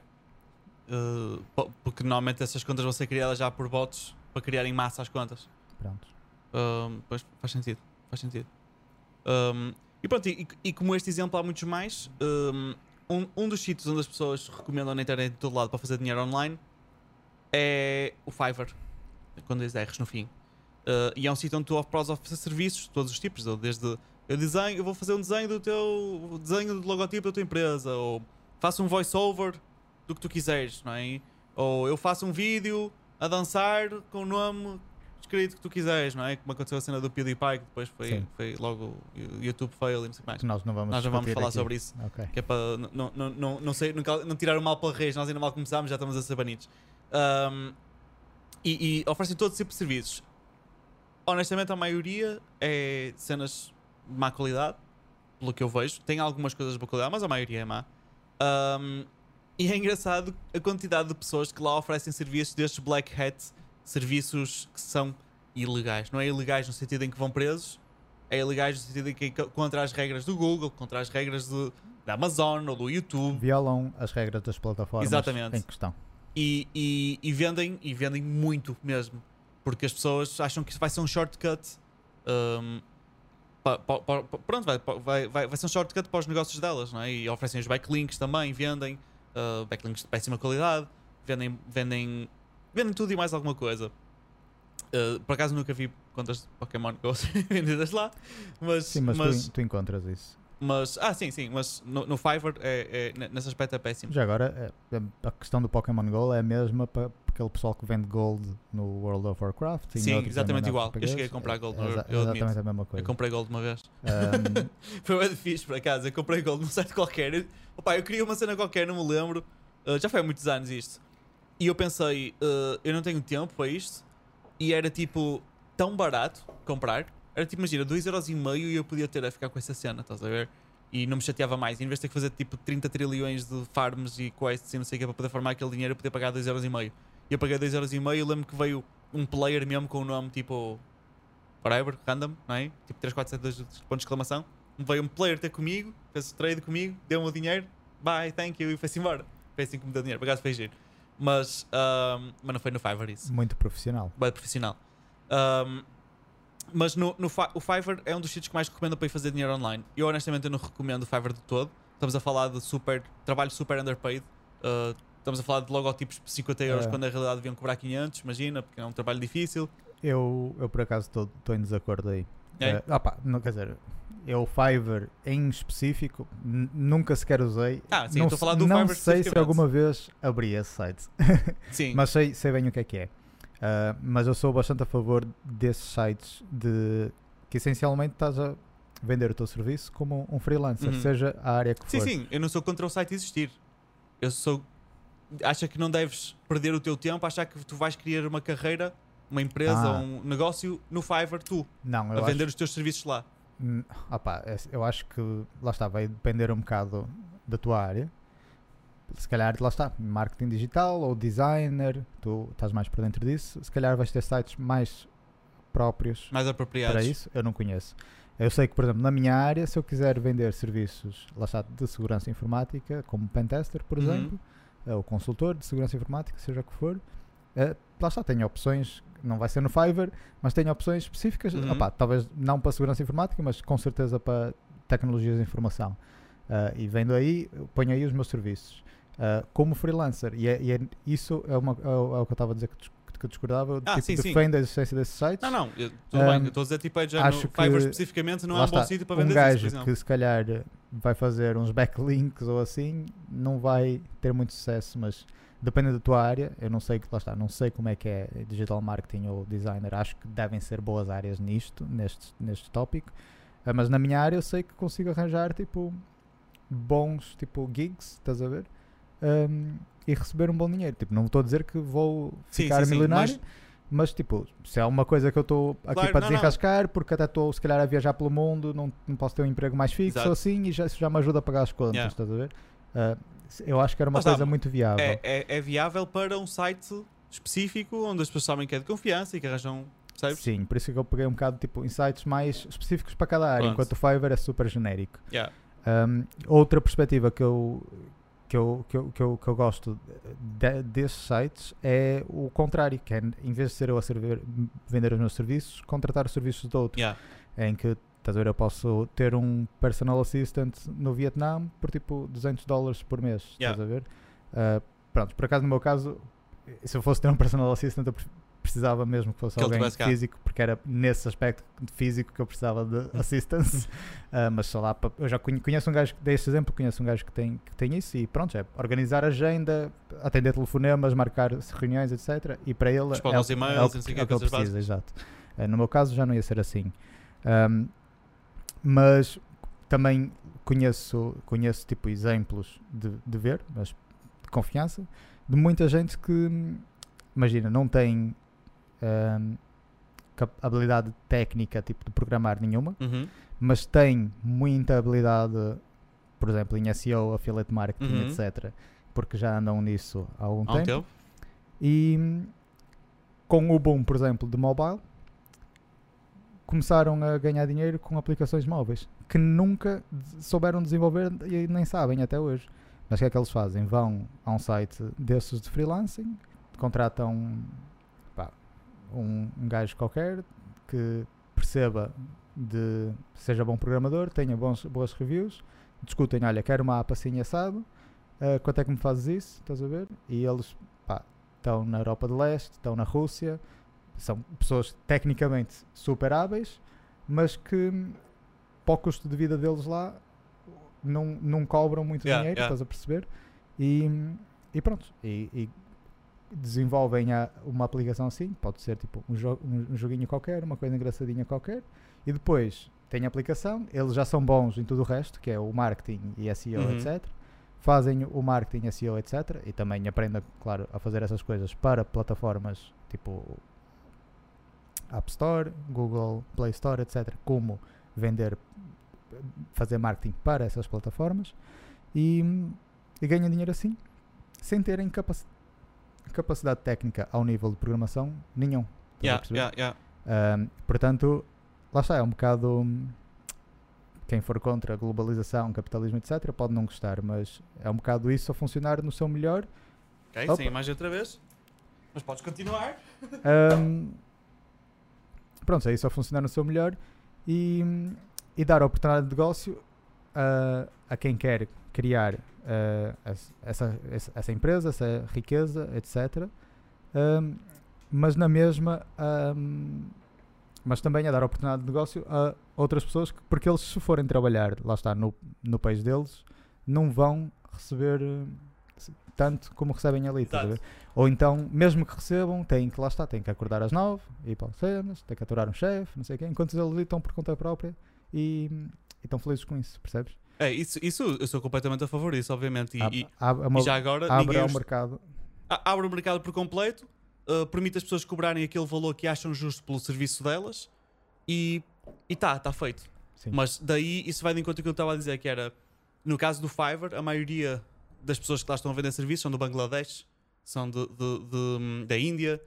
Uh, po- porque normalmente essas contas vão ser criadas já por bots para criar em massa as contas. Pronto. Um, pois faz sentido, faz sentido. Um, e pronto, e, e como este exemplo há muitos mais, um, um, dos sítios onde as pessoas recomendam na internet de todo lado para fazer dinheiro online é o Fiverr, com dois R's no fim. Uh, e é um sítio onde tu podes oferecer serviços de todos os tipos, desde eu desenho, eu vou fazer um desenho do teu desenho do logotipo da tua empresa, ou faço um voice-over do que tu quiseres, não é? Ou eu faço um vídeo a dançar com o nome escrito que tu quiseres, não é? Como aconteceu a cena do PewDiePie, que depois foi, Sim. foi logo o YouTube fail e não sei o que mais. Nós não vamos Nós já vamos falar aqui. sobre isso. Ok. Que é para não, não, não, não, sei, não, não tirar o mal pela raiz, nós ainda mal começámos, já estamos a ser banidos. Um, e, e oferecem todo tipo de serviços. Honestamente, a maioria é cenas de má qualidade, pelo que eu vejo. Tem algumas coisas de boa qualidade, mas a maioria é má. Um, e é engraçado a quantidade de pessoas que lá oferecem serviços destes black hat, serviços que são ilegais. Não é ilegais no sentido em que vão presos, é ilegais no sentido em que contra as regras do Google, contra as regras do, da Amazon ou do YouTube. Violam as regras das plataformas Exatamente. em questão. E, e, e vendem e vendem muito mesmo porque as pessoas acham que isso vai ser um shortcut um, pa- pa- pa- pronto, vai, vai, vai, vai ser um shortcut para os negócios delas não é? e oferecem os backlinks também, vendem uh, backlinks de péssima qualidade vendem, vendem, vendem tudo e mais alguma coisa Uh, por acaso nunca vi contas de Pokémon Go vendidas lá mas, Sim, mas, mas, tu, tu encontras isso. mas- ah sim, sim, mas no, no Fiverr é, é- nesse aspecto é péssimo Já agora, é- é- a questão do Pokémon Go é a mesma para aquele pessoal que vende Gold no World of Warcraft. Sim, exatamente igual. Eu cheguei a comprar Gold, É, eu- exa- eu exatamente a mesma eu coisa. comprei Gold uma vez Ahm, Foi bem difícil por acaso. Eu comprei Gold num site qualquer. Eu, opa, eu queria uma cena qualquer, não me lembro. Uh, já foi há muitos anos isto. E eu pensei, uh, eu não tenho tempo para isto. E era tipo tão barato comprar. Era tipo, imagina, 2,5€ e eu podia ter a ficar com essa cena, estás a ver? E não me chateava mais. Em vez de ter que fazer tipo 30 trilhões de farms e quests e não sei o que para poder formar aquele dinheiro, eu podia pagar 2,5€. E eu paguei 2,5€ eu lembro que veio um player mesmo com o nome tipo. Whatever, random, não é? Tipo 3, 4, 7, 2 pontos de exclamação. Veio um player ter comigo, fez trade comigo, deu-me o dinheiro, bye, thank you, e foi-se embora. Foi assim que me deu dinheiro, por acaso foi giro. Mas, ahm, mas não foi no Fiverr isso. muito profissional. Bem profissional. Ahm, mas no, no o Fiverr é um dos sítios que mais recomendo para ir fazer dinheiro online. Eu honestamente eu não recomendo o Fiverr de todo. estamos a falar de super, trabalho super underpaid. Uh, estamos a falar de logotipos por 50 euros É. quando na realidade deviam cobrar 500, imagina, porque é um trabalho difícil. Eu, eu por acaso estou em desacordo aí. É? Ah pá, não, quer dizer, eu Fiverr em específico nunca sequer usei. Ah, sim, não, estou a falar do não Fiverr sei se alguma vez abri esse site, Sim, mas sei, sei bem o que é que é. Ah, mas eu sou bastante a favor desses sites de que essencialmente estás a vender o teu serviço como um freelancer, Uhum. seja a área que sim, for. sim, eu não sou contra o site existir. Eu sou. Acha que não deves perder o teu tempo, achar que tu vais criar uma carreira, uma empresa, Ah. um negócio no Fiverr, tu, Não, a vender acho, os teus serviços lá. Hum, ah pá, é- eu acho que lá está, vai depender um bocado da tua área. Se calhar, lá está, marketing digital ou designer, tu estás mais por dentro disso. Se calhar vais ter sites mais próprios Mais apropriados. para isso, eu não conheço. Eu sei que, por exemplo, na minha área, se eu quiser vender serviços, lá está, de segurança informática, como pentester, por Uhum. exemplo, ou consultor de segurança informática, seja o que for, eh, lá está, tenho opções, não vai ser no Fiverr, mas tenho opções específicas, Uhum. opá, talvez não para segurança informática, mas com certeza para tecnologias de informação. Eh, e vendo aí, ponho aí os meus serviços. Eh, como freelancer, e, é, e é- isso é, uma, é o é o que eu estava a dizer que, que eu discordava, Ah, tipo, sim, sim. defendo a existência desses sites. Não, não, tudo Um, bem, estou a dizer tipo, é já no acho que- Fiverr especificamente não é um bom está, sítio para um vender por gajo que se calhar vai fazer uns backlinks ou assim, não vai ter muito sucesso, mas depende da tua área, eu não sei, lá está, não sei como é que é digital marketing ou designer, acho que devem ser boas áreas nisto, neste, neste tópico, Ah, mas na minha área eu sei que consigo arranjar tipo bons tipo gigs, estás a ver? Ahm, e receber um bom dinheiro. Tipo, não estou a dizer que vou Sim, ficar sim, sim, milionário, mas- mas tipo, se é uma coisa que eu estou aqui Claro, para não, não. desenrascar, porque até estou se calhar a viajar pelo mundo, não, não posso ter um emprego mais fixo Exato. ou assim, e já, isso já me ajuda a pagar as contas, Yeah. estás a ver? Se- eu acho que era uma está, coisa muito viável. É, é, é viável para um site específico onde as pessoas sabem que é de confiança e que arranjam, sabes? Sim, por isso é que eu peguei um bocado tipo insights mais específicos para cada área, Pronto. enquanto o Fiverr é super genérico. Yeah. Um, outra perspectiva que eu, que eu, que eu, que eu, que eu gosto de- desses sites é o contrário, que é em vez de ser eu a servir, vender os meus serviços, contratar os serviços de outro. Yeah. Em que, estás a ver, eu posso ter um personal assistant no Vietnã por tipo 200 dólares por mês. Estás Yeah. a ver? Uh, pronto, por acaso no meu caso, se eu fosse ter um personal assistant, eu pre- precisava mesmo que fosse Que alguém físico, porque era nesse aspecto físico que eu precisava de assistance. Uh, mas sei lá, eu já conhe- conheço um gajo, que dei este exemplo, conheço um gajo que tem, que tem isso e pronto, é organizar agenda, atender telefonemas, marcar reuniões, etc. E para ele Responde é, o- aos é, e-mails, o, não que- o que, é o que ele precisa, exato. Uh, no meu caso já não ia ser assim. Um, mas também conheço, conheço tipo exemplos de, de ver, mas de confiança, de muita gente que, imagina, não tem hum, habilidade técnica tipo de programar nenhuma, Uhum. mas tem muita habilidade, por exemplo, em SEO, affiliate marketing, Uhum. etc. Porque já andam nisso há algum Há tempo. tempo. E hum, com o boom, por exemplo, de mobile, começaram a ganhar dinheiro com aplicações móveis que nunca souberam desenvolver e nem sabem até hoje. Mas o que é que eles fazem? Vão a um site desses de freelancing, contratam pá, um, um gajo qualquer que perceba de seja bom programador, tenha bons, boas reviews, discutem, olha, quero uma app assim assado, ah, quanto é que me fazes isso? Estás a ver? E eles pá, estão na Europa de Leste, estão na Rússia, são pessoas tecnicamente super hábeis, mas que hum, para o custo de vida deles lá não, não cobram muito Yeah, dinheiro, yeah. estás a perceber? E, e pronto, e, e desenvolvem a- uma aplicação assim, pode ser tipo um, jo um, um joguinho qualquer, uma coisa engraçadinha qualquer, e depois tem a aplicação, eles já são bons em tudo o resto, que é o marketing e SEO, Uhum. etc. Fazem o marketing, SEO, etc. E também aprendem, claro, a fazer essas coisas para plataformas tipo App Store, Google Play Store, etc. Como vender, fazer marketing para essas plataformas e, e ganham dinheiro assim, sem terem capaci- capacidade técnica ao nível de programação nenhum. Yeah, yeah, yeah. Ahm, portanto, lá está, é um bocado. Quem for contra a globalização, capitalismo, etc., pode não gostar, mas é um bocado isso a funcionar no seu melhor. Ok, Opa. sem imagem outra vez. Mas podes continuar. Ahm, pronto, é isso a funcionar no seu melhor e, e dar oportunidade de negócio a, a quem quer criar eh, essa- essa, essa, empresa, essa riqueza, etc. Ahm, mas na mesma, ahm, mas também a dar oportunidade de negócio a outras pessoas, que- porque eles, se forem trabalhar, lá está, no, no país deles, não vão receber tanto como recebem ali. Exato. Ou então, mesmo que recebam, têm que lá está, têm que acordar às nove, ir para as cenas, têm que aturar um chefe, não sei o quê, enquanto eles ali estão por conta própria e, e estão felizes com isso, percebes? É, isso, isso eu sou completamente a favor disso, obviamente. E, é e já agora abre os- mercado. abre o mercado por completo, uh, permite as pessoas cobrarem aquele valor que acham justo pelo serviço delas e está, está feito. Sim. Mas daí isso vai de encontro com o que eu estava a dizer, que era no caso do Fiverr, a maioria das pessoas que lá estão a vender serviços são do Bangladesh, são de, de- de- da Índia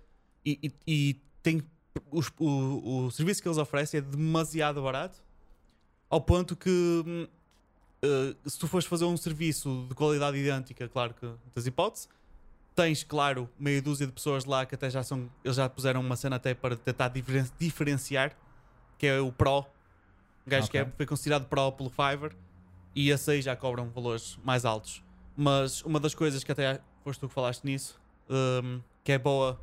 e, e, e tem, os- o, o serviço que eles oferecem é demasiado barato ao ponto que eh, se tu fores fazer um serviço de qualidade idêntica, claro que não tens hipótese, tens, claro, meia dúzia de pessoas lá que até já são, eles já puseram uma cena até para tentar diferen- diferenciar, que é o Pro, um gajo que é, foi considerado Pro pelo Fiverr, e esse aí já cobram valores mais altos. Mas uma das coisas que até foste tu que falaste nisso, hum, que é boa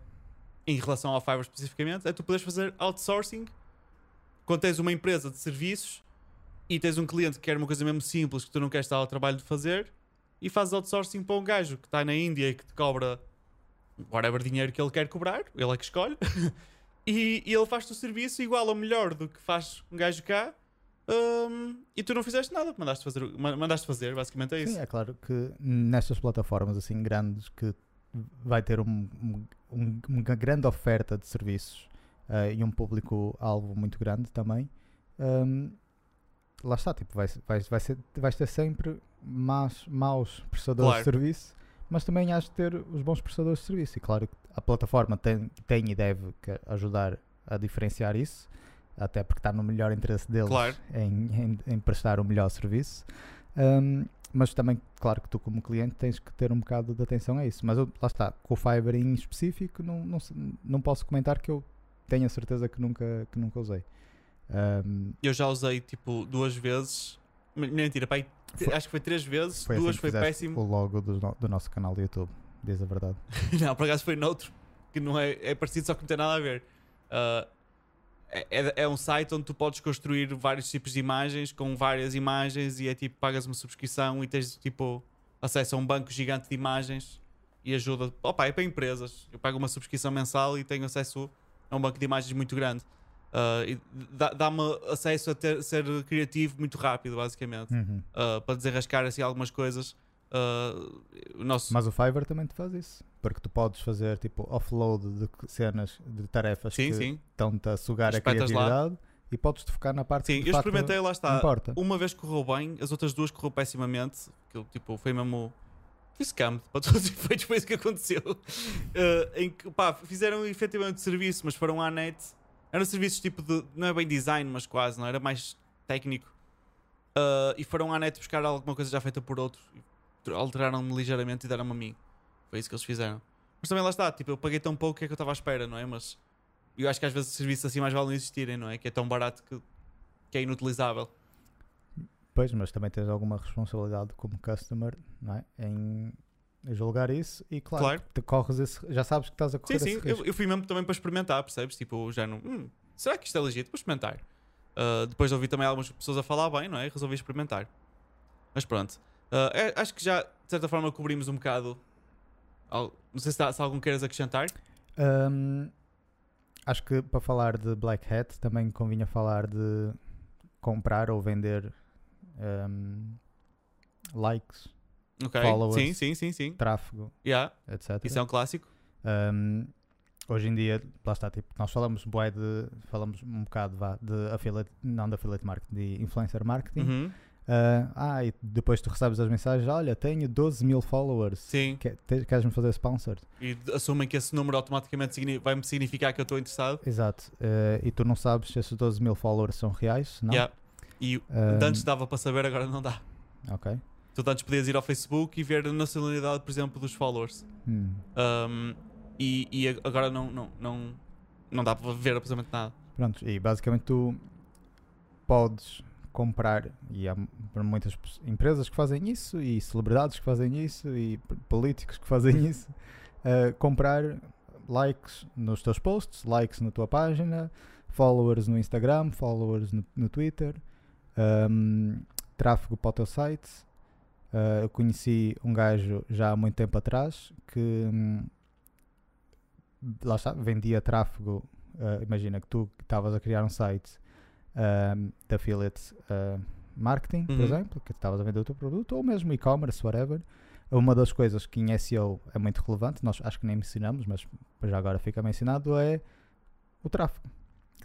em relação ao Fiverr especificamente, é tu poderes fazer outsourcing quando tens uma empresa de serviços e tens um cliente que quer uma coisa mesmo simples que tu não queres estar ao trabalho de fazer e fazes outsourcing para um gajo que está na Índia e que te cobra whatever dinheiro que ele quer cobrar, ele é que escolhe, e, e ele faz-te o serviço igual ou melhor do que faz um gajo cá. Hum, e tu não fizeste nada, mandaste fazer, mandaste fazer, basicamente é isso. Sim, é claro que nestas plataformas assim grandes que vai ter um- um- um- uma grande oferta de serviços eh, e um público-alvo muito grande também, lá está, tipo, vai, vai, vai ser, vais ter sempre más, maus prestadores Claro. de serviço, mas também has de ter os bons prestadores de serviço. E claro que a plataforma tem, tem e deve ajudar a diferenciar isso, até porque está no melhor interesse deles Claro. em, em, em prestar o melhor serviço. Hum, mas também, claro que tu como cliente tens que ter um bocado de atenção a isso. Mas eu, lá está, com o Fiverr em específico não, não, não posso comentar que eu tenho a certeza que nunca, que nunca usei. Hum, Eu já usei tipo duas vezes, mentira, pai, Foi- acho que foi três vezes, foi assim duas que foi péssimo. O logo do, do nosso canal do YouTube, diz a verdade. não, por acaso foi noutro, que não é, é parecido, só que não tem nada a ver. Ah, é, é- é um site onde tu podes construir vários tipos de imagens com várias imagens e é tipo, pagas uma subscrição e tens tipo acesso a um banco gigante de imagens e ajuda. Opa, é para empresas. Eu pago uma subscrição mensal e tenho acesso a um banco de imagens muito grande. Dá- dá-me acesso a ter, ser criativo muito rápido, basicamente. Uhum. Ah, para desenrascar assim algumas coisas. Ah, o nosso Mas o Fiverr também te faz isso. Porque tu podes fazer tipo offload de cenas, de tarefas sim, que estão-te a sugar a Espetas lá. criatividade e podes te focar na parte Sim, que eu experimentei, lá está. importa. Uma vez correu bem, as outras duas correu pessimamente. Que tipo, foi mesmo. Foi scam, para todos os efeitos, foi isso que aconteceu. Eh, em que, pá, fizeram efetivamente serviço, mas foram à net. Eram serviços tipo de. Não é bem design, mas quase, não era mais técnico. Eh, e foram à net buscar alguma coisa já feita por outro. Alteraram-me ligeiramente e deram-me a mim. Foi isso que eles fizeram. Mas também lá está, tipo, eu paguei tão pouco que é que eu estava à espera, não é? Mas eu acho que às vezes serviços assim mais valem não existirem, não é? Que é tão barato que, que é inutilizável. Pois, mas também tens alguma responsabilidade como customer não é? em julgar isso e claro, Claro. te corres esse, já sabes que estás a correr Sim, sim, esse eu, risco. eu fui mesmo também para experimentar, percebes? Tipo, já não. "Hum, será que isto é legítimo? Vou experimentar. Ah, depois de ouvir também algumas pessoas a falar bem, não é? Resolvi experimentar. Mas pronto. Ah, é- acho que já, de certa forma, cobrimos um bocado. Não sei se, há- se algum queiras acrescentar. Hum, acho que para falar de Black Hat também convinha falar de comprar ou vender hum, likes, Ok. Followers. Sim, sim, sim, sim. tráfego, Yeah, etc. isso é um clássico. Um, hoje em dia, lá está, tipo, nós falamos bué de, falamos um bocado vá, de affiliate, não de affiliate marketing, de influencer marketing. Uhum. Uh, ah, e depois tu recebes as mensagens, olha, tenho 12 mil followers, Sim. Que- te- queres-me fazer sponsor? E assumem que esse número automaticamente signi- vai-me significar que eu estou interessado. Exato, Uh, e tu não sabes se esses 12 mil followers são reais, não? Yeah. E de antes dava para saber, agora não dá. Ok. Tu antes podias ir ao Facebook e ver a nacionalidade, por exemplo, dos followers. Hum. Um, e, e ag- agora não, não, não, não dá para ver absolutamente nada. Pronto, e basicamente tu podes comprar, e há muitas empresas que fazem isso, e celebridades que fazem isso, e políticos que fazem isso, uh, comprar likes nos teus posts, likes na tua página, followers no Instagram, followers no, no Twitter, um, tráfego para o teu site. Uh, eu conheci um gajo já há muito tempo atrás que hum, lá está, vendia tráfego. uh, imagina que tu estavas a criar um site um, de affiliate uh, marketing, por Uhum. exemplo, que estavas a vender o teu produto, ou mesmo e-commerce, whatever. Uma das coisas que em SEO é muito relevante, nós acho que nem mencionamos, mas já agora fica mencionado, é o tráfego.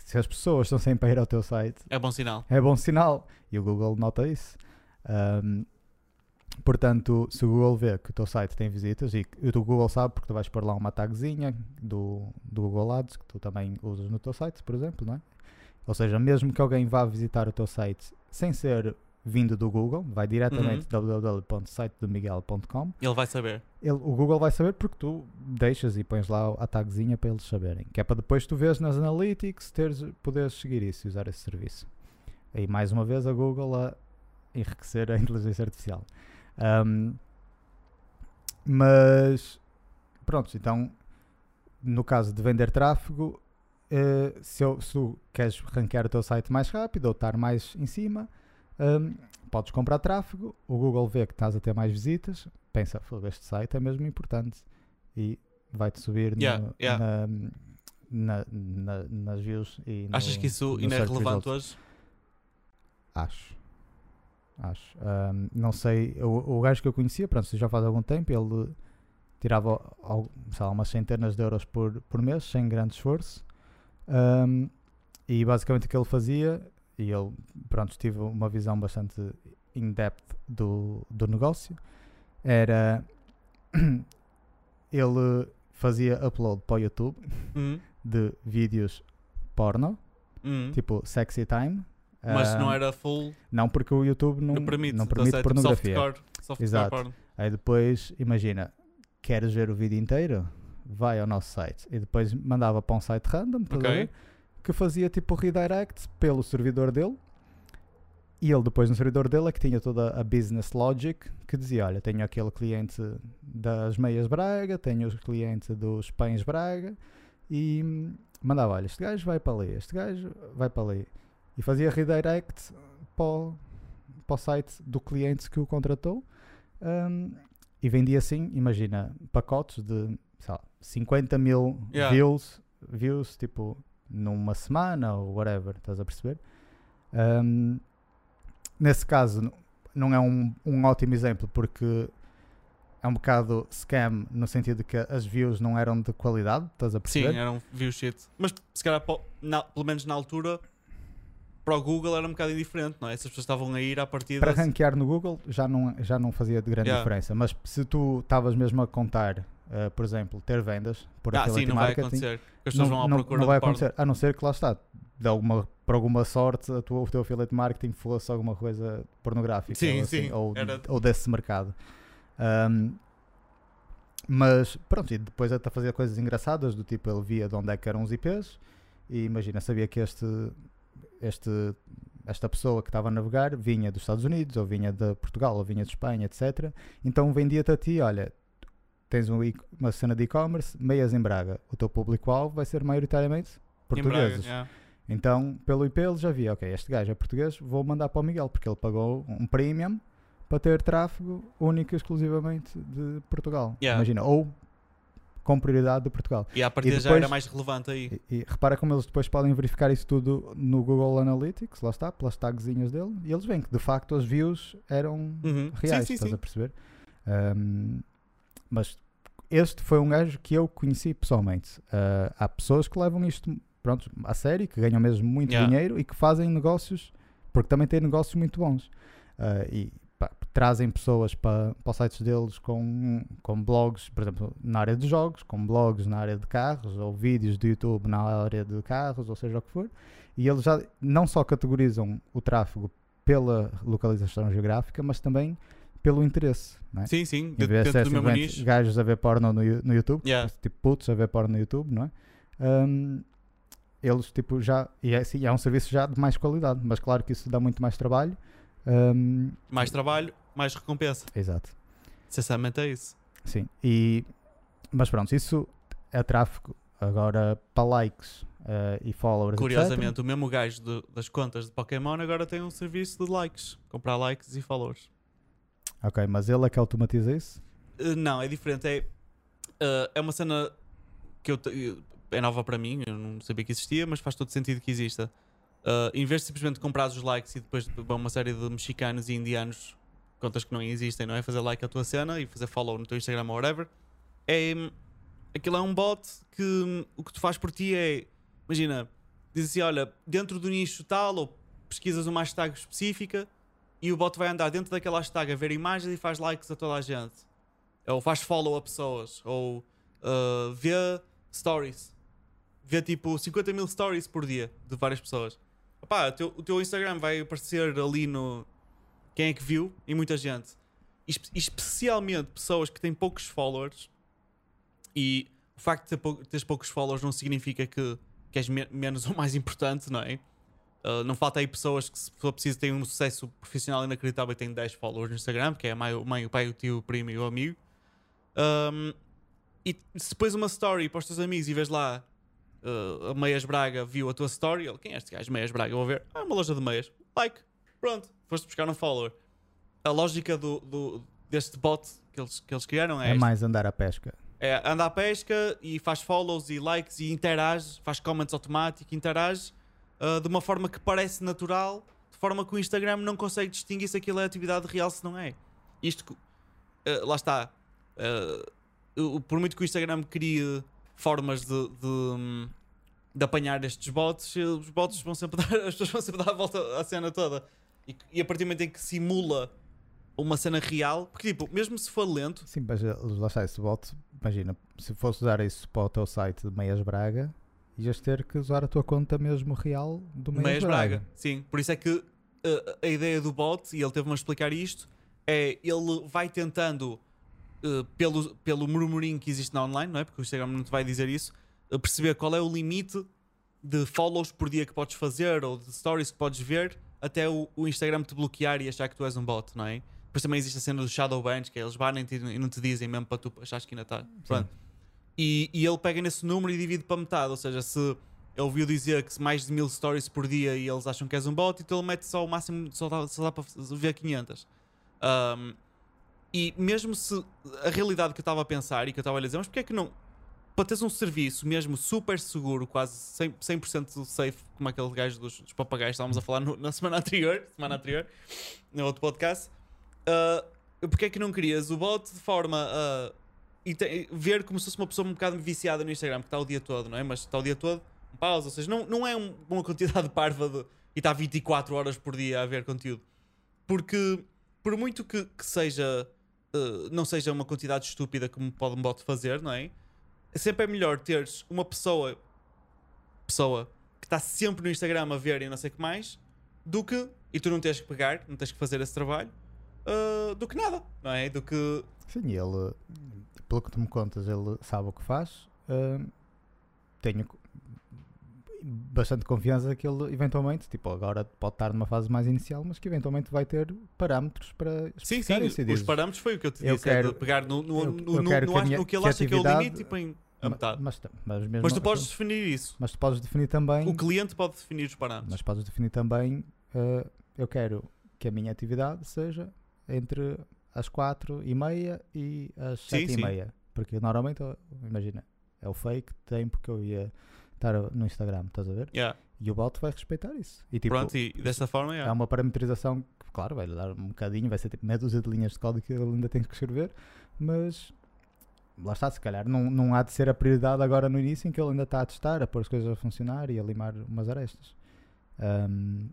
Se as pessoas estão sempre a ir ao teu site, É bom sinal. é bom sinal. E o Google nota isso. Um, portanto, se o Google vê que o teu site tem visitas, e o Google sabe porque tu vais pôr lá uma tagzinha do, do Google Ads, que tu também usas no teu site, por exemplo, não é? Ou seja, mesmo que alguém vá visitar o teu site sem ser vindo do Google, vai diretamente www.sitedomiguel.com, Ele vai saber. ele- o Google vai saber porque tu deixas e pões lá a tagzinha para eles saberem. Que é para depois tu vês nas analytics, teres, poderes seguir isso e usar esse serviço. E mais uma vez a Google a enriquecer a inteligência artificial. Ahm, mas pronto, então no caso de vender tráfego, eh, se, eu- se tu queres ranquear o teu site mais rápido ou estar mais em cima, ahm, podes comprar tráfego, o Google vê que estás a ter mais visitas, pensa, "Fogo, este site é mesmo importante e vai-te subir no- Yeah. Na, na- na- nas views e Achas no- que isso ainda é relevante hoje? Acho. Acho. Ahm, não sei, o, o gajo que eu conhecia, pronto, já faz algum tempo, ele tirava sei lá, umas centenas de euros por, por mês, sem grande esforço. Ahm, e basicamente o que ele fazia, e ele, pronto, tive uma visão bastante in-depth do, do negócio, era ele fazia upload para o YouTube Hum, de vídeos porno, hum. tipo sexy time. Mas não era full. não, porque o YouTube não, Não, permite. não então, permite sei, pornografia. Softcore, softcore Exato. porn. Aí depois, imagina, queres ver o vídeo inteiro? Vai ao nosso site. E depois mandava para um site random, estás a Ok. ver? que fazia tipo redirect pelo servidor dele. E ele depois no servidor dele é que tinha toda a business logic que dizia, olha, tenho aquele cliente das meias Braga, tenho o cliente dos pães Braga e mandava, olha, este gajo vai para ali, este gajo vai para ali. E fazia redirect para o, para o site do cliente que o contratou hum, e vendia assim, imagina, pacotes de sei lá, 50 mil Yeah. views, views tipo numa semana ou whatever, estás a perceber? Hum, nesse caso, não é um, um ótimo exemplo porque é um bocado scam no sentido de que as views não eram de qualidade, estás a Sim, perceber? era um view shit. Mas se calhar, na- pelo menos na altura, para o Google era um bocado indiferente, não é? Essas pessoas estavam a ir à partida. Para ranquear no Google já não, já não fazia de grande Yeah. diferença, mas se tu estavas mesmo a contar, eh, por exemplo, ter vendas por Ah, sim, não vai acontecer. As pessoas vão à não, procura não vai acontecer, a não ser que lá está, de alguma, por alguma sorte, a tua, o teu affiliate marketing fosse alguma coisa pornográfica Sim, ou, assim, sim, ou, era- ou desse mercado. Ahm, mas pronto, e depois até fazia coisas engraçadas, do tipo ele via de onde é que eram os IPs e imagina, sabia que este, este, esta pessoa que estava a navegar vinha dos Estados Unidos, ou vinha de Portugal, ou vinha de Espanha, etc. Então vendia-te a ti, olha, tens um e- uma cena de e-commerce, meias em Braga, o teu público-alvo vai ser maioritariamente Em Braga, portugueses. yeah. Então, pelo IP ele já via, ok, este gajo é português, vou mandar para o Miguel, porque ele pagou um premium para ter tráfego único e exclusivamente de Portugal. Yeah. Imagina, ou com prioridade de Portugal. E a partida já depois- era mais relevante aí. E, e repara como eles depois podem verificar isso tudo no Google Analytics, lá está, pelas tagzinhas dele, e eles veem que de facto as views eram Uhum. reais, sim, sim, estás sim. a perceber? Ahm, mas este foi um gajo que eu conheci pessoalmente. Ah, há pessoas que levam isto pronto, a sério, que ganham mesmo muito Yeah. dinheiro e que fazem negócios, porque também têm negócios muito bons. Ah, e pá, trazem pessoas para, para os sites deles com, com blogs, por exemplo, na área de jogos, com blogs na área de carros, ou vídeos do YouTube na área de carros, ou seja o que for. E eles já não só categorizam o tráfego pela localização geográfica, mas também pelo interesse. Não é? Sim, sim, Em vez de ser simplesmente gajos a ver porno no, no YouTube, Yeah. tipo putos a ver porno no YouTube, não é? Ahm, eles tipo já. E é, assim, é um serviço já de mais qualidade, mas claro que isso dá muito mais trabalho. Ahm, Mais trabalho, mais recompensa. exato. Essencialmente é isso. Sim. E, mas pronto, isso é tráfego. Agora, para likes eh, e followers. etc. Curiosamente, o mesmo gajo de- das contas de Pokémon agora tem um serviço de likes. Comprar likes e followers. Ok, mas ele é que automatiza isso? Uh, não, é diferente. É, uh, é uma cena que eu é nova para mim. Eu não sabia que existia, mas faz todo sentido que exista. Uh, em vez de simplesmente comprar os likes e depois uma série de mexicanos e indianos, contas que não existem, não é? Fazer like à tua cena e fazer follow no teu Instagram ou whatever. É, aquilo é um bot que o que tu faz por ti é, imagina, diz assim: olha, dentro do nicho tal, ou pesquisas uma hashtag específica e o bot vai andar dentro daquela hashtag a ver imagens e faz likes a toda a gente. Ou faz follow a pessoas, ou uh, vê stories. Vê tipo 50 mil stories por dia de várias pessoas. O teu, o teu Instagram vai aparecer ali no quem é que viu e muita gente. Espe- especialmente pessoas que têm poucos followers. E o facto de ter pou- teres poucos followers não significa que, que és me- menos ou mais importante, não é? Uh, não falta aí pessoas que, se for preciso, têm um sucesso profissional inacreditável e têm 10 followers no Instagram, que é a mãe, a mãe, o pai, o tio, o primo e o amigo. Um, e se depois uma story para os teus amigos e vês lá uh, a Meias Braga viu a tua story, ele, quem é este gajo? Meias Braga, vou ver. Ah, uma loja de meias. Like. Pronto. Foste buscar um follower. A lógica do, do- deste bot que eles, que eles criaram é, É esta. mais andar à pesca. É, anda à pesca e faz follows e likes e interage, faz comments automáticos, interage uh, de uma forma que parece natural, de forma que o Instagram não consegue distinguir se aquilo é atividade real se não é. Isto, uh, lá está. Uh, por muito que o Instagram crie formas de, de, de apanhar estes bots, os bots vão sempre dar, as pessoas vão sempre dar a volta à cena toda. E, e a partir do momento em que simula uma cena real, porque tipo, mesmo se for lento, Sim, mas eh, lá está esse bot. Imagina, se fosse usar isso para o teu site de Meias Braga, ias ter que usar a tua conta mesmo real do Meias, Meias Braga. Braga. Sim, por isso é que uh, a ideia do bot, e ele teve-me a explicar isto, é ele vai tentando, uh, pelo, pelo murmurinho que existe na online, não é? Porque o Instagram não te vai dizer isso, uh, perceber qual é o limite de follows por dia que podes fazer ou de stories que podes ver até o, o Instagram te bloquear e achar que tu és um bot, não é? Depois também existe a cena do shadow bans, que é eles banem-te e não te dizem mesmo para tu achares que ainda está. Pronto. E, e ele pega nesse número e divide para metade. Ou seja, se ele ouviu dizer que mais de mil stories por dia e eles acham que és um bot, então ele mete só o máximo, só dá, só dá para ver 500. Um, e mesmo se a realidade que eu estava a pensar e que eu estava a dizer, mas porque é que não? Para teres um serviço mesmo super seguro, quase 100%, 100 safe, como aquele gajo dos, dos papagaios que estávamos a falar no- na semana anterior, semana anterior, no outro podcast, uh, porque é que não querias o bot de forma a e te- ver como se fosse uma pessoa um bocado viciada no Instagram, que está o dia todo, não é? Mas está o dia todo pausa, ou seja, não, não é um- uma quantidade parva de, e está 24 horas por dia a ver conteúdo. Porque, por muito que, que seja, uh, não seja uma quantidade estúpida como pode um bot fazer, não é? Sempre é melhor teres uma pessoa, pessoa que está sempre no Instagram a ver e não sei o que mais, do que, e tu não tens que pegar, não tens que fazer esse trabalho, uh, do que nada, não é? Do que Sim, ele, pelo que tu me contas, ele sabe o que faz. Hum, tenho bastante confiança que ele eventualmente, tipo, agora pode estar numa fase mais inicial, mas que eventualmente vai ter parâmetros para Sim, sim, isso. Os dizes, parâmetros foi o que eu te eu disse, é quero- de pegar no, no, eu- no, eu no- no que no que ele acha que é o limite e põe a metade. Mas, mas, mesmo Mas tu assim- podes definir isso. mas tu podes definir também O cliente pode definir os parâmetros. Mas podes definir também, eh, eu quero que a minha atividade seja entre as 4 e meia e as Sim, 7 e sim. meia. Porque normalmente, imagina, é o fake tempo que eu ia estar no Instagram, estás a ver? Yeah. E o bot vai respeitar isso. E tipo, Pronto, e dessa forma, é yeah. uma parametrização que, claro, vai lhe dar um bocadinho, vai ser tipo meia dúzia de linhas de código que ele ainda tem que escrever, mas lá está, se calhar não, não há de ser a prioridade agora no início em que ele ainda está a testar, a pôr as coisas a funcionar e a limar umas arestas. Ahm,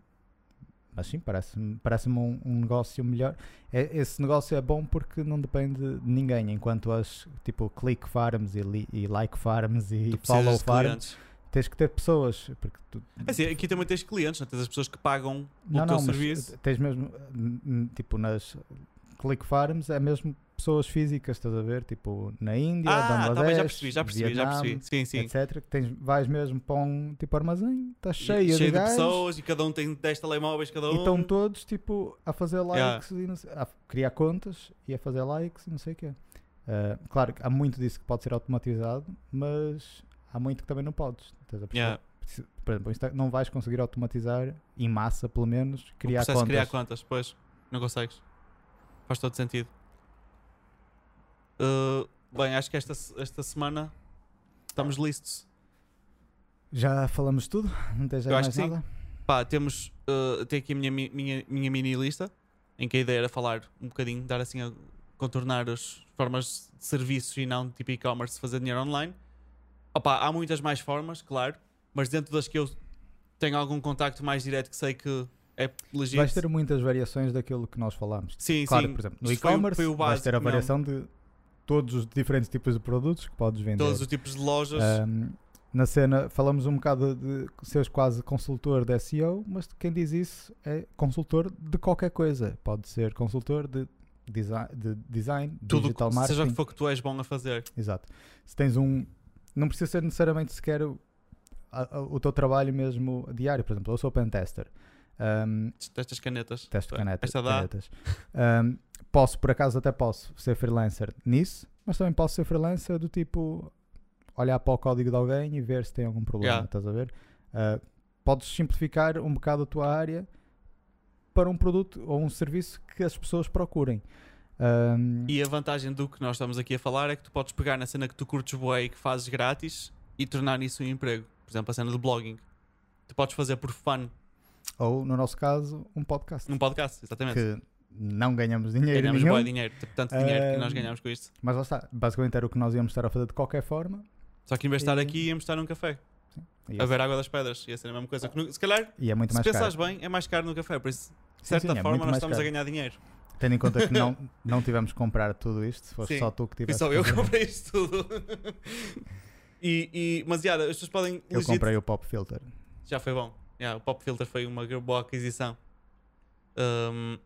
mas sim, parece-me parece um, um negócio melhor. É- esse negócio é bom porque não depende de ninguém, enquanto as tipo click farms e, li- e like farms e follow farms tens que ter pessoas. Porque tu, É assim, aqui também tens clientes, não tens as pessoas que pagam o não, teu não, serviço. tens mesmo, tipo, nas click farms é mesmo pessoas físicas, estás a ver? Tipo, na Índia, Ah, Bangladesh, também já percebi, já percebi, já Vietnam, percebi. Sim, sim. etc. Que tens, vais mesmo para um tipo armazém, está E- cheio, de, de pessoas e cada um tem 10 telemóveis, cada um. e estão todos tipo a fazer Yeah. likes e não sei, a criar contas e a fazer likes e não sei o quê. Ah, claro que há muito disso que pode ser automatizado, mas há muito que também não podes. Estás a perceber? Yeah. Por exemplo, não vais conseguir automatizar em massa, pelo menos, criar contas. criar contas, pois. Não consegues. Faz todo sentido. Uh, bem, acho que esta, esta semana estamos listos. Já falamos tudo? Não tens mais que sim. nada? Pá, temos. Uh, tem aqui a minha, mi- minha, minha mini lista em que a ideia era falar um bocadinho, dar assim a contornar as formas de serviços e não tipo e-commerce, fazer dinheiro online. Opa, há muitas mais formas, claro, mas dentro das que eu tenho algum contacto mais direto que sei que é legítimo. Vais ter muitas variações daquilo que nós falámos. Sim, Claro, sim. por exemplo, no e-commerce vais ter a básico, não. variação de todos os diferentes tipos de produtos que podes vender. Todos os tipos de lojas. Ahm, na cena falamos um bocado de seres quase consultor de SEO, mas quem diz isso é consultor de qualquer coisa. Pode ser consultor de, design, de design, tudo, digital seja o marketing. que for que tu és bom a fazer. Exato. Se tens um. Não precisa ser necessariamente sequer o, a- o teu trabalho mesmo diário. Por exemplo, eu sou pen tester. Ahm, Destas canetas. Teste de canetas. Esta dá. canetas. Um, posso, por acaso, até posso ser freelancer nisso, mas também posso ser freelancer do tipo olhar para o código de alguém e ver se tem algum problema. Yeah. Estás a ver? Uh, podes simplificar um bocado a tua área para um produto ou um serviço que as pessoas procurem. Um, E a vantagem do que nós estamos aqui a falar é que tu podes pegar na cena que tu curtes bué e que fazes grátis e tornar isso um emprego. Por exemplo, a cena do blogging. Tu podes fazer por fun ou, no nosso caso, um podcast. num podcast, exatamente. Que não ganhamos dinheiro Ganhamos nenhum, dinheiro, tanto dinheiro que nós ganhamos com isto. mas lá está. Basicamente era o que nós íamos estar a fazer de qualquer forma. Só que em vez de estar aqui, íamos estar num café E, a ver água das pedras. Ia ser a mesma coisa. No- se calhar, e é muito se mais caro. pensares bem, é mais caro no café. Por isso, de Sim, certa sim, é forma, nós estamos a caro. ganhar dinheiro. Tendo em conta que não, não tivemos que comprar tudo isto, se fosse Sim, só tu que tivesse. só eu comprei isto tudo. e, e, mas, yeah, as pessoas podem. Eu legit- comprei o Pop Filter. Já foi bom. Yeah, o Pop Filter foi uma boa aquisição. Um,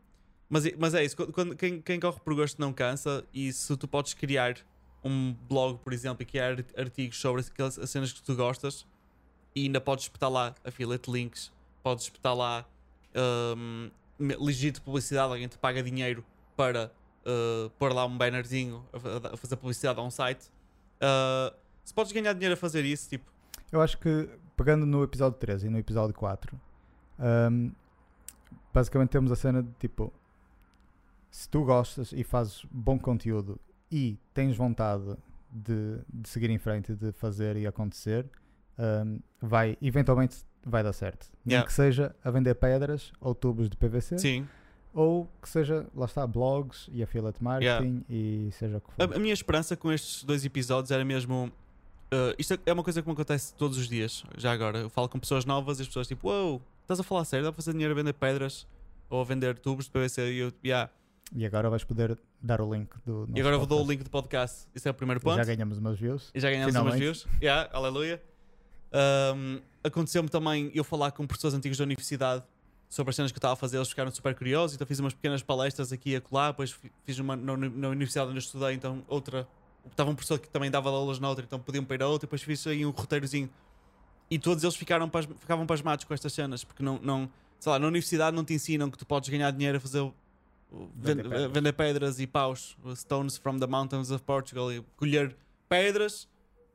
mas, é- mas é isso. quando- quem, quem corre por gosto não cansa. E se tu podes criar um blog, por exemplo, e criar art- artigos sobre aquelas as cenas que tu gostas, e ainda podes espetar lá affiliate links, podes espetar lá um, publicidade, alguém te paga dinheiro para uh, pôr lá um bannerzinho a, a fazer publicidade a um site. Uh, se podes ganhar dinheiro a fazer isso, tipo, Eu acho que, pegando no episódio 3 e no episódio 4, hum, basicamente temos a cena de tipo: se tu gostas e fazes bom conteúdo e tens vontade de, de seguir em frente, de fazer e acontecer, hum, vai, eventualmente vai dar certo. Nem Yeah. que seja a vender pedras ou tubos de PVC, sim. ou que seja, lá está, blogs e affiliate marketing e seja o que for. A, a minha esperança com estes dois episódios era mesmo. uh, isto é uma coisa que me acontece todos os dias, já agora. Eu falo com pessoas novas e as pessoas tipo, uou, estás a falar sério? Dá para fazer dinheiro a vender pedras ou a vender tubos de PVC? E eu, yeah. E agora vais poder dar o link do. E agora eu vou dar o link do podcast. Isso é o primeiro ponto. Já ganhamos umas views. E já ganhamos umas Finalmente. views. Yeah, aleluia. Um, Aconteceu-me também eu falar com professores antigos da universidade sobre as cenas que eu estava a fazer, eles ficaram super curiosos, então fiz umas pequenas palestras aqui e acolá, depois fi- fiz uma na, na universidade onde eu estudei, então outra. Estava um professor que também dava aulas na outra, então podiam para ir a outra, depois fiz aí um roteirozinho. E todos eles ficaram pas, ficavam pasmados com estas cenas, porque não, não, sei lá, na universidade não te ensinam que tu podes ganhar dinheiro a fazer Vender ven- pedras. vender pedras e paus, stones from the mountains of Portugal, e colher pedras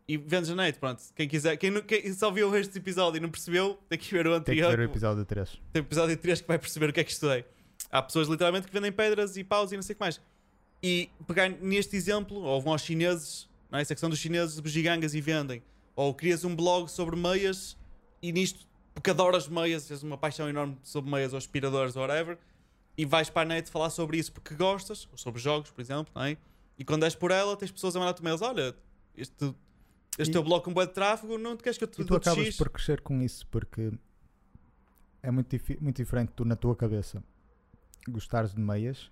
e vendes na net, pronto. Quem quiser, quem, não- quem só viu este episódio e não percebeu, tem que ver o Tem que anterior. ver o episódio 3. Tem o episódio 3 que vai perceber o que é que isto é. Há pessoas literalmente que vendem pedras e paus e não sei o que mais. E pegar neste exemplo, ou vão aos chineses, não é? a secção dos chineses, bugigangas e vendem. Ou crias um blog sobre meias e nisto, porque adoras meias, tens uma paixão enorme sobre meias ou aspiradores ou whatever, e vais para a net falar sobre isso porque gostas, ou sobre jogos, por exemplo, não é? E quando és por ela, tens pessoas a mandar-te mails: olha, este, este E- teu blog com bué de tráfego, não te queres que eu te E tu acabas X? por crescer com isso porque é muito, difi- muito diferente tu na tua cabeça gostares de meias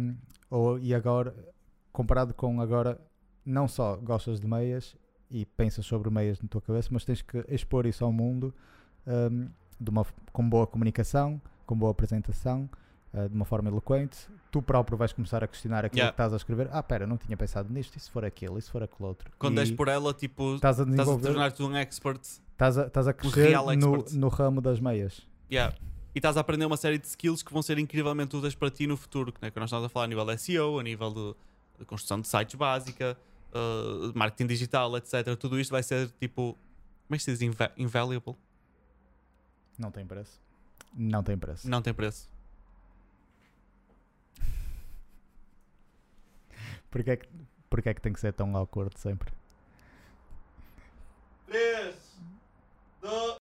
hum, ou, e agora comparado com agora não só gostas de meias e pensas sobre meias na tua cabeça, mas tens que expor isso ao mundo hum, de uma, com boa comunicação, com boa apresentação uh, de uma forma eloquente. Tu próprio vais começar a questionar aquilo Yeah. que estás a escrever. Ah, pera, não tinha pensado nisto. E se for aquilo? E se for aquilo outro? Quando és por ela, tipo, estás a a tornar-te um expert. estás a, estás a crescer real no, no ramo das meias. Yeah. E estás a aprender uma série de skills que vão ser incrivelmente úteis para ti no futuro, né? que nós estamos a falar a nível de SEO, a nível de, de construção de sites básica, uh, marketing digital, etc. Tudo isto vai ser tipo. Como é que se diz? Inva- invaluable? Não tem preço. Não tem preço. Não tem preço. Porquê é que, porquê é que tem que ser tão awkward sempre? 3, 2,